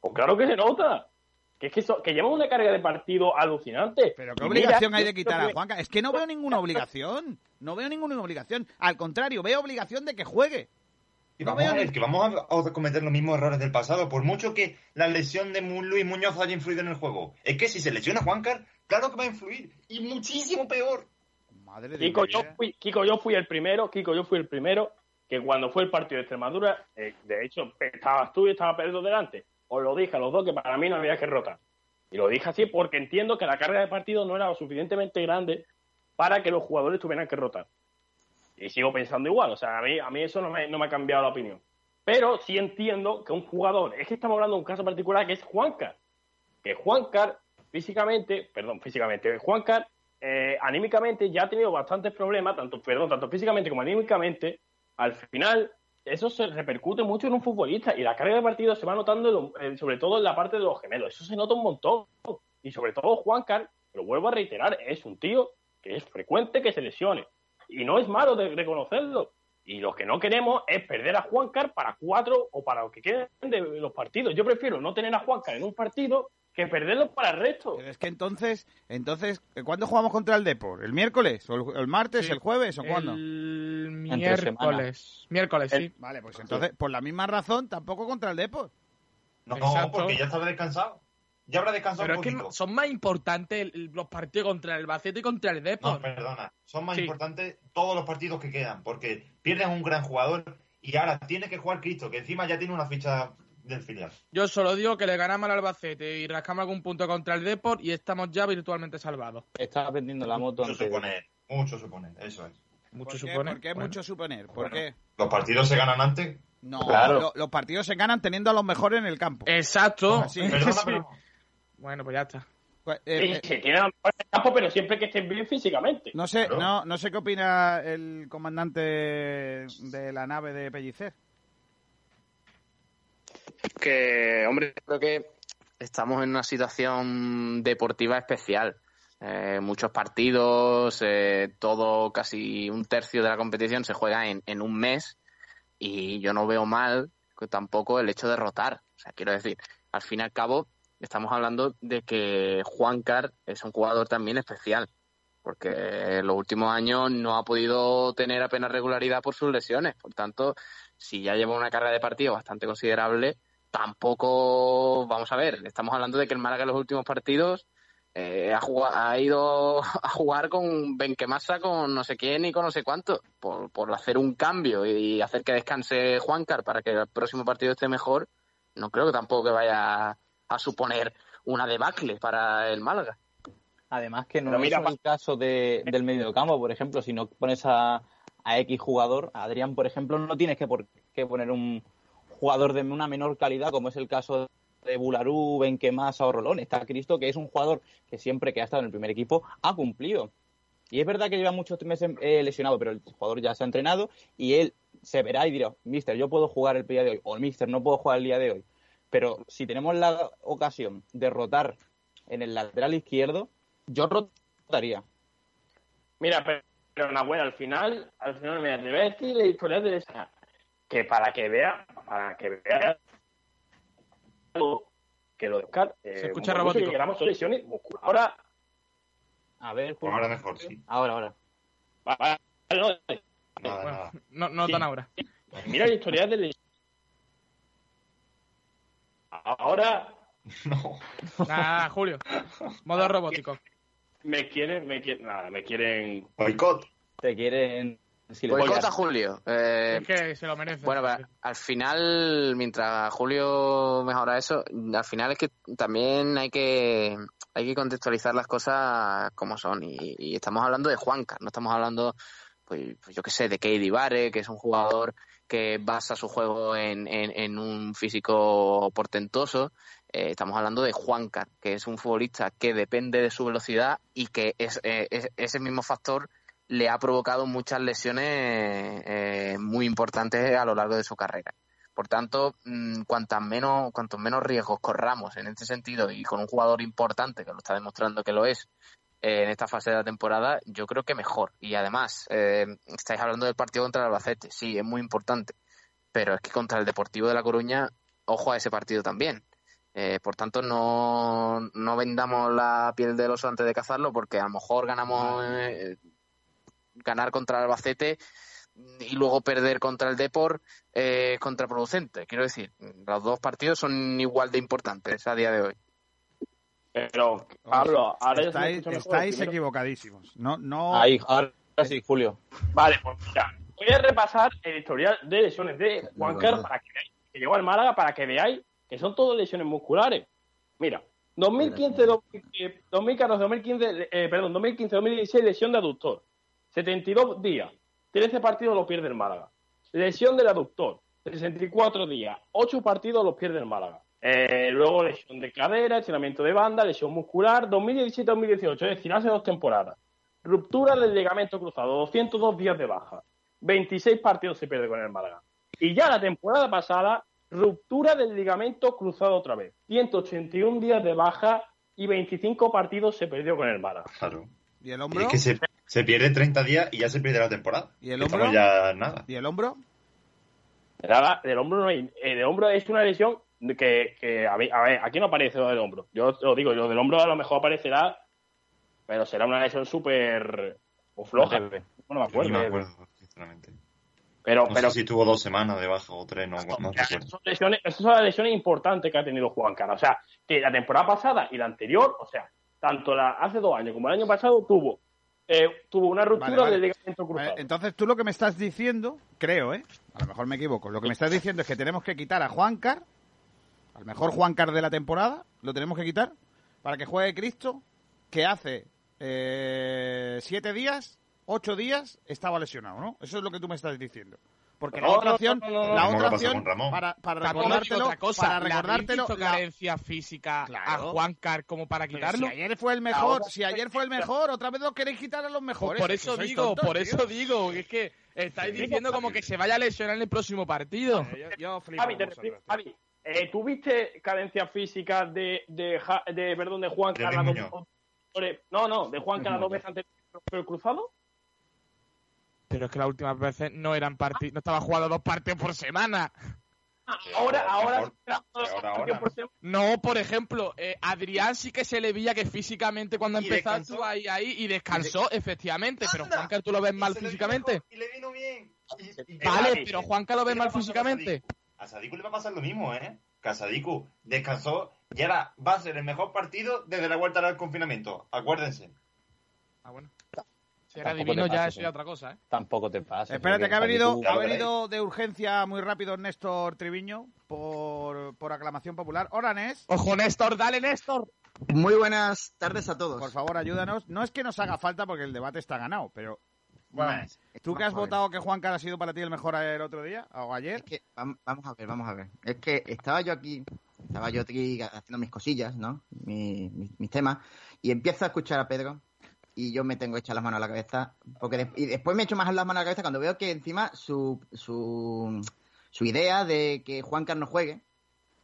Pues claro que se nota. Que es que, eso- que llevamos una carga de partido alucinante. Pero qué obligación mira, hay de quitar a Juanca. Es que no veo ninguna obligación. No veo ninguna obligación. Al contrario, veo obligación de que juegue. Y No vamos veo a ver, que vamos a, a cometer los mismos errores del pasado, por mucho que la lesión de Luis Muñoz haya influido en el juego. Es que si se lesiona Juancar, claro que va a influir, y muchísimo peor. Madre de Kiko mi yo, fui, Kiko, yo fui el primero, Kiko, yo fui el primero que cuando fue el partido de Extremadura, eh, de hecho, estabas tú y estaba Pedro delante. Os lo dije a los dos que para mí no había que rotar. Y lo dije así porque entiendo que la carga de partido no era lo suficientemente grande para que los jugadores tuvieran que rotar. Y sigo pensando igual, o sea, a mí, a mí eso no me, no me ha cambiado la opinión. Pero sí entiendo que un jugador, es que estamos hablando de un caso particular que es Juancar. Que Juancar, físicamente, perdón, físicamente, Juancar, eh, anímicamente ya ha tenido bastantes problemas, tanto, perdón, tanto físicamente como anímicamente. Al final, eso se repercute mucho en un futbolista y la carga de partido se va notando, eh, sobre todo en la parte de los gemelos. Eso se nota un montón. Y sobre todo Juancar, lo vuelvo a reiterar, es un tío que es frecuente que se lesione. Y no es malo de reconocerlo. Y lo que no queremos es perder a Juancar para cuatro o para lo que queden de los partidos. Yo prefiero no tener a Juancar en un partido que perderlo para el resto. Pero es que entonces, entonces, ¿cuándo jugamos contra el Depor? ¿El miércoles? ¿O el, el martes? Sí. ¿El jueves? ¿O cuándo? El Entre semana. miércoles. Miércoles, sí. Vale, pues entonces, por la misma razón, tampoco contra el Depor. No, Exacto. porque ya estará descansado. Ya habrá descansado Pero un es que son más importantes el- los partidos contra el Albacete y contra el No, Depor. perdona. Son más Sí. importantes todos los partidos que quedan, porque pierden un gran jugador Y ahora tiene que jugar Cristo, que encima ya tiene una ficha del filial. Yo solo digo que le ganamos al Albacete y rascamos algún punto contra el Deport y estamos ya virtualmente salvados. Estaba vendiendo la moto Mucho antes. suponer, mucho suponer, eso es. Mucho ¿Por qué? supone. ¿Por qué Bueno. mucho suponer? ¿Por Bueno. qué? Los partidos se ganan antes. No, Claro. lo- los partidos se ganan teniendo a los mejores en el campo. Exacto. Así. Perdona, Sí. pero- Bueno, pues ya está. Pues, Sí, eh, eh, se tiene a campo, pero siempre que estén bien físicamente. no sé, Claro. no, no sé qué opina el comandante de la nave de Pellicer. Que, hombre, creo que estamos en una situación deportiva especial. Eh, muchos partidos, eh, todo, casi un tercio de la competición se juega en, en un mes y yo no veo mal que tampoco el hecho de rotar. O sea, quiero decir, al fin y al cabo, estamos hablando de que Juan Car es un jugador también especial, porque en los últimos años no ha podido tener apenas regularidad por sus lesiones. Por tanto, si ya lleva una carga de partido bastante considerable, tampoco, vamos a ver, estamos hablando de que el Málaga en los últimos partidos eh, ha, jugado- ha ido a jugar con Benquemasa, con no sé quién y con no sé cuánto, por, por hacer un cambio y hacer que descanse Juancar para que el próximo partido esté mejor, no creo que tampoco que vaya a suponer una debacle para el Málaga. Además que no mira, es el caso de, del mediocampo, por ejemplo, si no pones a, a X jugador, Adrián, por ejemplo, no tienes que, por poner un jugador de una menor calidad, como es el caso de Bularú, Benquemasa o Rolón. Está Cristo, que es un jugador que siempre que ha estado en el primer equipo ha cumplido. Y es verdad que lleva muchos meses eh, lesionado, pero el jugador ya se ha entrenado y él se verá y dirá, Mister, yo puedo jugar el día de hoy, o Mister, no puedo jugar el día de hoy. Pero si tenemos la ocasión de rotar en el lateral izquierdo, yo rotaría. Mira, pero, pero Nahuel, al final, al final, te voy a decir la historia de esa. Que para que vea, para que vea algo que lo de Oscar, eh, Se escucha robótico. que llegamos a lesiones musculares. Ahora, A ver, Pues ahora mejor, sí. ahora, ahora. va- va- no, Nada, Bueno, nada. no, no Sí. tan ahora. mira la historia de lesiones. Ahora No. Ah, Julio. Modo robótico. Me quieren, me quieren, nada, me quieren. Boicot. Te quieren silenciar. Boicota Julio. Eh, Es que se lo merece. Bueno, pero al final, mientras Julio mejora eso, al final es que también hay que hay que contextualizar las cosas como son. Y, y estamos hablando de Juanca, no estamos hablando, pues, pues yo qué sé, de Keidi Vare, que es un jugador que basa su juego en, en- en un físico portentoso. Eh, estamos hablando de Juanca, que es un futbolista que depende de su velocidad y que eh, es- ese mismo factor le ha provocado muchas lesiones eh, muy importantes a lo largo de su carrera. Por tanto, mm, cuantas menos, cuantos menos riesgos corramos en este sentido y con un jugador importante que lo está demostrando que lo es en esta fase de la temporada, yo creo que mejor. Y además, estáis hablando del partido contra el Albacete, sí, es muy importante, pero es que contra el Deportivo de La Coruña, ojo a ese partido también. Eh, por tanto, no, no vendamos la piel del oso antes de cazarlo, porque a lo mejor ganamos eh, ganar contra el Albacete y luego perder contra el Depor eh, contraproducente. Quiero decir, los dos partidos son igual de importantes a día de hoy. Pero, Pablo, ahora estáis estáis equivocadísimos. No, no. Ahí, ahora sí, Julio. Vale, pues mira, voy a repasar el historial de lesiones de Juancar para que veáis, que llegó al Málaga para que veáis que son todas lesiones musculares. Mira, 2015, 2014, 2015, eh, perdón, 2015, 2016 lesión de aductor. 72 días, 13 partidos los pierde el Málaga. Lesión del aductor, 64 días, 8 partidos los pierde el Málaga. Eh, luego lesión de cadera, estiramiento de banda, lesión muscular, 2017-2018, es decir, hace dos temporadas. Ruptura del ligamento cruzado, 202 días de baja. 26 partidos se pierde con el Málaga. Y ya la temporada pasada, ruptura del ligamento cruzado otra vez. 181 días de baja y 25 partidos se perdió con el Málaga. Claro. ¿Y el Y hombro? es que se, se pierde 30 días y ya se pierde la temporada. ¿Y el Que hombro? Estamos ya nada. ¿Y el hombro? Nada, del hombro no hay. El de hombro es una lesión que, que a, mí- a ver, aquí no aparece lo del hombro. Yo te lo digo, lo del hombro a lo mejor aparecerá, pero será una lesión súper o floja. No me acuerdo. Ni me acuerdo, sinceramente. Pero, No pero sé si tuvo dos semanas de baja o tres, no, no son lesiones, esas son las lesiones importantes que ha tenido Juan Cara. O sea, que la temporada pasada y la anterior, o sea, tanto la hace dos años como el año pasado tuvo eh, tuvo una ruptura Vale, vale. del ligamento cruzado. Vale, entonces tú lo que me estás diciendo, creo, ¿eh? A lo mejor me equivoco. Lo que me estás diciendo es que tenemos que quitar a Juancar, al mejor Juancar de la temporada, lo tenemos que quitar para que juegue Cristo, que hace eh, siete días, ocho días, estaba lesionado, ¿no? Eso es lo que tú me estás diciendo. Porque la otra opción, no, no, no. la otra opción, para, para recordártelo, otra cosa, para recordártelo, la- carencia física Claro. a Juancar como para Pero quitarlo. si ayer fue el mejor, si ayer fue el mejor, otra vez lo queréis quitar a los Pues mejores. por eso digo, tontos, por tío. eso digo, que es que estáis diciendo como que se vaya a lesionar en el próximo partido. Yo, yo flipo Javi, vosotros. Javi, eh, ¿tú viste cadencia física de, de, Ja- de, perdón, de Juan De Muñoz. No, no, de Juan Carlos dos veces antes del cruzado. Pero es que las últimas veces no eran partidos, no estaba jugando dos partidos por semana. Ahora, ahora. No, por ejemplo, eh, Adrián sí que se le veía que físicamente cuando empezó descansó. estuvo ahí, ahí y descansó, efectivamente. Pero Juancar, ¿tú lo ves mal físicamente? Y le vino bien. Y- y- Vale, pero Juancar lo ves ¿qué le mal físicamente. A Sadiku le va a pasar lo mismo, ¿eh? Que a Sadiku descansó y ahora va a ser el mejor partido desde la vuelta al confinamiento. Acuérdense. Ah, bueno. Si era divino te ya eso ¿eh? ya otra cosa, ¿eh? Tampoco te pasa. Espérate, que ha venido, ha venido de urgencia muy rápido Néstor Triviño por, por aclamación popular. Hola, Nés. Ojo, Néstor, dale, Néstor. Muy buenas tardes a todos. Por favor, ayúdanos. No es que nos haga falta porque el debate está ganado, pero Bueno, tú que has votado que Juan Carlos ha sido para ti el mejor el otro día o Es ayer. que, vamos a ver, vamos a ver. Es que estaba yo aquí, estaba yo aquí haciendo mis cosillas, ¿no? Mi- mi- mis temas, y empiezo a escuchar a Pedro y yo me tengo echar las manos a la cabeza. porque de- Y después me echo más las manos a la cabeza cuando veo que encima su, su, su idea de que Juan Carlos juegue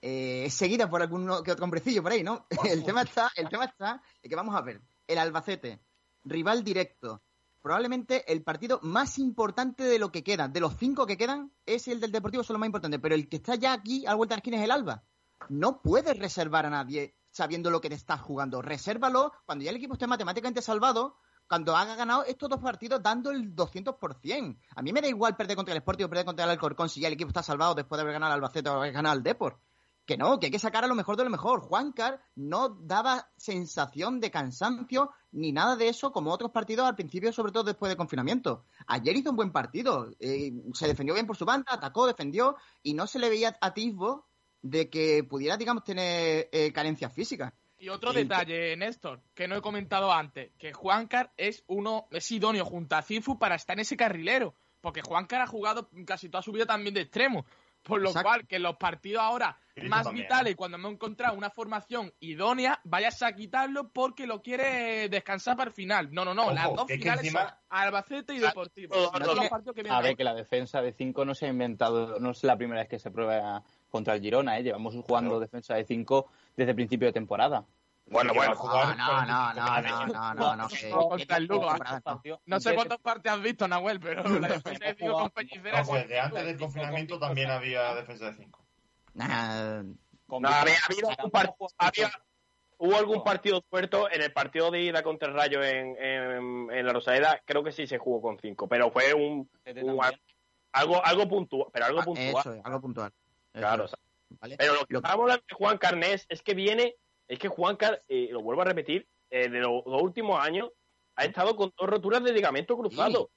eh, es seguida por algún que otro hombrecillo por ahí, ¿no? El tema está, el tema está que vamos a ver, el Albacete, rival directo, probablemente el partido más importante de lo que queda, de los cinco que quedan, es el del Deportivo, eso es más importante, pero el que está ya aquí a la vuelta de la esquina es el Alba. No puedes reservar a nadie sabiendo lo que te estás jugando. Resérvalo cuando ya el equipo esté matemáticamente salvado, cuando haga ganado estos dos partidos dando el 200%. A mí me da igual perder contra el Sporting o perder contra el Alcorcón si ya el equipo está salvado después de haber ganado al Albacete o haber ganado al Deport. Que no, que hay que sacar a lo mejor de lo mejor. Juancar no daba sensación de cansancio ni nada de eso como otros partidos al principio, sobre todo después de confinamiento. Ayer hizo un buen partido, eh, se defendió bien por su banda, atacó, defendió y no se le veía atisbo de que pudiera, digamos, tener eh, carencias físicas. Y otro Y- detalle, Néstor, que no he comentado antes, que Juancar es uno, es idóneo junto a Cifu para estar en ese carrilero, porque Juancar ha jugado casi toda su vida también de extremo, por lo Exacto. cual que en los partidos ahora más también, vitales, ¿eh? cuando hemos encontrado una formación idónea, vayas a quitarlo porque lo quiere descansar para el final. No, no, no, Ojo, las dos finales encima- son Albacete y Deportivo. no, tiene- que A ver, que la defensa de 5 no se ha inventado, no es la primera vez que se prueba contra el Girona, ¿eh? Llevamos jugando Claro. defensa de 5 desde el principio de temporada. Bueno, bueno. No, no, no, 45 no, no, no, no, no, que- No, sé cuántas partes has visto, Nahuel, pero la defensa de Cifu con Pellicera... No, pues de antes del confinamiento también había defensa de 5. Nah, Con No, había, había- hubo algún partido tuerto en el partido de ida contra el Rayo en, en, en la Rosaleda, creo que sí se jugó con cinco, pero fue un, un- algo algo puntual, pero algo ah, puntual. Eso es, algo puntual. Claro, es, ¿vale? Pero lo que estábamos hablando de Juan Carnés es que viene, es que Juan Car, eh, lo vuelvo a repetir, eh, de los dos últimos años ha estado con dos roturas de ligamento cruzado.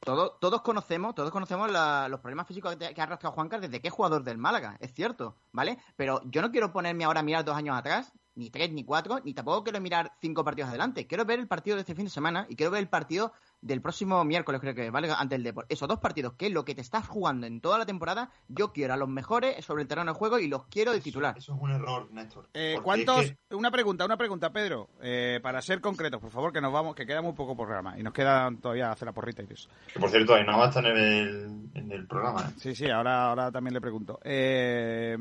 Todo- todos conocemos, todos conocemos la- los problemas físicos que, que ha arrastrado Juancar desde que es jugador del Málaga, es cierto, ¿vale? Pero yo no quiero ponerme ahora a mirar dos años atrás, ni tres, ni cuatro, ni tampoco quiero mirar cinco partidos adelante. Quiero ver el partido de este fin de semana y quiero ver el partido del próximo miércoles, creo que, ¿vale? Ante el Deport. Esos dos partidos, que es lo que te estás jugando en toda la temporada, yo quiero a los mejores sobre el terreno de juego y los quiero de titular. Eso es un error, Néstor. Eh, ¿Cuántos? es que- Una pregunta, una pregunta, Pedro. Eh, para ser concretos, por favor, que nos vamos, que queda muy poco programa y nos queda todavía hacer la porrita y eso. que, por cierto, ahí no va a estar en el, en el programa. ¿eh? Sí, sí, ahora, ahora también le pregunto. Eh,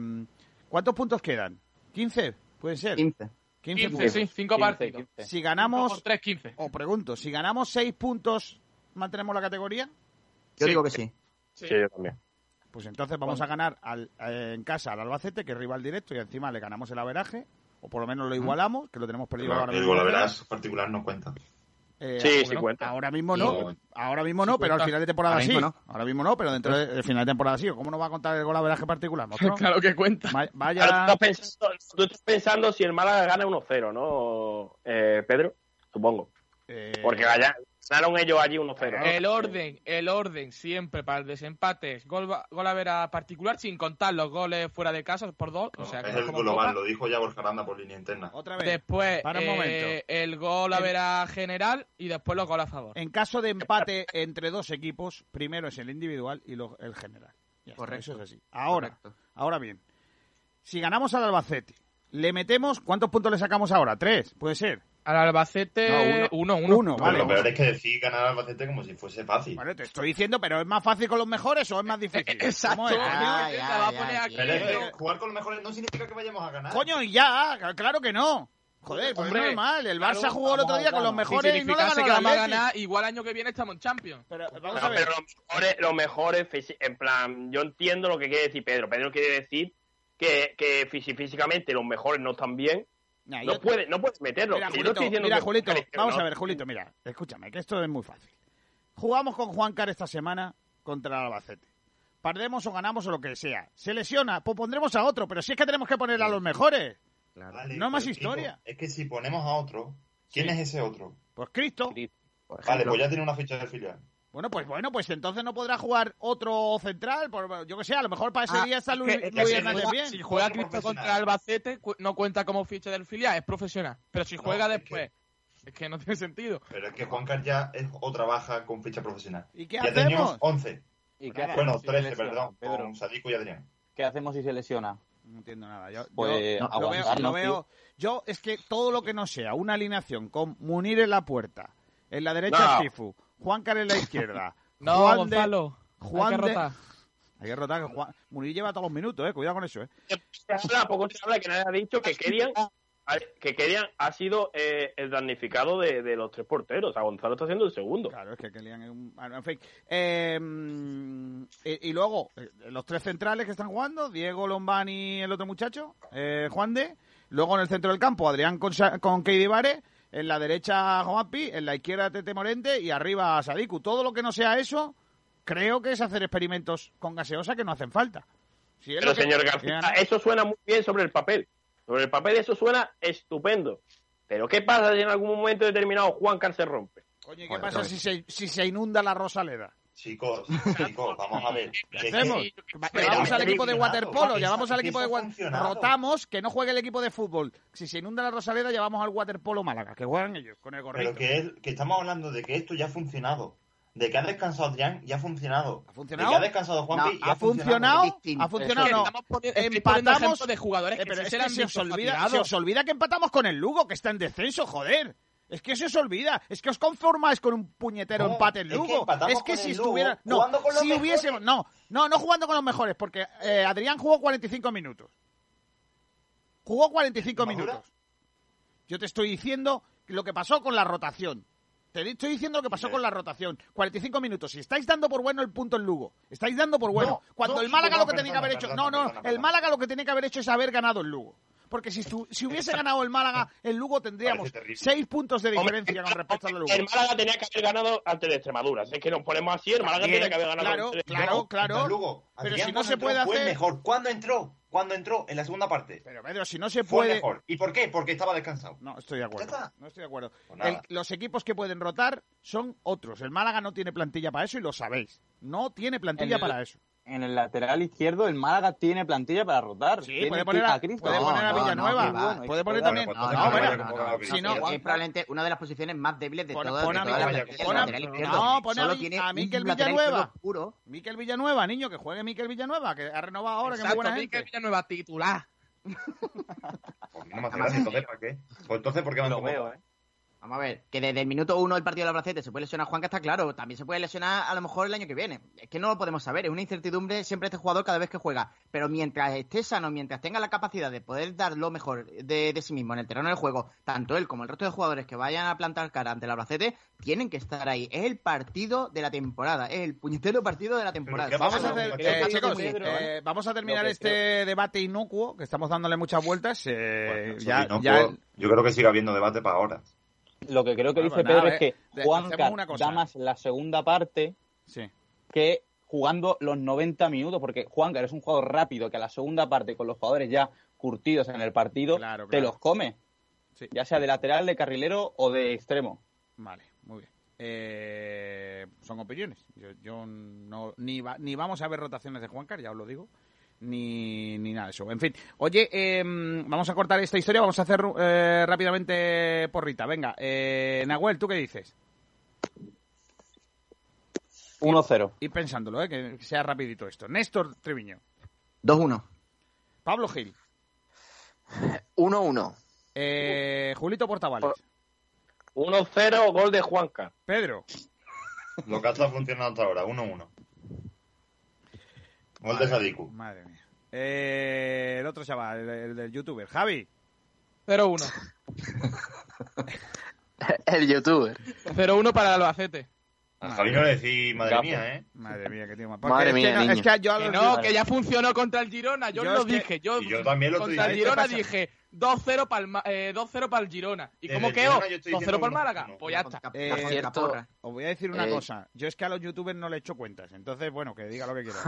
¿Cuántos puntos quedan? ¿15? ¿Puede ser? 15. 15 15, puntos. sí, 5 15, partidos. 15. Si ganamos, Por 3, 15. o pregunto, si ganamos 6 puntos, ¿mantenemos la categoría? Yo Sí. digo que sí. Sí. Sí, yo también. Pues entonces vamos a ganar al- eh, en casa al Albacete, que es rival directo, y encima le ganamos el averaje, o por lo menos lo igualamos, que lo tenemos perdido Pero ahora el mismo. gol, verás, particular no cuenta. Eh, Sí, ahora sí no. cuenta. Ahora mismo no, cuenta. ahora mismo no, Sí pero al final de temporada Ahora sí. mismo no. Ahora mismo no, pero dentro del final de temporada sí. ¿Cómo no va a contar el gol averaje particular? Claro que cuenta. Va- Ahora, tú, Vaya, estás pensando, tú estás pensando si el Málaga gana 1-0, ¿no, eh, Pedro? Supongo. Eh, Porque gana- ganaron ellos allí 1-0. El orden, el orden siempre para el desempate es gol, gol a ver a particular sin contar los goles fuera de casa por dos. o sea, que es no el como global, Copa. lo dijo ya Borja Aranda por línea interna. Otra vez. Después Para un eh, momento. el gol a ver a general y después los goles a favor. En caso de empate entre dos equipos, primero es el individual y luego el general. Ya está, Correcto. eso es así. Ahora, ahora bien, si ganamos al Albacete, le metemos, ¿cuántos puntos le sacamos ahora? ¿Tres? ¿Puede ser? Al Albacete, uno, uno. Uno, vale. lo peor es que decir ganar al Albacete como si fuese fácil. Vale, te estoy diciendo, pero ¿es más fácil con los mejores o es más difícil? Exacto. Jugar con los mejores no significa que vayamos a ganar. Coño, y ya, claro que no. Joder, pues Hombre, es normal. El Barça claro, jugó el otro día con los mejores si y no le ganó que vamos a Atleti. ganar, igual año que viene estamos en Champions. Pero vamos No, a ver. pero los mejores, los mejores, en plan, yo entiendo lo que quiere decir Pedro. Pedro quiere decir que, que fisi- físicamente los mejores no están bien. Nah, no, yo- puedes, no puedes meterlo. Mira, Julito, mira, Julito, que vamos a ver, Julito, mira, escúchame, que esto es muy fácil. Jugamos con Juan Car esta semana contra el Albacete. Perdemos o ganamos o lo que sea. Se lesiona, pues pondremos a otro, pero si es que tenemos que poner a los mejores. Vale, No más historia. Es que si ponemos a otro, ¿quién Sí. es ese otro? Pues Cristo. Vale, pues ya tiene una ficha de filial. Bueno, pues bueno, pues entonces no podrá jugar otro central, por, yo que sé, a lo mejor para ese Ah, día está es Luis, que- si Hernández juega- bien. Si juega Cristo contra Albacete, cu- no cuenta como ficha del filial, es profesional. Pero si juega después, es que no tiene sentido. Pero es que Juan Car ya es otra baja con ficha profesional. ¿Y qué ya hacemos? teníamos 11. ¿Y qué hacemos bueno, si se 13, lesiona, perdón, Pedro? con Sadiku y Adrián. ¿Qué hacemos si se lesiona? No entiendo nada. Yo, Pues yo- lo veo, lo ¿no, veo- yo es que todo lo que no sea una alineación con Munir en la puerta, en la derecha No. Sifu, Juan Car en la izquierda, No, Juan de- Gonzalo, Juan hay que de- rotar. Hay que rotar, que Juan- Munir lleva todos los minutos, eh, cuidado con eso, eh. Se habla, poco se habla que nadie ha dicho que querían que querían ha sido eh, el damnificado de, de los tres porteros. O sea, Gonzalo está siendo el segundo. Claro, es que Kellyan es un... en fin. Eh, y, y luego, eh, los tres centrales que están jugando, Diego Lombani y el otro muchacho, eh, Juan de. Luego en el centro del campo, Adrián con, con Keidi Vare. En la derecha, Juanpi. En la izquierda, Tete Morente. Y arriba, Sadiku. Todo lo que no sea eso, creo que es hacer experimentos con gaseosa que no hacen falta. Si Pero que- señor que García, eso suena muy bien sobre el papel. Sobre el papel eso suena estupendo. Pero ¿qué pasa si en algún momento determinado Juan Car se rompe? Oye, ¿qué pasa si se, si se inunda la Rosaleda? Chicos, chicos, vamos a ver. ¿Qué hacemos? Llamamos al equipo de waterpolo, llamamos al equipo de eso ha wa- funcionado. rotamos, que no juegue el equipo de fútbol. Si se inunda la Rosaleda, llevamos al waterpolo Málaga, que juegan ellos con el gorrito. Pero que, es- que estamos hablando de que esto ya ha funcionado. De que ha descansado Adrián y ha funcionado. ¿Ha funcionado? De que ha descansado Juanpi y ha funcionado, ha funcionado, no. Empatamos. de jugadores Eh, que sí es se que se olvida, se os olvida que empatamos con el Lugo, que está en descenso, joder. Es que se os olvida. Es que os conformáis con un puñetero No, empate en es que Lugo. Es que si Lugo estuviera. No, si hubiésemos. No, no, no jugando con los mejores, porque eh, Adrián jugó 45 minutos. Jugó 45 ¿Madura? minutos. Yo te estoy diciendo lo que pasó con la rotación. Te estoy diciendo lo que pasó con la rotación. 45 minutos. Si estáis dando por bueno el punto en Lugo, estáis dando por bueno. No, Cuando el Málaga lo que tenía que haber hecho. No, no, el. Málaga lo que tenía que haber hecho es haber ganado el Lugo. Porque si, estu- si hubiese ganado el Málaga, el Lugo tendríamos seis puntos de Hombre, diferencia con respecto al Lugo. El Málaga tenía que haber ganado ante el Extremadura. Si es que nos ponemos así, el Málaga También, tenía que haber ganado claro, ante el claro, Extremadura. claro. Lugo. Pero si no cuando se puede fue hacer- mejor. ¿Cuándo entró? ¿Cuándo entró? En la segunda parte. Pero Pedro, si no se Fue puede. mejor. ¿Y por qué? Porque estaba descansado. No, estoy de acuerdo. No estoy de acuerdo. Pues. El- los equipos que pueden rotar son otros. El Málaga no tiene plantilla para eso y lo sabéis. No tiene plantilla el- para eso. En el lateral izquierdo, el Málaga tiene plantilla para rotar. Sí, puede poner a, Cristo. puede No, poner a no, Villanueva. no, va. puede poner también. No, no, no, no, no, no- es probablemente una de las posiciones más débiles de Pon- todas. pon Miquel- pon no, izquierdo. pon a Miquel Villanueva. puro. Miquel Villanueva, niño, que juegue Miquel Villanueva, que ha renovado ahora, que es muy Exacto, buena gente. Villanueva titular. Pues no me hace entonces, ¿para qué? Pues entonces, ¿por qué me Lo veo, ¿eh? Vamos a ver, que desde el minuto uno del partido del Albacete se puede lesionar Juan, que está claro. También se puede lesionar a lo mejor el año que viene. Es que no lo podemos saber. Es una incertidumbre siempre este jugador cada vez que juega. Pero mientras esté sano, mientras tenga la capacidad de poder dar lo mejor de, de sí mismo en el terreno del juego, tanto él como el resto de jugadores que vayan a plantar cara ante el Albacete, tienen que estar ahí. Es el partido de la temporada. Es el puñetero partido de la temporada. ¿qué Vamos a, hacer, eh, chicos, eh, vamos a terminar este debate inocuo, que estamos dándole muchas vueltas. eh, Bueno, ya, ya Yo creo que sigue habiendo debate para ahora. Lo que creo que Bueno, dice nada, Pedro es que de- Juan hacemos una cosa. da más la segunda parte sí. que jugando los 90 minutos, porque Juan es un jugador rápido que a la segunda parte, con los jugadores ya curtidos en el partido, Claro, te los come. Sí. Ya sea de lateral, de carrilero o de extremo. Vale, muy bien. Eh, son opiniones. Yo, yo no ni va- ni vamos a ver rotaciones de Juancar, ya os lo digo. Ni, ni nada de eso. En fin, oye, eh, vamos a cortar esta historia. Vamos a hacer eh, rápidamente porrita. Venga, eh, Nahuel, ¿tú qué dices? 1-0. Ir pensándolo, ¿eh? que sea rapidito esto. Néstor Treviño. 2-1. Pablo Gil. 1-1. Eh, Julito Portavales. 1-0, gol de Juanca. Pedro. Lo que ha estado funcionando hasta ahora, 1-1. Gol de Sadiku. Madre mía. Eh, el otro chaval, el, el del youtuber. Javi. 0-1. El youtuber. 0-1 para el Albacete. A Javi no le decís madre Gapo. mía, ¿eh? Madre mía, que tío más. Madre es mía, que no- niño. es que yo Que no, que ya funcionó contra el Girona. Yo, Yo lo dije. Yo, Y yo también lo contra el. Girona dije 2-0 para eh, 2-0 para el Girona. ¿Y Desde cómo quedó? Girona yo estoy 2-0 diciendo para el Málaga. Pues ya está. Eh, Por cierto, Os voy a decir una Eh, cosa. Yo es que a los youtubers no le echo cuentas. Entonces, bueno, que diga lo que quiera.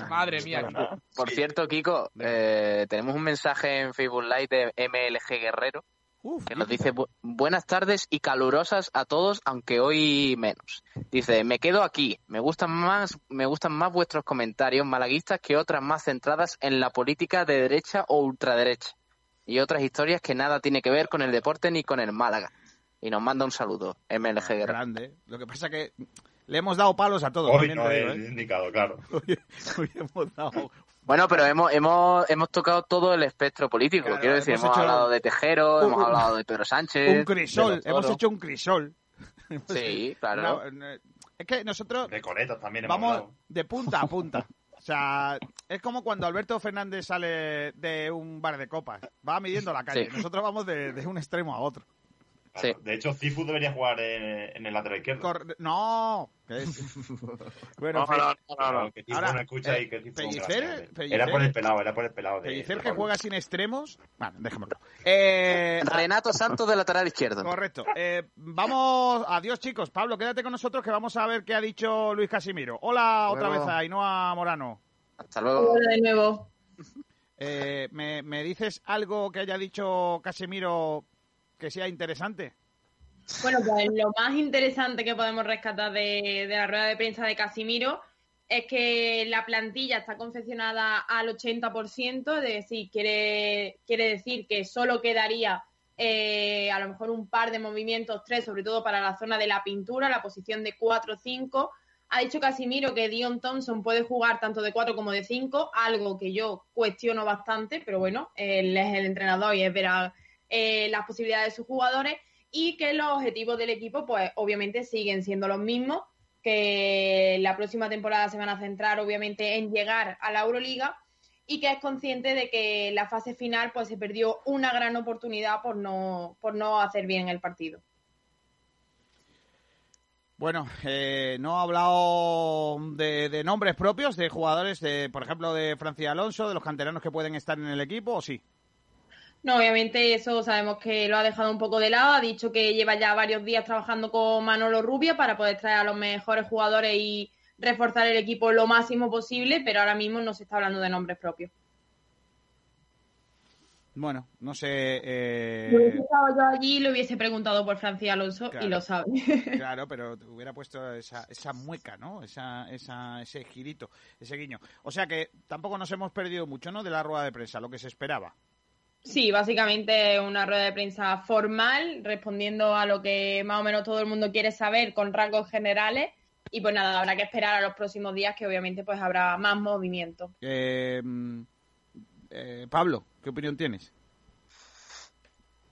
No, Madre mía. Por cierto, Kiko, eh, tenemos un mensaje en Facebook Live de MLG Guerrero Uf, que nos dice "Bu- buenas tardes y calurosas a todos, aunque hoy menos. Dice, me quedo aquí, me gustan más, me gustan más vuestros comentarios malaguistas que otras más centradas en la política de derecha o ultraderecha. Y otras historias que nada tiene que ver con el deporte ni con el Málaga. Y nos manda un saludo, MLG Guerrero. grande. Lo que pasa que le hemos dado palos a todos. Hoy no es ¿eh? indicado, claro. Hoy, hoy hemos dado. Bueno, pero hemos, hemos, hemos tocado todo el espectro político. Claro, Quiero decir, hemos hemos, hecho hablado de Tejero, un- hemos hablado de Pedro Sánchez. Un crisol. Hemos hecho un crisol. Sí, claro. Es que nosotros De coletas también hemos vamos hablado. de punta a punta. O sea, es como cuando Alberto Fernández sale de un bar de copas. Va midiendo la calle. Sí. Nosotros vamos de, de un extremo a otro. Sí. De hecho, Cifu debería jugar en, en el lateral izquierdo. Cor- no. bueno, No, no, no, no, que Cifu Ahora, no escucha eh, y que Cifu Pellicer- gracias, eh. Pellicer- Era por el pelado, era por el pelado. De, Pellicer de que juega sin extremos. Bueno, dejémoslo. Eh, Renato Santos de lateral izquierdo. correcto. Eh, vamos. Adiós, chicos. Pablo, quédate con nosotros que vamos a ver qué ha dicho Luis Casimiro. Hola otra vez a Ainhoa Morano. Hasta luego. Hola de nuevo. Eh, ¿me, me dices algo que haya dicho Casemiro que sea interesante? Bueno, pues lo más interesante que podemos rescatar de, la rueda de prensa de Casimiro es que la plantilla está confeccionada al 80%, es decir, quiere, quiere decir que solo quedaría eh, a lo mejor un par de movimientos, tres, sobre todo para la zona de la pintura, la posición de 4-5. Ha dicho Casimiro que Dion Thompson puede jugar tanto de 4 como de 5, algo que yo cuestiono bastante, pero bueno, él es el entrenador y es ver eh, las posibilidades de sus jugadores y que los objetivos del equipo, pues obviamente siguen siendo los mismos, que la próxima temporada se van a centrar obviamente en llegar a la Euroliga y que es consciente de que la fase final pues se perdió una gran oportunidad por no, por no hacer bien el partido. Bueno, eh, no ha hablado de, de nombres propios de jugadores, de, por ejemplo, de Francia Alonso, de los canteranos que pueden estar en el equipo, ¿o sí? No, obviamente eso sabemos que lo ha dejado un poco de lado. Ha dicho que lleva ya varios días trabajando con Manolo Rubia para poder traer a los mejores jugadores y reforzar el equipo lo máximo posible, pero ahora mismo no se está hablando de nombres propios. Bueno, no sé. eh, Si hubiese estado yo allí, le hubiese preguntado por Francia Alonso Claro. y lo sabe. Claro, pero te hubiera puesto esa, esa mueca, ¿no? Esa, esa, ese girito, ese guiño. O sea que tampoco nos hemos perdido mucho, ¿no? De la rueda de prensa, lo que se esperaba. Sí, básicamente una rueda de prensa formal, respondiendo a lo que más o menos todo el mundo quiere saber con rasgos generales. Y pues nada, habrá que esperar a los próximos días que obviamente pues habrá más movimiento. Eh, eh, Pablo, ¿qué opinión tienes?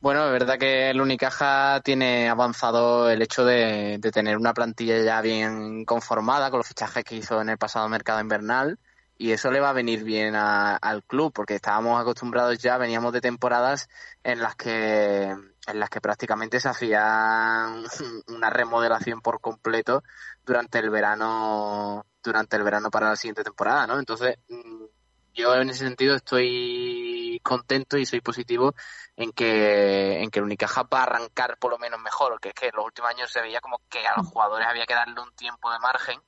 Bueno, es verdad que el Unicaja tiene avanzado el hecho de, de tener una plantilla ya bien conformada con los fichajes que hizo en el pasado mercado invernal y eso le va a venir bien a- al club porque estábamos acostumbrados ya, veníamos de temporadas en las que en las que prácticamente se hacía una remodelación por completo durante el verano durante el verano para la siguiente temporada, ¿no? Entonces mm, yo en ese sentido estoy contento y soy positivo en que en que el Unicaja va a arrancar por lo menos mejor, porque es que en los últimos años se veía como que a los jugadores había que darle un tiempo de margen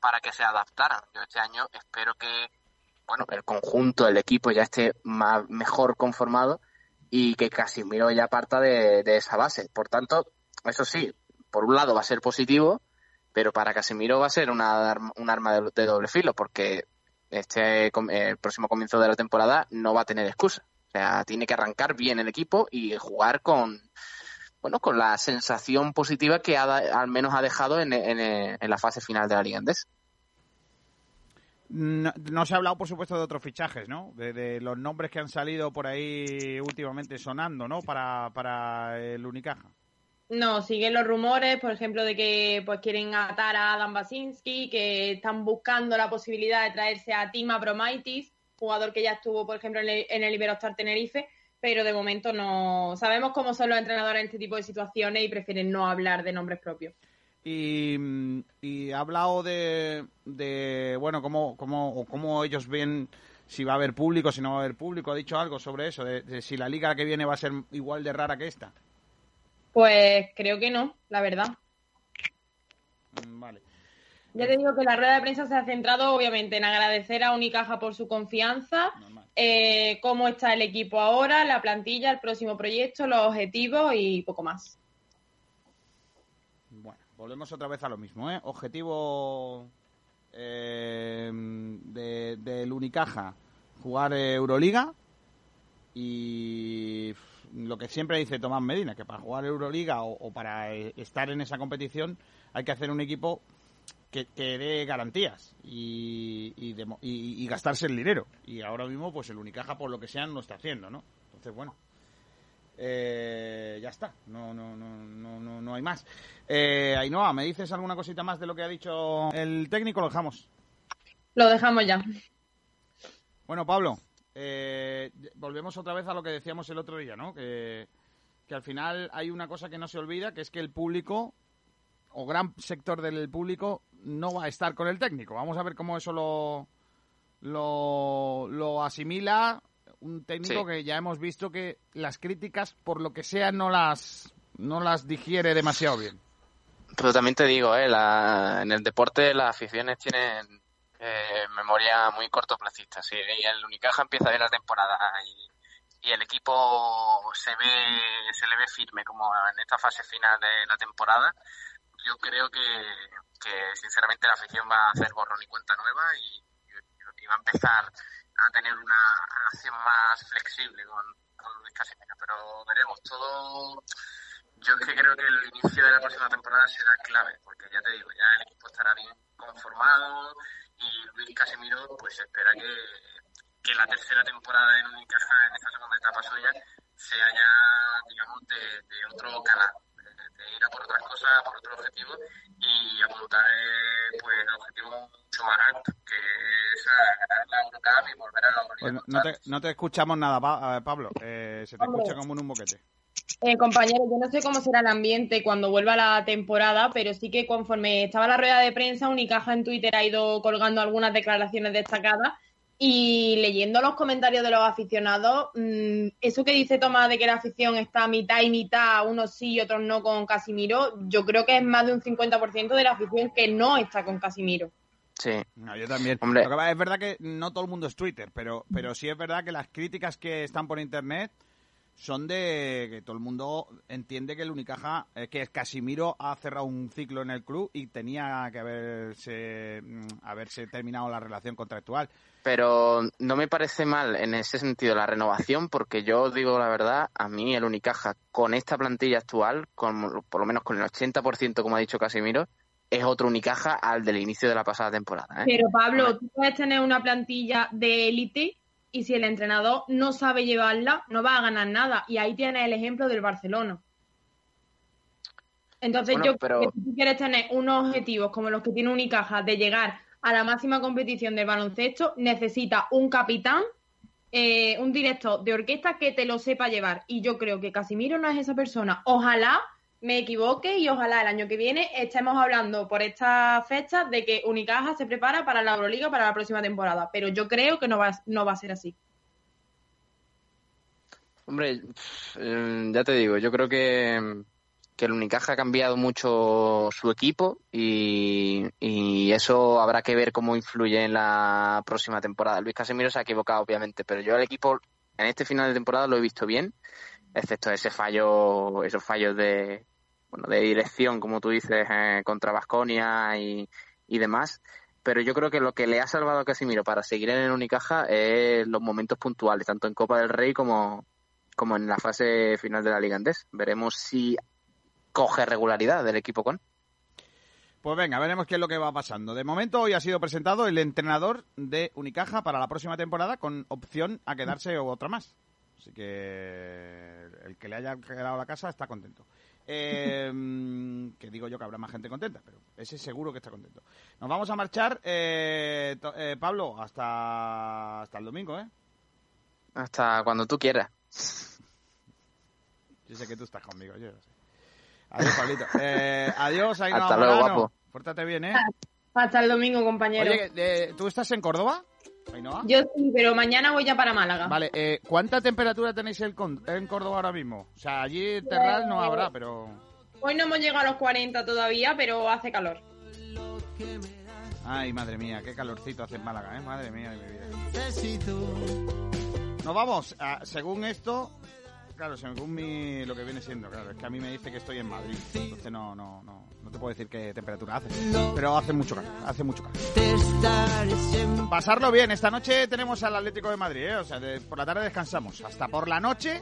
para que se adaptaran. Yo este año espero que bueno, el conjunto, el equipo ya esté más, mejor conformado y que Casimiro ya parta de, esa base. Por tanto, eso sí, por un lado va a ser positivo, pero para Casemiro va a ser una, un arma de, doble filo, porque este com- el próximo comienzo de la temporada no va a tener excusa. O sea, tiene que arrancar bien el equipo y jugar con bueno con la sensación positiva que ha da- al menos ha dejado en, en- en la fase final de la Liga Andesa. No, no se ha hablado, por supuesto, de otros fichajes, ¿no? De, de los nombres que han salido por ahí últimamente sonando, ¿no? Para, para el Unicaja. No, siguen los rumores, por ejemplo, de que pues quieren atar a Adam Basinski, que están buscando la posibilidad de traerse a Tima Bromaitis, jugador que ya estuvo, por ejemplo, en el, en el Iberostar Tenerife, pero de momento no sabemos cómo son los entrenadores en este tipo de situaciones y prefieren no hablar de nombres propios. Y, y ha hablado de, de bueno, cómo, cómo, o cómo ellos ven si va a haber público, si no va a haber público. Ha dicho algo sobre eso, de, de si la liga que viene va a ser igual de rara que esta. Pues creo que no, la verdad. Mm, Vale. Ya te digo que la rueda de prensa se ha centrado obviamente en agradecer a Unicaja por su confianza, eh, cómo está el equipo ahora, la plantilla, el próximo proyecto, los objetivos y poco más. Bueno, volvemos otra vez a lo mismo, ¿eh? Objetivo eh, de, del Unicaja, jugar Euroliga y lo que siempre dice Tomás Medina, que para jugar Euroliga o, o para eh, estar en esa competición hay que hacer un equipo que, que dé garantías y, y, y- y gastarse el dinero. Y ahora mismo, pues el Unicaja, por lo que sea, no está haciendo, ¿no? Entonces, bueno, eh, ya está, no, no, no, no, no, no hay más. Eh, Ainhoa, ¿me dices alguna cosita más de lo que ha dicho el técnico? Lo dejamos. Lo dejamos ya. Bueno, Pablo, eh, volvemos otra vez a lo que decíamos el otro día, ¿no? Que, que al final hay una cosa que no se olvida, que es que el público, o gran sector del público, no va a estar con el técnico. Vamos a ver cómo eso lo, lo, lo asimila un técnico Sí. que ya hemos visto que las críticas, por lo que sea, no las, no las digiere demasiado bien. Pero también te digo, eh, la- en el deporte las aficiones tienen eh, memoria muy cortoplacista. Sí, y el Unicaja empieza bien la temporada y, y el equipo se ve se le ve firme como en esta fase final de la temporada. Yo creo que, sinceramente la afición va a hacer borrón y cuenta nueva y, va a empezar a tener una relación más flexible con, Luis Casimiro. Pero veremos todo yo es que creo que el inicio de la próxima temporada será clave, porque ya te digo, ya el equipo estará bien conformado y Luis Casemiro pues espera que, que la tercera temporada en Unicaja en esta segunda etapa suya sea ya, digamos, de, otro canal, ir a por otras cosas, por otro objetivo y apuntar eh, pues a objetivos mucho más altos, que es a ganar la Eurocup y volver a la Pues no, te, no te escuchamos nada, Pa- eh, Pablo. Eh, se te Hombre. escucha como en un boquete. Eh, compañero, yo no sé cómo será el ambiente cuando vuelva la temporada, pero sí que conforme estaba la rueda de prensa, Unicaja en Twitter ha ido colgando algunas declaraciones destacadas y leyendo los comentarios de los aficionados, mm, eso que dice Tomás de que la afición está mitad y mitad, unos sí y otros no con Casimiro, yo creo que es más de un 50% de la afición que no está con Casimiro. Sí. No, yo también. Hombre. Es verdad que no todo el mundo es Twitter, pero, pero sí es verdad que las críticas que están por internet son de que todo el mundo entiende que el Unicaja, eh, que Casimiro ha cerrado un ciclo en el club y tenía que haberse, mm, haberse terminado la relación contractual. pero no me parece mal en ese sentido la renovación, porque yo digo la verdad, a mí el Unicaja con esta plantilla actual, con, por lo menos con el 80%, como ha dicho Casimiro, es otro Unicaja al del inicio de la pasada temporada. ¿eh? Pero Pablo, tú puedes tener una plantilla de élite y si el entrenador no sabe llevarla, no va a ganar nada. Y ahí tienes el ejemplo del Barcelona. Entonces Bueno, yo pero- creo que si quieres tener unos objetivos como los que tiene Unicaja de llegar a la máxima competición del baloncesto, necesita un capitán, eh, un director de orquesta que te lo sepa llevar. Y yo creo que Casimiro no es esa persona. Ojalá me equivoque y ojalá el año que viene estemos hablando por esta fecha de que Unicaja se prepara para la Euroliga para la próxima temporada. Pero yo creo que no va, no va a ser así. Hombre, eh, ya te digo, yo creo que, que el Unicaja ha cambiado mucho su equipo y, y eso habrá que ver cómo influye en la próxima temporada. Luis Casemiro se ha equivocado, obviamente, pero yo al equipo en este final de temporada lo he visto bien, excepto ese fallo, esos fallos de, bueno, de dirección, como tú dices, eh, contra Vasconia y, y demás. Pero yo creo que lo que le ha salvado a Casimiro para seguir en el Unicaja es los momentos puntuales, tanto en Copa del Rey como, como en la fase final de la Liga Andés. Veremos si coge regularidad del equipo con. Pues venga, veremos qué es lo que va pasando. De momento hoy ha sido presentado el entrenador de Unicaja para la próxima temporada con opción a quedarse otra más. Así que el que le haya quedado la casa está contento. Eh, que digo yo que habrá más gente contenta, pero ese seguro que está contento. Nos vamos a marchar, eh, eh, Pablo, hasta, hasta el domingo, ¿eh? Hasta cuando tú quieras. Yo sé que tú estás conmigo, yo lo sé. Adiós, Pablito. Eh, adiós, Ainhoa Hasta luego, Morano. guapo. Pórtate bien, ¿eh? Hasta el domingo, compañero. Oye, eh, ¿tú estás en Córdoba, Ainhoa? Yo sí, pero mañana voy ya para Málaga. Vale, eh, ¿cuánta temperatura tenéis en, Con- en Córdoba ahora mismo? O sea, allí Terral no habrá, pero... Hoy no hemos llegado a los 40 todavía, pero hace calor. Ay, madre mía, qué calorcito hace en Málaga, ¿eh? Madre mía mi vida. Nos vamos. Según esto, claro, según mi, lo que viene siendo, claro, es que a mí me dice que estoy en Madrid. Entonces no, no, no, no te puedo decir qué temperatura hace. Pero hace mucho calor, hace mucho calor. Pasarlo bien. Esta noche tenemos al Atlético de Madrid, ¿eh? O sea, de- por la tarde descansamos. Hasta por la noche,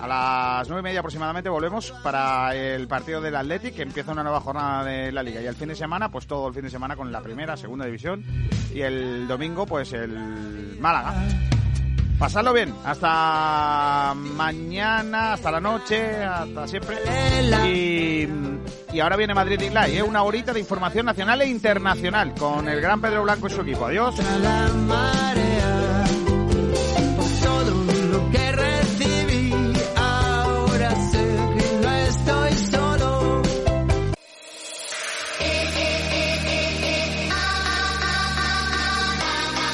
a las nueve y media aproximadamente, volvemos para el partido del Atlético, que empieza una nueva jornada de la Liga. Y el fin de semana, pues todo el fin de semana con la primera, segunda división. Y el domingo, pues el Málaga. Pasadlo bien. Hasta mañana, hasta la noche, hasta siempre. Y, ahora viene Madrid y Live, ¿eh? una horita de información nacional e internacional con el gran Pedro Blanco y su equipo. Adiós.